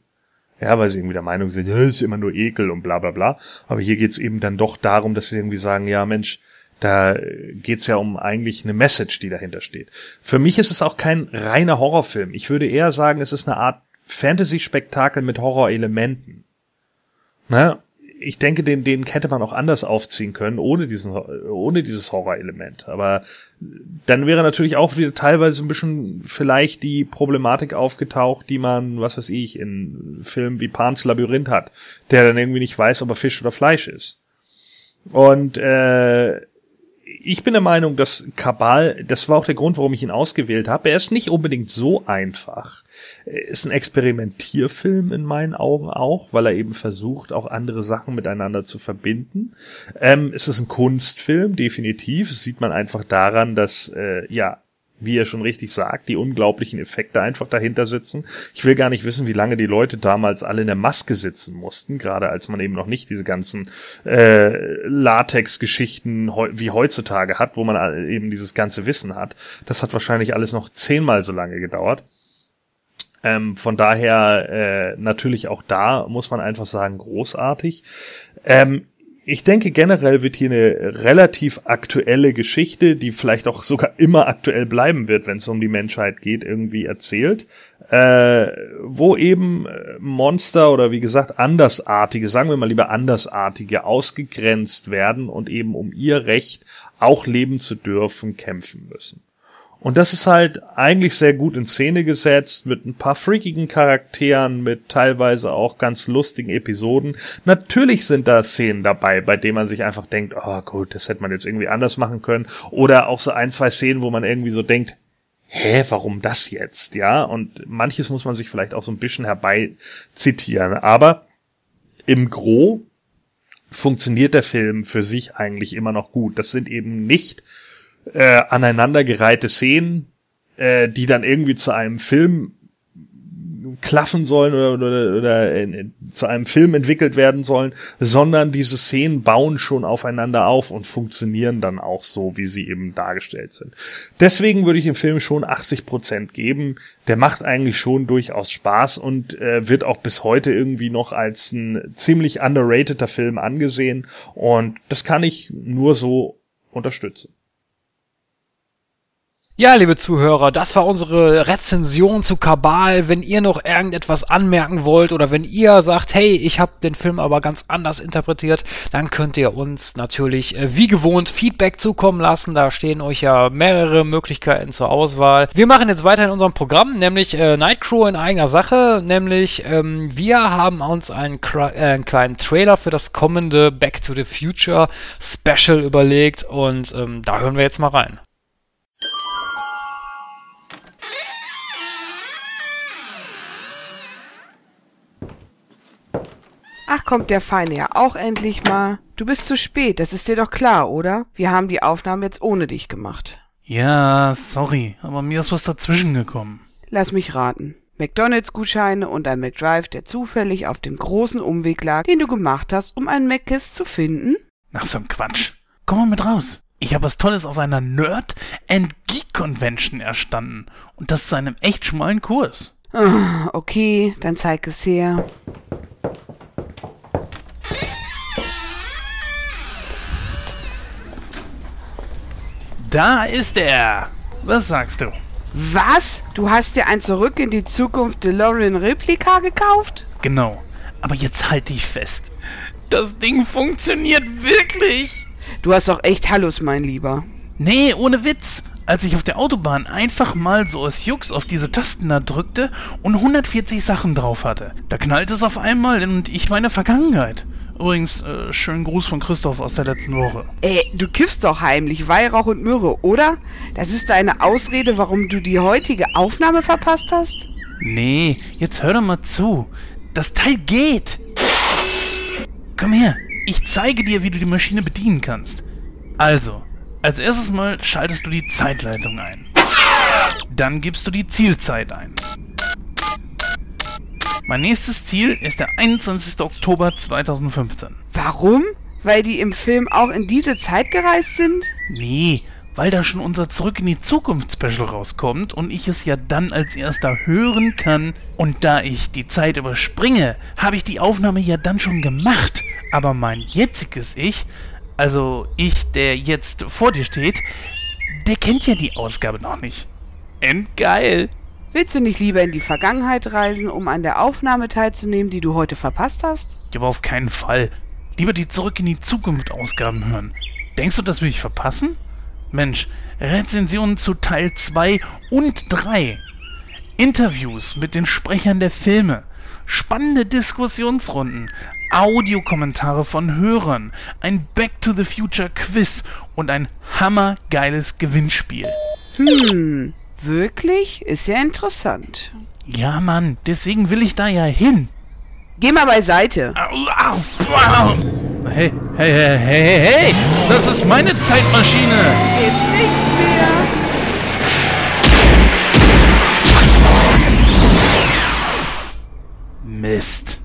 Ja, weil sie irgendwie der Meinung sind, ja, ist immer nur Ekel und bla bla bla. Aber hier geht's eben dann doch darum, dass sie irgendwie sagen, ja Mensch, da geht's ja um eigentlich eine Message, die dahinter steht. Für mich ist es auch kein reiner Horrorfilm. Ich würde eher sagen, es ist eine Art Fantasy-Spektakel mit Horrorelementen. Ne? Ich denke, den, den hätte man auch anders aufziehen können, ohne diesen, ohne dieses Horrorelement. Aber dann wäre natürlich auch wieder teilweise ein bisschen vielleicht die Problematik aufgetaucht, die man, was weiß ich, in Filmen wie Pan's Labyrinth hat, der dann irgendwie nicht weiß, ob er Fisch oder Fleisch ist. Und äh, ich bin der Meinung, dass Kabal, das war auch der Grund, warum ich ihn ausgewählt habe. Er ist nicht unbedingt so einfach. Er ist ein Experimentierfilm in meinen Augen auch, weil er eben versucht, auch andere Sachen miteinander zu verbinden. Ähm, es ist ein Kunstfilm, definitiv. Das sieht man einfach daran, dass äh, ja wie er schon richtig sagt, die unglaublichen Effekte einfach dahinter sitzen. Ich will gar nicht wissen, wie lange die Leute damals alle in der Maske sitzen mussten, gerade als man eben noch nicht diese ganzen äh, Latex-Geschichten wie heutzutage hat, wo man eben dieses ganze Wissen hat. Das hat wahrscheinlich alles noch zehnmal so lange gedauert. Ähm, von daher äh, natürlich auch da muss man einfach sagen, großartig. Ähm, ich denke generell wird hier eine relativ aktuelle Geschichte, die vielleicht auch sogar immer aktuell bleiben wird, wenn es um die Menschheit geht, irgendwie erzählt, äh, wo eben äh, Monster oder wie gesagt andersartige, sagen wir mal lieber andersartige, ausgegrenzt werden und eben um ihr Recht auch leben zu dürfen kämpfen müssen. Und das ist halt eigentlich sehr gut in Szene gesetzt, mit ein paar freakigen Charakteren, mit teilweise auch ganz lustigen Episoden. Natürlich sind da Szenen dabei, bei denen man sich einfach denkt, oh gut, das hätte man jetzt irgendwie anders machen können. Oder auch so ein, zwei Szenen, wo man irgendwie so denkt, hä, warum das jetzt? Ja, und manches muss man sich vielleicht auch so ein bisschen herbei zitieren. Aber im Gro funktioniert der Film für sich eigentlich immer noch gut. Das sind eben nicht äh, aneinandergereihte Szenen, äh, die dann irgendwie zu einem Film klaffen sollen oder, oder, oder in, in, zu einem Film entwickelt werden sollen, sondern diese Szenen bauen schon aufeinander auf und funktionieren dann auch so, wie sie eben dargestellt sind. Deswegen würde ich dem Film schon 80 Prozent geben. Der macht eigentlich schon durchaus Spaß und äh, wird auch bis heute irgendwie noch als ein ziemlich underrateder Film angesehen und das kann ich nur so unterstützen. Ja, liebe Zuhörer, das war unsere Rezension zu Kabal. Wenn ihr noch irgendetwas anmerken wollt oder wenn ihr sagt, hey, ich habe den Film aber ganz anders interpretiert, dann könnt ihr uns natürlich äh, wie gewohnt Feedback zukommen lassen. Da stehen euch ja mehrere Möglichkeiten zur Auswahl. Wir machen jetzt weiter in unserem Programm, nämlich äh, Nightcrow in eigener Sache. Nämlich ähm, wir haben uns einen, äh, einen, kleinen Trailer für das kommende Back to the Future Special überlegt und ähm, da hören wir jetzt mal rein. Ach, kommt der Feine ja auch endlich mal. Du bist zu spät, das ist dir doch klar, oder? Wir haben die Aufnahme jetzt ohne dich gemacht. Ja, sorry, aber mir ist was dazwischen gekommen. Lass mich raten. McDonalds-Gutscheine und ein McDrive, der zufällig auf dem großen Umweg lag, den du gemacht hast, um einen McKiss zu finden? Ach, so ein Quatsch. Komm mal mit raus. Ich habe was Tolles auf einer Nerd and Geek Convention erstanden. Und das zu einem echt schmalen Kurs. Ah, okay, dann zeig es her. Da ist er. Was sagst du? Was? Du hast dir ein Zurück in die Zukunft DeLorean Replika gekauft? Genau. Aber jetzt halt dich fest. Das Ding funktioniert wirklich. Du hast doch echt Hallus, mein Lieber. Nee, ohne Witz. Als ich auf der Autobahn einfach mal so aus Jux auf diese Tasten da drückte und 140 Sachen drauf hatte, da knallte es auf einmal und ich meine Vergangenheit. Übrigens, äh, schönen Gruß von Christoph aus der letzten Woche. Ey, du kiffst doch heimlich Weihrauch und Myrrhe, oder? Das ist deine Ausrede, warum du die heutige Aufnahme verpasst hast? Nee, jetzt hör doch mal zu. Das Teil geht. Komm her, Ich zeige dir, wie du die Maschine bedienen kannst. Also, als erstes mal schaltest du die Zeitleitung ein. Dann gibst du die Zielzeit ein. Mein nächstes Ziel ist der 21. Oktober 2015. Warum? Weil die im Film auch in diese Zeit gereist sind? Nee, weil da schon unser Zurück in die Zukunft Special rauskommt und ich es ja dann als erster hören kann. Und da ich die Zeit überspringe, habe ich die Aufnahme ja dann schon gemacht. Aber mein jetziges Ich, also ich, der jetzt vor dir steht, der kennt ja die Ausgabe noch nicht. Endgeil! Willst du nicht lieber in die Vergangenheit reisen, um an der Aufnahme teilzunehmen, die du heute verpasst hast? Ja, aber auf keinen Fall. Lieber die Zurück in die Zukunft Ausgaben hören. Denkst du, das will ich verpassen? Mensch, Rezensionen zu Teil 2 und 3. Interviews mit den Sprechern der Filme. Spannende Diskussionsrunden. Audiokommentare von Hörern. Ein Back to the Future Quiz und ein hammergeiles Gewinnspiel. Hm, wirklich? Ist ja interessant. Ja, Mann, deswegen will ich da ja hin. Geh mal beiseite. Au, au, au. Hey, hey, hey, hey, hey, hey, das ist meine Zeitmaschine. Jetzt nicht mehr. Mist.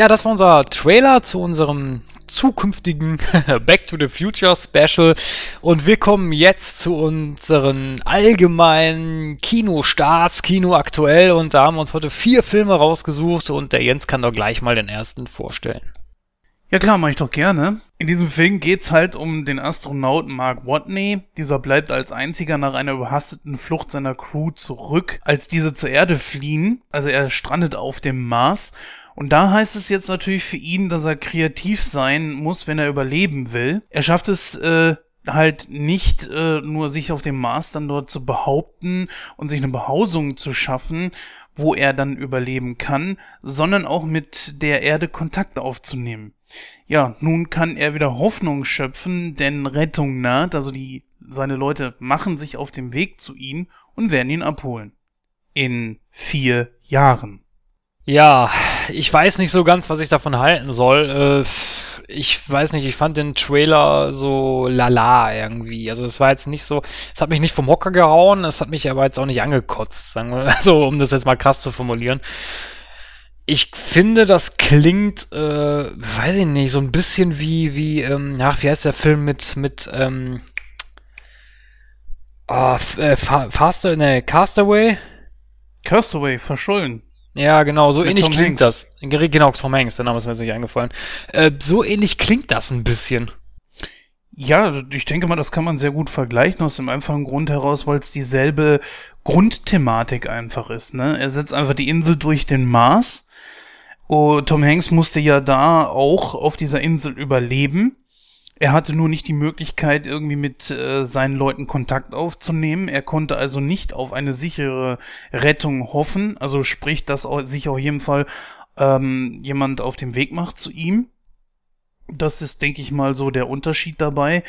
Ja, das war unser Trailer zu unserem zukünftigen Back to the Future Special. Und wir kommen jetzt zu unseren allgemeinen Kinostarts, Kino aktuell. Und da haben wir uns heute vier Filme rausgesucht und der Jens kann doch gleich mal den ersten vorstellen. Ja klar, mache ich doch gerne. In diesem Film geht's halt um den Astronauten Mark Watney. Dieser bleibt als einziger nach einer überhasteten Flucht seiner Crew zurück, als diese zur Erde fliehen. Also er strandet auf dem Mars. Und da heißt es jetzt natürlich für ihn, dass er kreativ sein muss, wenn er überleben will. Er schafft es äh, halt nicht äh, nur sich auf dem Mars dann dort zu behaupten und sich eine Behausung zu schaffen, wo er dann überleben kann, sondern auch mit der Erde Kontakt aufzunehmen. Ja, nun kann er wieder Hoffnung schöpfen, denn Rettung naht, also die seine Leute machen sich auf dem Weg zu ihm und werden ihn abholen. In vier Jahren. Ja, ich weiß nicht so ganz, was ich davon halten soll. Äh, ich weiß nicht, ich fand den Trailer so lala irgendwie. Also es war jetzt nicht so, es hat mich nicht vom Hocker gehauen, es hat mich aber jetzt auch nicht angekotzt, sagen wir, also um das jetzt mal krass zu formulieren. Ich finde, das klingt, äh, weiß ich nicht, so ein bisschen wie, wie, ähm, ach, wie heißt der Film mit, mit, ähm, oh, äh, Faster, ne, Castaway? Castaway, verschollen. Ja, genau, so Mit ähnlich Tom klingt Hanks. das. Genau, Tom Hanks, der Name ist mir jetzt nicht eingefallen. Äh, so ähnlich klingt das ein bisschen. Ja, ich denke mal, das kann man sehr gut vergleichen aus dem einfachen Grund heraus, weil es dieselbe Grundthematik einfach ist. Ne? Er setzt einfach die Insel durch den Mars. Oh, Tom Hanks musste ja da auch auf dieser Insel überleben. Er hatte nur nicht die Möglichkeit, irgendwie mit äh, seinen Leuten Kontakt aufzunehmen. Er konnte also nicht auf eine sichere Rettung hoffen. Also sprich, dass sich auf jeden Fall ähm, jemand auf dem Weg macht zu ihm. Das ist, denke ich mal, so der Unterschied dabei.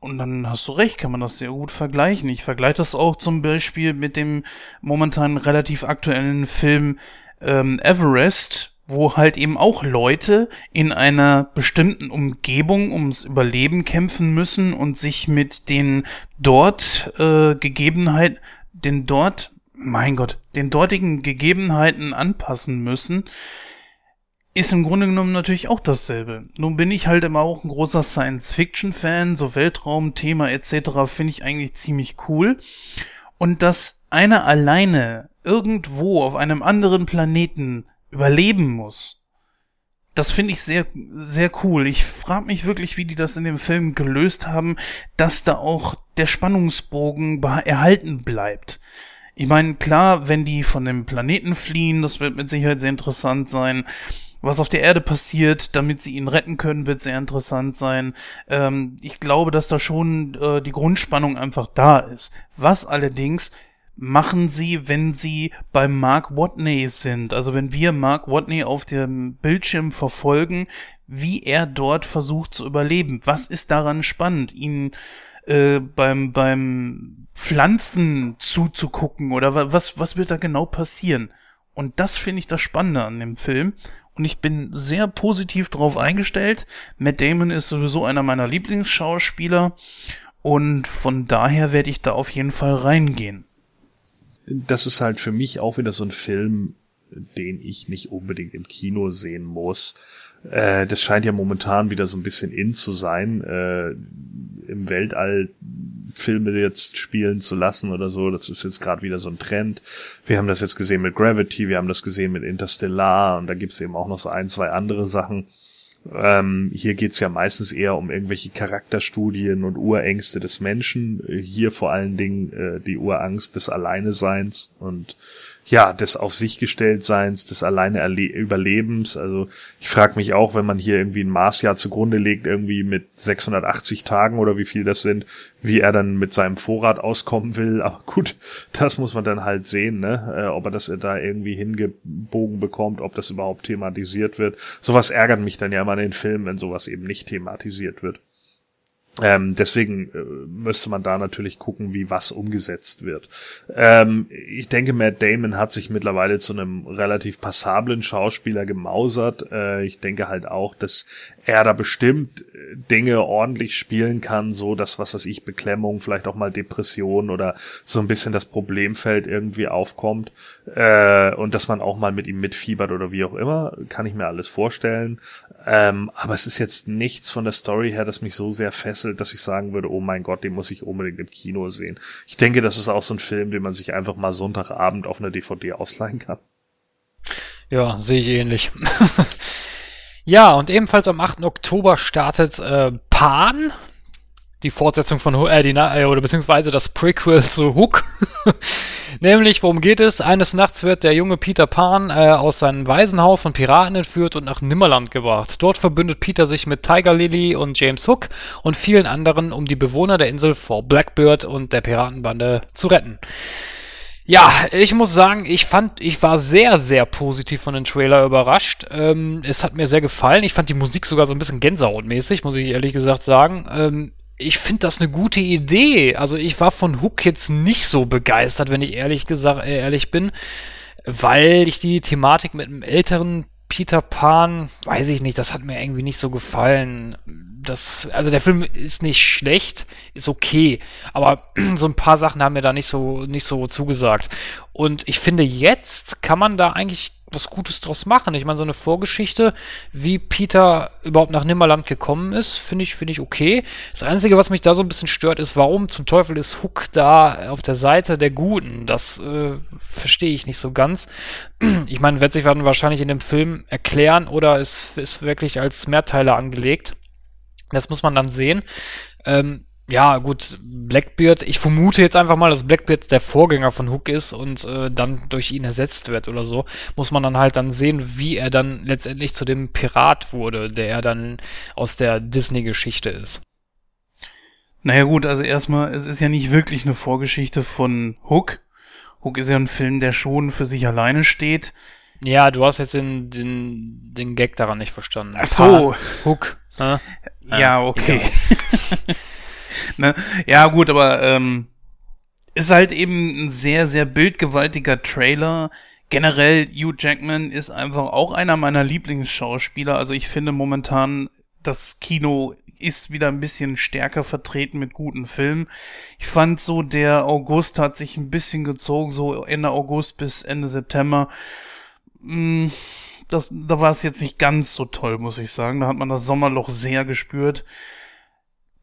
Und dann hast du recht, kann man das sehr gut vergleichen. Ich vergleiche das auch zum Beispiel mit dem momentan relativ aktuellen Film ähm, Everest, wo halt eben auch Leute in einer bestimmten Umgebung ums Überleben kämpfen müssen und sich mit den dort äh, Gegebenheiten, den dort, mein Gott, den dortigen Gegebenheiten anpassen müssen ist im Grunde genommen natürlich auch dasselbe. Nun bin ich halt immer auch ein großer Science-Fiction-Fan, so Weltraumthema etc. finde ich eigentlich ziemlich cool. Und dass einer alleine irgendwo auf einem anderen Planeten überleben muss, das finde ich sehr, sehr cool. Ich frage mich wirklich, wie die das in dem Film gelöst haben, dass da auch der Spannungsbogen erhalten bleibt. Ich meine, klar, wenn die von dem Planeten fliehen, das wird mit Sicherheit sehr interessant sein. Was auf der Erde passiert, damit sie ihn retten können, wird sehr interessant sein. Ähm, ich glaube, dass da schon äh, die Grundspannung einfach da ist. Was allerdings machen sie, wenn sie bei Mark Watney sind? Also wenn wir Mark Watney auf dem Bildschirm verfolgen, wie er dort versucht zu überleben. Was ist daran spannend, ihn äh, beim, beim Pflanzen zuzugucken oder was, was wird da genau passieren? Und das finde ich das Spannende an dem Film. Und ich bin sehr positiv darauf eingestellt. Matt Damon ist sowieso einer meiner Lieblingsschauspieler. Und von daher werde ich da auf jeden Fall reingehen. Das ist halt für mich auch wieder so ein Film, den ich nicht unbedingt im Kino sehen muss. Äh, das scheint ja momentan wieder so ein bisschen in zu sein, äh, im Weltall Filme jetzt spielen zu lassen oder so. Das ist jetzt gerade wieder so ein Trend. Wir haben das jetzt gesehen mit Gravity, wir haben das gesehen mit Interstellar und da gibt's eben auch noch so ein, zwei andere Sachen. Ähm, hier geht's ja meistens eher um irgendwelche Charakterstudien und Urängste des Menschen. Hier vor allen Dingen äh, die Urangst des Alleineseins und ja, des auf sich gestellt Seins, des alleine Überlebens. Also ich frage mich auch, wenn man hier irgendwie ein Marsjahr zugrunde legt, irgendwie mit 680 Tagen oder wie viel das sind, wie er dann mit seinem Vorrat auskommen will. Aber gut, das muss man dann halt sehen, ne? Äh, ob er das da irgendwie hingebogen bekommt, ob das überhaupt thematisiert wird. Sowas ärgert mich dann ja immer in den Filmen, wenn sowas eben nicht thematisiert wird. Ähm, deswegen äh, müsste man da natürlich gucken, wie was umgesetzt wird. Ähm, ich denke, Matt Damon hat sich mittlerweile zu einem relativ passablen Schauspieler gemausert. Äh, ich denke halt auch, dass er da bestimmt äh, Dinge ordentlich spielen kann, so dass was weiß ich, Beklemmung, vielleicht auch mal Depression oder so ein bisschen das Problemfeld irgendwie aufkommt äh, und dass man auch mal mit ihm mitfiebert oder wie auch immer, kann ich mir alles vorstellen. Ähm, aber es ist jetzt nichts von der Story her, das mich so sehr fesselt, dass ich sagen würde, oh mein Gott, den muss ich unbedingt im Kino sehen. Ich denke, das ist auch so ein Film, den man sich einfach mal Sonntagabend auf einer DVD ausleihen kann. Ja, sehe ich ähnlich. ja, und ebenfalls am 8. Oktober startet äh, Pan, die Fortsetzung von äh, die, äh, oder beziehungsweise das Prequel zu Hook. Nämlich, worum geht es? Eines Nachts wird der junge Peter Pan äh, aus seinem Waisenhaus von Piraten entführt und nach Nimmerland gebracht. Dort verbündet Peter sich mit Tiger Lily und James Hook und vielen anderen, um die Bewohner der Insel vor Blackbird und der Piratenbande zu retten. Ja, ich muss sagen, ich fand, ich war sehr, sehr positiv von dem Trailer überrascht. Ähm, es hat mir sehr gefallen. Ich fand die Musik sogar so ein bisschen Gänsehautmäßig, muss ich ehrlich gesagt sagen. Ähm, ich finde das eine gute Idee. Also ich war von Hook jetzt nicht so begeistert, wenn ich ehrlich gesagt äh, ehrlich bin, weil ich die Thematik mit einem älteren Peter Pan, weiß ich nicht, das hat mir irgendwie nicht so gefallen. Das, also der Film ist nicht schlecht, ist okay, aber so ein paar Sachen haben mir da nicht so nicht so zugesagt. Und ich finde jetzt kann man da eigentlich was Gutes draus machen. Ich meine, so eine Vorgeschichte, wie Peter überhaupt nach Nimmerland gekommen ist, finde ich, finde ich okay. Das Einzige, was mich da so ein bisschen stört, ist, warum zum Teufel ist Hook da auf der Seite der Guten? Das äh, verstehe ich nicht so ganz. Ich meine, wird sich dann wahrscheinlich in dem Film erklären oder es ist wirklich als Mehrteiler angelegt. Das muss man dann sehen. Ähm, ja, gut, Blackbeard, ich vermute jetzt einfach mal, dass Blackbeard der Vorgänger von Hook ist und äh, dann durch ihn ersetzt wird oder so. Muss man dann halt dann sehen, wie er dann letztendlich zu dem Pirat wurde, der er dann aus der Disney-Geschichte ist. Naja gut, also erstmal, es ist ja nicht wirklich eine Vorgeschichte von Hook. Hook ist ja ein Film, der schon für sich alleine steht. Ja, du hast jetzt den, den, den Gag daran nicht verstanden. Ach so. Hook. Ne? Ja, okay. ne? Ja, gut, aber ähm, ist halt eben ein sehr, sehr bildgewaltiger Trailer. Generell, Hugh Jackman ist einfach auch einer meiner Lieblingsschauspieler. Also ich finde momentan, das Kino ist wieder ein bisschen stärker vertreten mit guten Filmen. Ich fand so, der August hat sich ein bisschen gezogen, so Ende August bis Ende September. Mm, das, da war es jetzt nicht ganz so toll, muss ich sagen. Da hat man das Sommerloch sehr gespürt.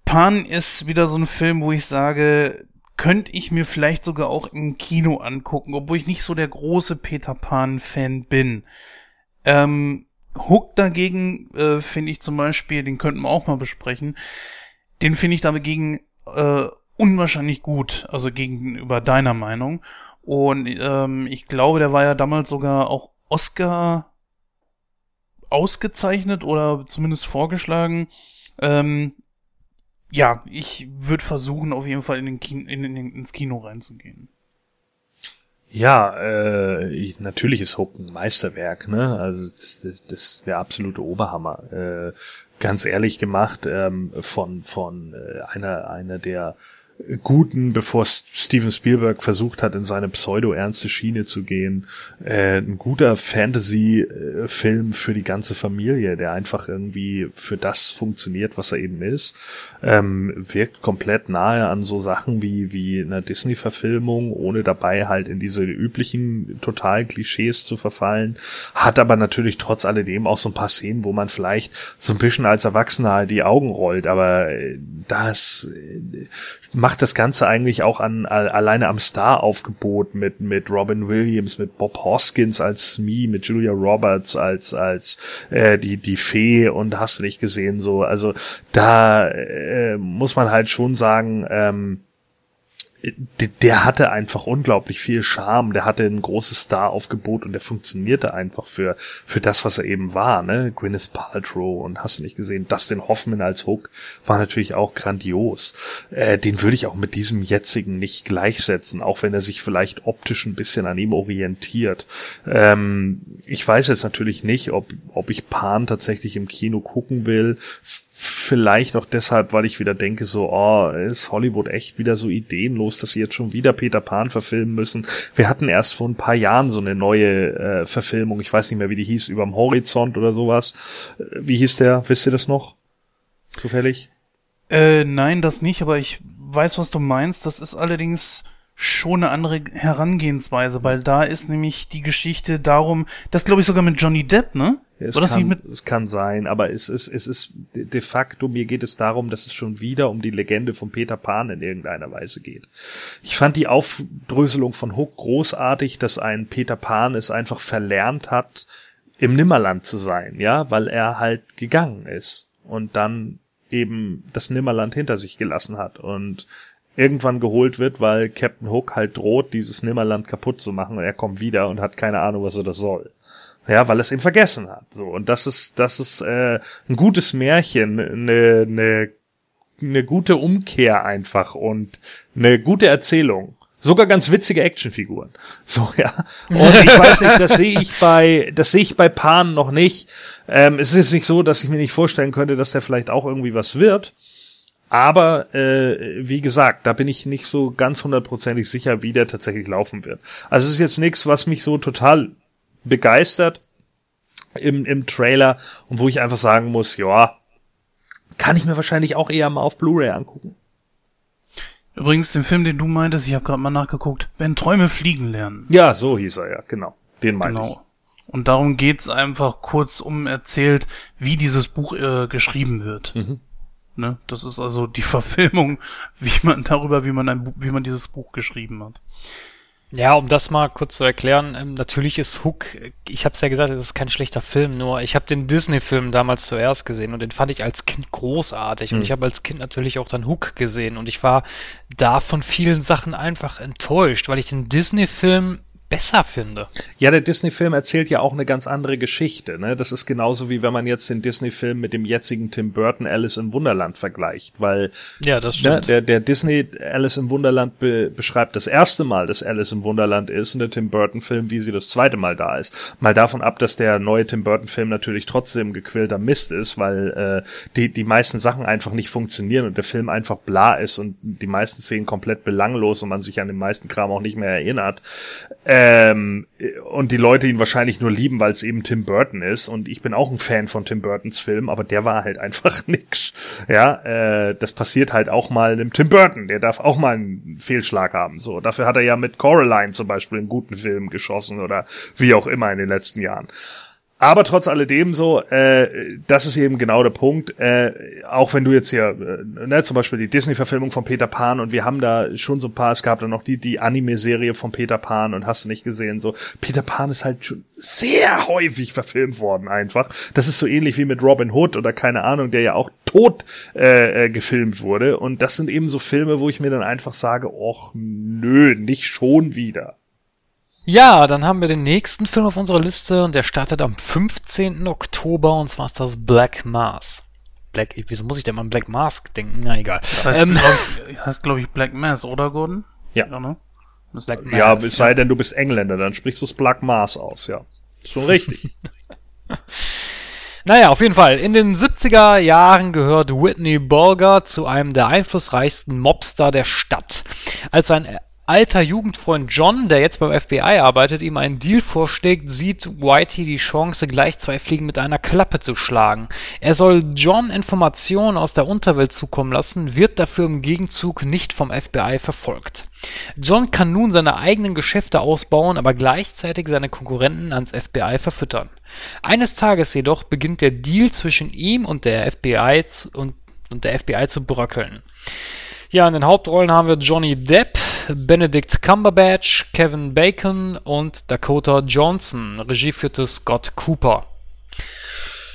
Pan ist wieder so ein Film, wo ich sage, könnte ich mir vielleicht sogar auch im Kino angucken, obwohl ich nicht so der große Peter Pan-Fan bin. Ähm, Hook dagegen äh, finde ich zum Beispiel, den könnten wir auch mal besprechen, den finde ich dagegen äh, unwahrscheinlich gut, also gegenüber deiner Meinung. Und ähm, ich glaube, der war ja damals sogar auch Oscar ausgezeichnet oder zumindest vorgeschlagen. Ähm, ja, ich würde versuchen, auf jeden Fall in den Kino, in, in, ins Kino reinzugehen. Ja, äh, ich, natürlich ist Hook ein Meisterwerk, ne? Also das, das, das ist der absolute Oberhammer. Äh, ganz ehrlich gemacht, ähm, von von äh, einer einer der guten, bevor Steven Spielberg versucht hat, in seine pseudo-ernste Schiene zu gehen. Äh, ein guter Fantasy-Film für die ganze Familie, der einfach irgendwie für das funktioniert, was er eben ist. Ähm, wirkt komplett nahe an so Sachen wie, wie einer Disney-Verfilmung, ohne dabei halt in diese üblichen total Klischees zu verfallen. Hat aber natürlich trotz alledem auch so ein paar Szenen, wo man vielleicht so ein bisschen als Erwachsener die Augen rollt, aber äh, das äh, macht das Ganze eigentlich auch an alleine am Star-Aufgebot mit mit Robin Williams, mit Bob Hoskins als Smee, mit Julia Roberts als als äh, die die Fee und hast du nicht gesehen so. Also da äh, muss man halt schon sagen. Ähm, der hatte einfach unglaublich viel Charme, der hatte ein großes Star-Aufgebot und der funktionierte einfach für, für das, was er eben war, ne? Gwyneth Paltrow und hast du nicht gesehen, Dustin Hoffman als Hook war natürlich auch grandios. Äh, den würde ich auch mit diesem jetzigen nicht gleichsetzen, auch wenn er sich vielleicht optisch ein bisschen an ihm orientiert. Ähm, ich weiß jetzt natürlich nicht, ob, ob ich Pan tatsächlich im Kino gucken will Vielleicht auch deshalb, weil ich wieder denke, so, oh, ist Hollywood echt wieder so ideenlos, dass sie jetzt schon wieder Peter Pan verfilmen müssen. Wir hatten erst vor ein paar Jahren so eine neue äh, Verfilmung, ich weiß nicht mehr, wie die hieß, überm Horizont oder sowas. Äh, wie hieß der? Wisst ihr das noch? Zufällig? Äh, nein, das nicht, aber ich weiß, was du meinst. Das ist allerdings schon eine andere Herangehensweise, weil da ist nämlich die Geschichte darum, das glaube ich sogar mit Johnny Depp, ne? Es, Oder kann, es kann sein, aber es ist, es ist de facto, mir geht es darum, dass es schon wieder um die Legende von Peter Pan in irgendeiner Weise geht. Ich fand die Aufdröselung von Hook großartig, dass ein Peter Pan es einfach verlernt hat, im Nimmerland zu sein, ja, weil er halt gegangen ist und dann eben das Nimmerland hinter sich gelassen hat und irgendwann geholt wird, weil Captain Hook halt droht, dieses Nimmerland kaputt zu machen und er kommt wieder und hat keine Ahnung, was er das soll. Ja, weil es eben vergessen hat. So und das ist das ist äh, ein gutes Märchen, eine eine eine gute Umkehr einfach und eine gute Erzählung. Sogar ganz witzige Actionfiguren. So, ja. Und ich weiß nicht, das sehe ich bei, das sehe ich bei Pan noch nicht. Ähm, es ist nicht so, dass ich mir nicht vorstellen könnte, dass der vielleicht auch irgendwie was wird. Aber äh, wie gesagt, da bin ich nicht so ganz hundertprozentig sicher, wie der tatsächlich laufen wird. Also es ist jetzt nichts, was mich so total begeistert im, im Trailer und wo ich einfach sagen muss, ja, kann ich mir wahrscheinlich auch eher mal auf Blu-ray angucken. Übrigens, den Film, den du meintest, ich habe gerade mal nachgeguckt, wenn Träume fliegen lernen. Ja, so hieß er ja, genau. Den meinte genau. ich. Und darum geht's einfach kurz um erzählt, wie dieses Buch äh, geschrieben wird. Mhm. Ne? Das ist also die Verfilmung, wie man darüber, wie man ein, wie man dieses Buch geschrieben hat. Ja, um das mal kurz zu erklären, ähm, natürlich ist Hook, ich habe es ja gesagt, es ist kein schlechter Film, nur ich habe den Disney-Film damals zuerst gesehen und den fand ich als Kind großartig mhm. und hm. ich habe als Kind natürlich auch dann Hook gesehen und ich war da von vielen Sachen einfach enttäuscht, weil ich den Disney-Film besser finde. Ja, der Disney-Film erzählt ja auch eine ganz andere Geschichte. Ne? Das ist genauso wie wenn man jetzt den Disney-Film mit dem jetzigen Tim Burton Alice im Wunderland vergleicht, weil ja, das ne, stimmt. Der, der Disney Alice im Wunderland be beschreibt das erste Mal, dass Alice im Wunderland ist und der Tim Burton-Film, wie sie das zweite Mal da ist. Mal davon ab, dass der neue Tim Burton-Film natürlich trotzdem gequillter Mist ist, weil äh, die, die meisten Sachen einfach nicht funktionieren und der Film einfach bla ist und die meisten Szenen komplett belanglos und man sich an den meisten Kram auch nicht mehr erinnert. Äh, ähm, und die Leute ihn wahrscheinlich nur lieben, weil es eben Tim Burton ist. Und ich bin auch ein Fan von Tim Burtons Film, aber der war halt einfach nix. Ja, äh, das passiert halt auch mal einem Tim Burton. Der darf auch mal einen Fehlschlag haben. So, dafür hat er ja mit Coraline zum Beispiel einen guten Film geschossen oder wie auch immer in den letzten Jahren. Aber trotz alledem so, äh, das ist eben genau der Punkt. Äh, auch wenn du jetzt hier, äh, ne, zum Beispiel die Disney-Verfilmung von Peter Pan und wir haben da schon so ein paar, es gab da noch die, die Anime-Serie von Peter Pan und hast du nicht gesehen, so Peter Pan ist halt schon sehr häufig verfilmt worden einfach. Das ist so ähnlich wie mit Robin Hood oder keine Ahnung, der ja auch tot äh, äh, gefilmt wurde. Und das sind eben so Filme, wo ich mir dann einfach sage, och nö, nicht schon wieder. Ja, dann haben wir den nächsten Film auf unserer Liste und der startet am 15. Oktober und zwar ist das Black Mass. Black, wieso muss ich denn mal an Black Mask denken? Na egal. Das heißt, Ähm, glaub, ich- heißt glaube ich, Black Mass, oder, Gordon? Ja. ne? Das- Black Ja, Mass, es sei denn, du bist Engländer, dann sprichst du es Black Mars aus, ja. Ist schon richtig. Naja, auf jeden Fall. In den 70er Jahren gehört Whitney Bulger zu einem der einflussreichsten Mobster der Stadt. Als sein alter Jugendfreund John, der jetzt beim FBI arbeitet, ihm einen Deal vorschlägt, sieht Whitey die Chance, gleich zwei Fliegen mit einer Klappe zu schlagen. Er soll John Informationen aus der Unterwelt zukommen lassen, wird dafür im Gegenzug nicht vom FBI verfolgt. John kann nun seine eigenen Geschäfte ausbauen, aber gleichzeitig seine Konkurrenten ans FBI verfüttern. Eines Tages jedoch beginnt der Deal zwischen ihm und der FBI zu, und, und der FBI zu bröckeln. Ja, in den Hauptrollen haben wir Johnny Depp, Benedict Cumberbatch, Kevin Bacon und Dakota Johnson. Regie führte Scott Cooper.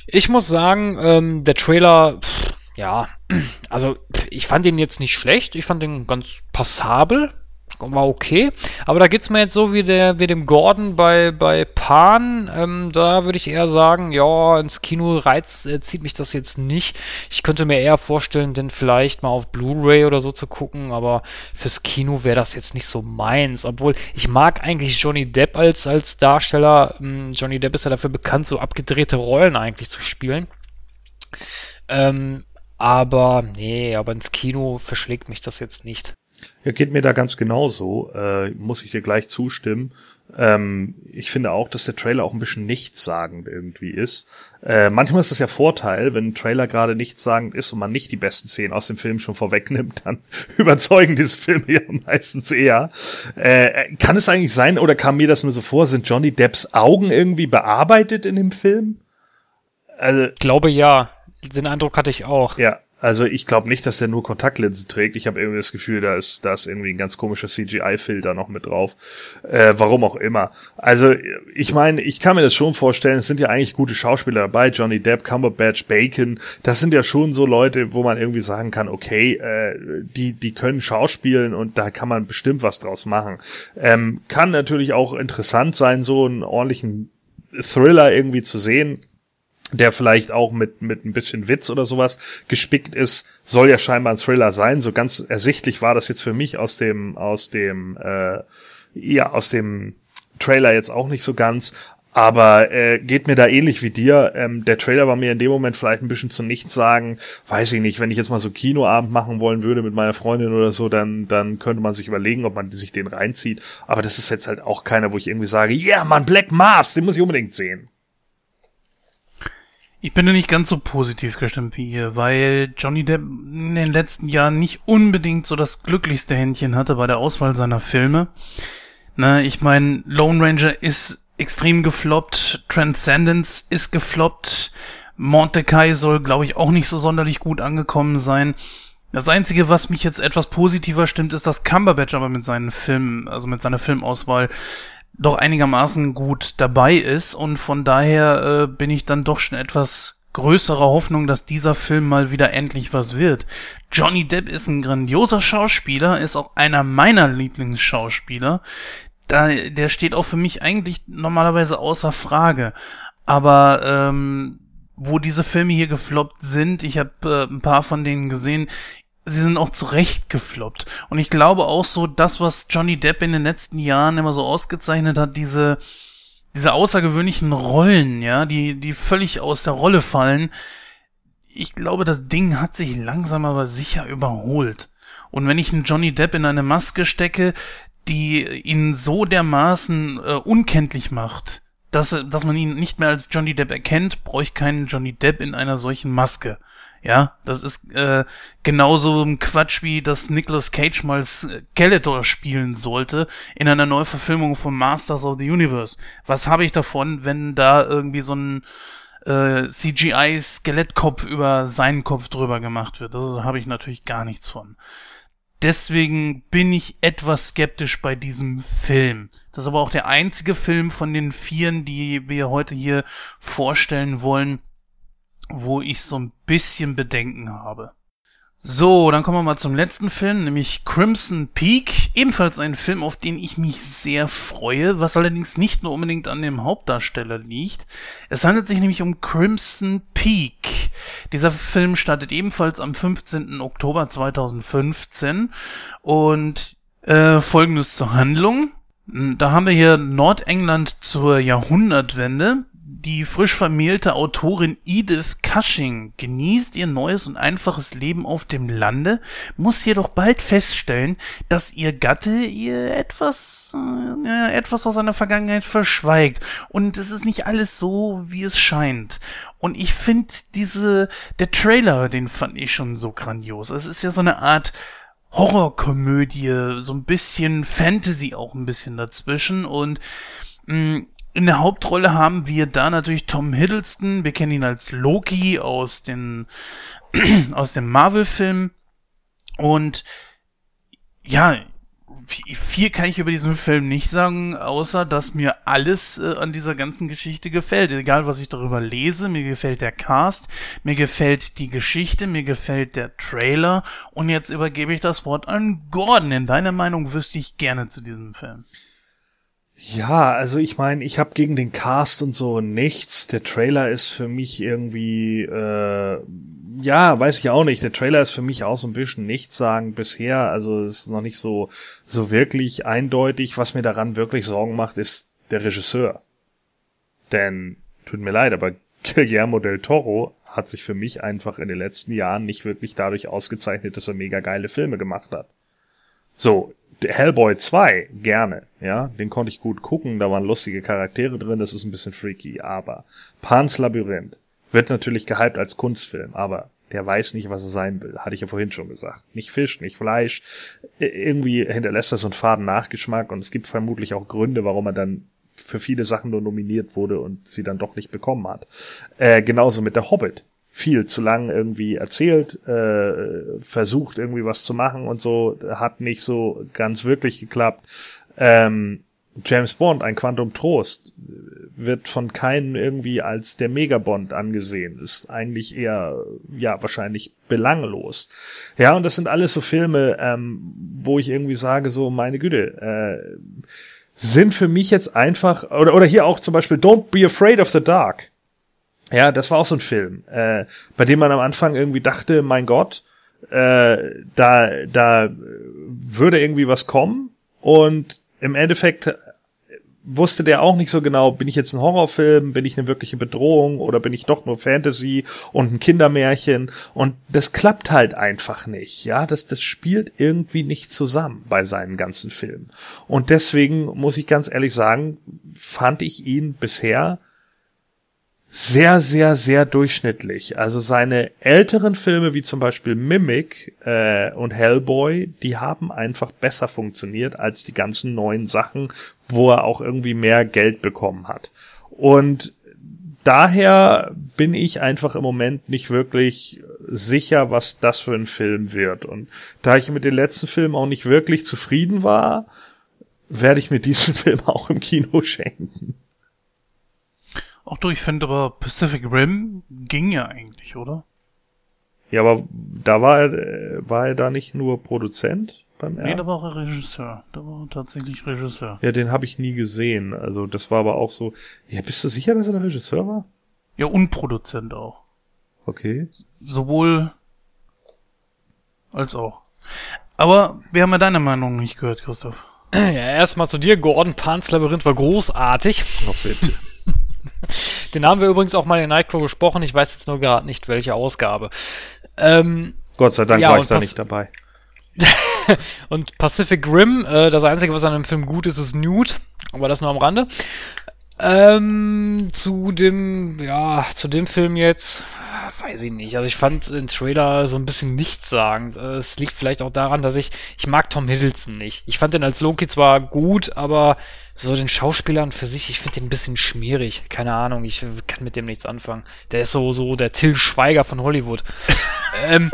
Ich muss sagen, ähm, der Trailer, pff, ja, also ich fand ihn jetzt nicht schlecht, ich fand ihn ganz passabel, war okay, aber da geht's mir jetzt so wie der wie dem Gordon bei bei Pan, ähm, da würde ich eher sagen, ja, ins Kino reizt äh, zieht mich das jetzt nicht. Ich könnte mir eher vorstellen, den vielleicht mal auf Blu-ray oder so zu gucken, aber fürs Kino wäre das jetzt nicht so meins, obwohl ich mag eigentlich Johnny Depp als als Darsteller. Ähm, Johnny Depp ist ja dafür bekannt, so abgedrehte Rollen eigentlich zu spielen. Ähm, aber nee, aber ins Kino verschlägt mich das jetzt nicht. Ja, geht mir da ganz genauso, äh, muss ich dir gleich zustimmen. Ähm, ich finde auch, dass der Trailer auch ein bisschen nichtssagend irgendwie ist. Äh, manchmal ist es ja Vorteil, wenn ein Trailer gerade nichtssagend ist und man nicht die besten Szenen aus dem Film schon vorwegnimmt, dann überzeugen diese Filme ja meistens eher. Äh, kann es eigentlich sein, oder kam mir das nur so vor, sind Johnny Depps Augen irgendwie bearbeitet in dem Film? Also, Ich glaube ja. Den Eindruck hatte ich auch. ja, also ich glaube nicht, dass er nur Kontaktlinsen trägt. Ich habe irgendwie das Gefühl, da ist, da ist irgendwie ein ganz komischer CGI-Filter noch mit drauf. Äh, warum auch immer. Also ich meine, ich kann mir das schon vorstellen, es sind ja eigentlich gute Schauspieler dabei, Johnny Depp, Cumberbatch, Bacon. Das sind ja schon so Leute, wo man irgendwie sagen kann, okay, äh, die, die können schauspielen und da kann man bestimmt was draus machen. Ähm, kann natürlich auch interessant sein, so einen ordentlichen Thriller irgendwie zu sehen der vielleicht auch mit, mit ein bisschen Witz oder sowas gespickt ist, soll ja scheinbar ein Thriller sein. So ganz ersichtlich war das jetzt für mich aus dem, aus dem, äh, ja, aus dem Trailer jetzt auch nicht so ganz. Aber äh, geht mir da ähnlich wie dir. Ähm, der Trailer war mir in dem Moment vielleicht ein bisschen zu nichts sagen. Weiß ich nicht, wenn ich jetzt mal so Kinoabend machen wollen würde mit meiner Freundin oder so, dann, dann könnte man sich überlegen, ob man sich den reinzieht. Aber das ist jetzt halt auch keiner, wo ich irgendwie sage, ja, yeah, man, Black Mass, den muss ich unbedingt sehen. Ich bin nicht ganz so positiv gestimmt wie ihr, weil Johnny Depp in den letzten Jahren nicht unbedingt so das glücklichste Händchen hatte bei der Auswahl seiner Filme. Na, ich meine, Lone Ranger ist extrem gefloppt, Transcendence ist gefloppt, Montekai soll, glaube ich, auch nicht so sonderlich gut angekommen sein. Das Einzige, was mich jetzt etwas positiver stimmt, ist, dass Cumberbatch aber mit seinen Filmen, also mit seiner Filmauswahl, doch einigermaßen gut dabei ist und von daher äh, bin ich dann doch schon etwas größerer Hoffnung, dass dieser Film mal wieder endlich was wird. Johnny Depp ist ein grandioser Schauspieler, ist auch einer meiner Lieblingsschauspieler. Da, der steht auch für mich eigentlich normalerweise außer Frage. Aber ähm, wo diese Filme hier gefloppt sind, ich habe äh, ein paar von denen gesehen, sie sind auch zurecht gefloppt. Und ich glaube auch so, das, was Johnny Depp in den letzten Jahren immer so ausgezeichnet hat, diese, diese außergewöhnlichen Rollen, ja, die, die völlig aus der Rolle fallen. Ich glaube, das Ding hat sich langsam aber sicher überholt. Und wenn ich einen Johnny Depp in eine Maske stecke, die ihn so dermaßen äh, unkenntlich macht, dass, dass man ihn nicht mehr als Johnny Depp erkennt, brauche ich keinen Johnny Depp in einer solchen Maske. Ja, das ist äh, genauso ein Quatsch wie dass Nicolas Cage mal Skeletor spielen sollte in einer Neuverfilmung von Masters of the Universe. Was habe ich davon, wenn da irgendwie so ein äh, CGI-Skelettkopf über seinen Kopf drüber gemacht wird? Das habe ich natürlich gar nichts von. Deswegen bin ich etwas skeptisch bei diesem Film. Das ist aber auch der einzige Film von den vieren, die wir heute hier vorstellen wollen, wo ich so ein bisschen Bedenken habe. So, dann kommen wir mal zum letzten Film, nämlich Crimson Peak. Ebenfalls ein Film, auf den ich mich sehr freue, was allerdings nicht nur unbedingt an dem Hauptdarsteller liegt. Es handelt sich nämlich um Crimson Peak. Dieser Film startet ebenfalls am 15. Oktober 2015 und äh, folgendes zur Handlung. Da haben wir hier Nordengland zur Jahrhundertwende. Die frisch vermählte Autorin Edith Cushing genießt ihr neues und einfaches Leben auf dem Lande, muss jedoch bald feststellen, dass ihr Gatte ihr etwas, äh, etwas aus seiner Vergangenheit verschweigt. Und es ist nicht alles so, wie es scheint. Und ich finde diese, der Trailer, den fand ich schon so grandios. Es ist ja so eine Art Horrorkomödie, so ein bisschen Fantasy auch ein bisschen dazwischen und mh, mm, in der Hauptrolle haben wir da natürlich Tom Hiddleston. Wir kennen ihn als Loki aus den aus dem Marvel-Film. Und ja, viel kann ich über diesen Film nicht sagen, außer dass mir alles äh, an dieser ganzen Geschichte gefällt. Egal, was ich darüber lese, mir gefällt der Cast, mir gefällt die Geschichte, mir gefällt der Trailer. Und jetzt übergebe ich das Wort an Gordon. In deiner Meinung wüsste ich gerne zu diesem Film. Ja, also ich meine, ich habe gegen den Cast und so nichts. Der Trailer ist für mich irgendwie, äh, ja, weiß ich auch nicht. Der Trailer ist für mich auch so ein bisschen nichts sagen bisher. Also es ist noch nicht so so wirklich eindeutig. Was mir daran wirklich Sorgen macht, ist der Regisseur. Denn tut mir leid, aber Guillermo del Toro hat sich für mich einfach in den letzten Jahren nicht wirklich dadurch ausgezeichnet, dass er mega geile Filme gemacht hat. So, Hellboy 2 gerne, ja, den konnte ich gut gucken, da waren lustige Charaktere drin, das ist ein bisschen freaky, aber Pans Labyrinth wird natürlich gehypt als Kunstfilm, aber der weiß nicht, was er sein will, hatte ich ja vorhin schon gesagt. Nicht Fisch, nicht Fleisch, irgendwie hinterlässt er so einen faden Nachgeschmack und es gibt vermutlich auch Gründe, warum er dann für viele Sachen nur nominiert wurde und sie dann doch nicht bekommen hat. Äh, genauso mit der Hobbit viel zu lang irgendwie erzählt, äh, versucht irgendwie was zu machen und so, hat nicht so ganz wirklich geklappt. Ähm, James Bond, ein Quantum Trost, wird von keinem irgendwie als der Megabond angesehen. Ist eigentlich eher, ja, wahrscheinlich belanglos. Ja, und das sind alles so Filme, ähm, wo ich irgendwie sage, so, meine Güte, äh, sind für mich jetzt einfach, oder, oder hier auch zum Beispiel Don't Be Afraid of the Dark. Ja, das war auch so ein Film, äh, bei dem man am Anfang irgendwie dachte, mein Gott, äh, da, da würde irgendwie was kommen. Und im Endeffekt wusste der auch nicht so genau, bin ich jetzt ein Horrorfilm, bin ich eine wirkliche Bedrohung oder bin ich doch nur Fantasy und ein Kindermärchen? Und das klappt halt einfach nicht, ja, das, das spielt irgendwie nicht zusammen bei seinen ganzen Filmen. Und deswegen muss ich ganz ehrlich sagen, fand ich ihn bisher sehr, sehr, sehr durchschnittlich. Also seine älteren Filme wie zum Beispiel Mimic äh, und Hellboy, die haben einfach besser funktioniert als die ganzen neuen Sachen, wo er auch irgendwie mehr Geld bekommen hat. Und daher bin ich einfach im Moment nicht wirklich sicher, was das für ein Film wird. Und da ich mit den letzten Filmen auch nicht wirklich zufrieden war, werde ich mir diesen Film auch im Kino schenken. Ach du, ich finde aber Pacific Rim ging ja eigentlich, oder? Ja, aber da war er, äh, war er da nicht nur Produzent beim ersten? Nee, da war er Regisseur. Da war er tatsächlich Regisseur. Ja, den habe ich nie gesehen. Also das war aber auch so. Ja, bist du sicher, dass er der Regisseur war? Ja, und Produzent auch. Okay. Sowohl als auch. Aber wir haben ja deine Meinung nicht gehört, Christoph. Ja, erstmal zu dir. Gordon Pans Labyrinth war großartig. Oh, bitte. Den haben wir übrigens auch mal in Nightcrow besprochen. Ich weiß jetzt nur gerade nicht, welche Ausgabe. Ähm, Gott sei Dank ja, war ich da nicht dabei. und Pacific Rim, äh, das Einzige, was an dem Film gut ist, ist Nude. Aber das nur am Rande. Ähm, zu dem, ja, zu dem Film jetzt, weiß ich nicht. Also ich fand den Trailer so ein bisschen nichtssagend. Äh, es liegt vielleicht auch daran, dass ich, ich mag Tom Hiddleston nicht. Ich fand den als Loki zwar gut, aber so den Schauspielern für sich, ich finde den ein bisschen schmierig. Keine Ahnung, ich kann mit dem nichts anfangen. Der ist so, so der Till Schweiger von Hollywood. ähm,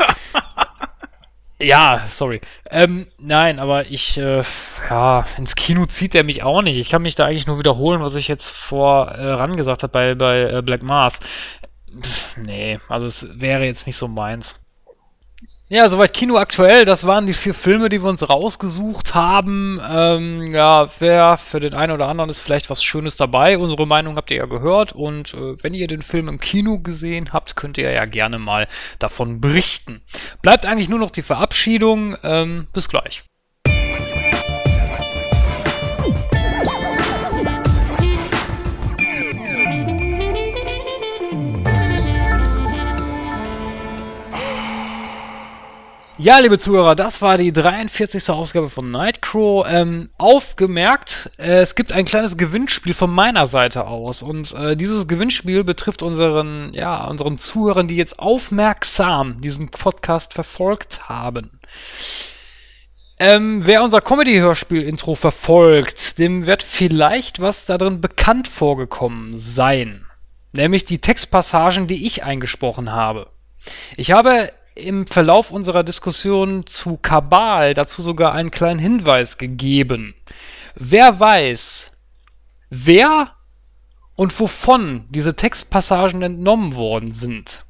ja, sorry. Ähm, nein, aber ich, äh, ja, ins Kino zieht er mich auch nicht. Ich kann mich da eigentlich nur wiederholen, was ich jetzt voran äh, gesagt habe bei, bei äh, Black Mars. Pff, nee, also es wäre jetzt nicht so meins. Ja, soweit Kino aktuell. Das waren die vier Filme, die wir uns rausgesucht haben. Ähm, ja, wer für den einen oder anderen ist vielleicht was Schönes dabei. Unsere Meinung habt ihr ja gehört. Und äh, wenn ihr den Film im Kino gesehen habt, könnt ihr ja gerne mal davon berichten. Bleibt eigentlich nur noch die Verabschiedung. Ähm, bis gleich. Ja, liebe Zuhörer, das war die 43. Ausgabe von Nightcrow. Ähm, aufgemerkt, äh, es gibt ein kleines Gewinnspiel von meiner Seite aus. Und äh, dieses Gewinnspiel betrifft unseren, ja, unseren Zuhörern, die jetzt aufmerksam diesen Podcast verfolgt haben. Ähm, wer unser Comedy-Hörspiel-Intro verfolgt, dem wird vielleicht was darin bekannt vorgekommen sein. Nämlich die Textpassagen, die ich eingesprochen habe. Ich habe im Verlauf unserer Diskussion zu Kabal dazu sogar einen kleinen Hinweis gegeben. Wer weiß, wer und wovon diese Textpassagen entnommen worden sind,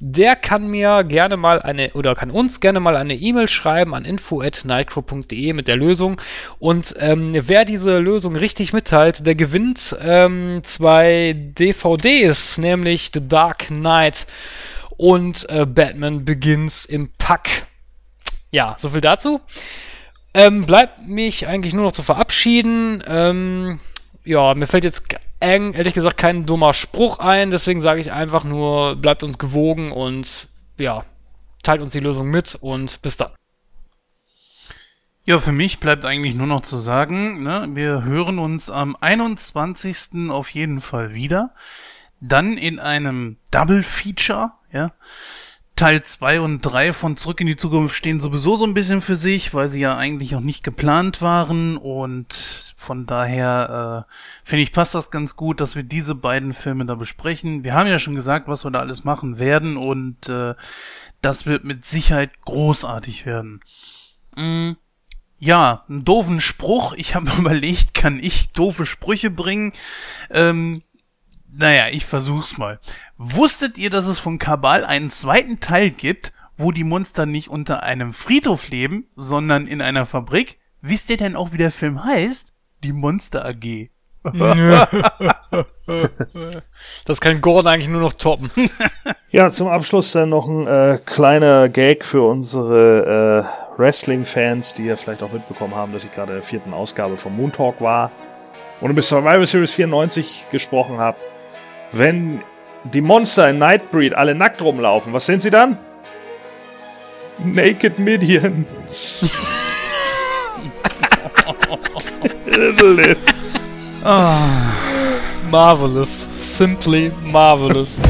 der kann mir gerne mal eine oder kann uns gerne mal eine E-Mail schreiben an info@nightcrow.de mit der Lösung und ähm, wer diese Lösung richtig mitteilt, der gewinnt ähm, zwei DVDs, nämlich The Dark Knight und äh, Batman Begins im Pack. Ja, soviel dazu. Ähm, bleibt mich eigentlich nur noch zu verabschieden. Ähm, ja, mir fällt jetzt eng, ehrlich gesagt, kein dummer Spruch ein. Deswegen sage ich einfach nur, bleibt uns gewogen und ja, teilt uns die Lösung mit und bis dann. Ja, für mich bleibt eigentlich nur noch zu sagen, ne, wir hören uns am 21. auf jeden Fall wieder. Dann in einem Double Feature, ja. Teil 2 und 3 von Zurück in die Zukunft stehen sowieso so ein bisschen für sich, weil sie ja eigentlich auch nicht geplant waren und von daher äh, finde ich passt das ganz gut, dass wir diese beiden Filme da besprechen. Wir haben ja schon gesagt, was wir da alles machen werden und äh, das wird mit Sicherheit großartig werden. Mm, ja, einen doofen Spruch. Ich habe überlegt, kann ich doofe Sprüche bringen? Ähm, naja, ich versuch's mal. Wusstet ihr, dass es von Kabal einen zweiten Teil gibt, wo die Monster nicht unter einem Friedhof leben, sondern in einer Fabrik? Wisst ihr denn auch, wie der Film heißt? Die Monster AG. das kann Gordon eigentlich nur noch toppen. Ja, zum Abschluss dann noch ein äh, kleiner Gag für unsere äh, Wrestling-Fans, die ja vielleicht auch mitbekommen haben, dass ich gerade in der vierten Ausgabe vom Moon Talk war und über Survivor Series 94 gesprochen habe. Wenn die Monster in Nightbreed alle nackt rumlaufen, was sind sie dann? Naked Midian. Marvelous. Simply marvelous.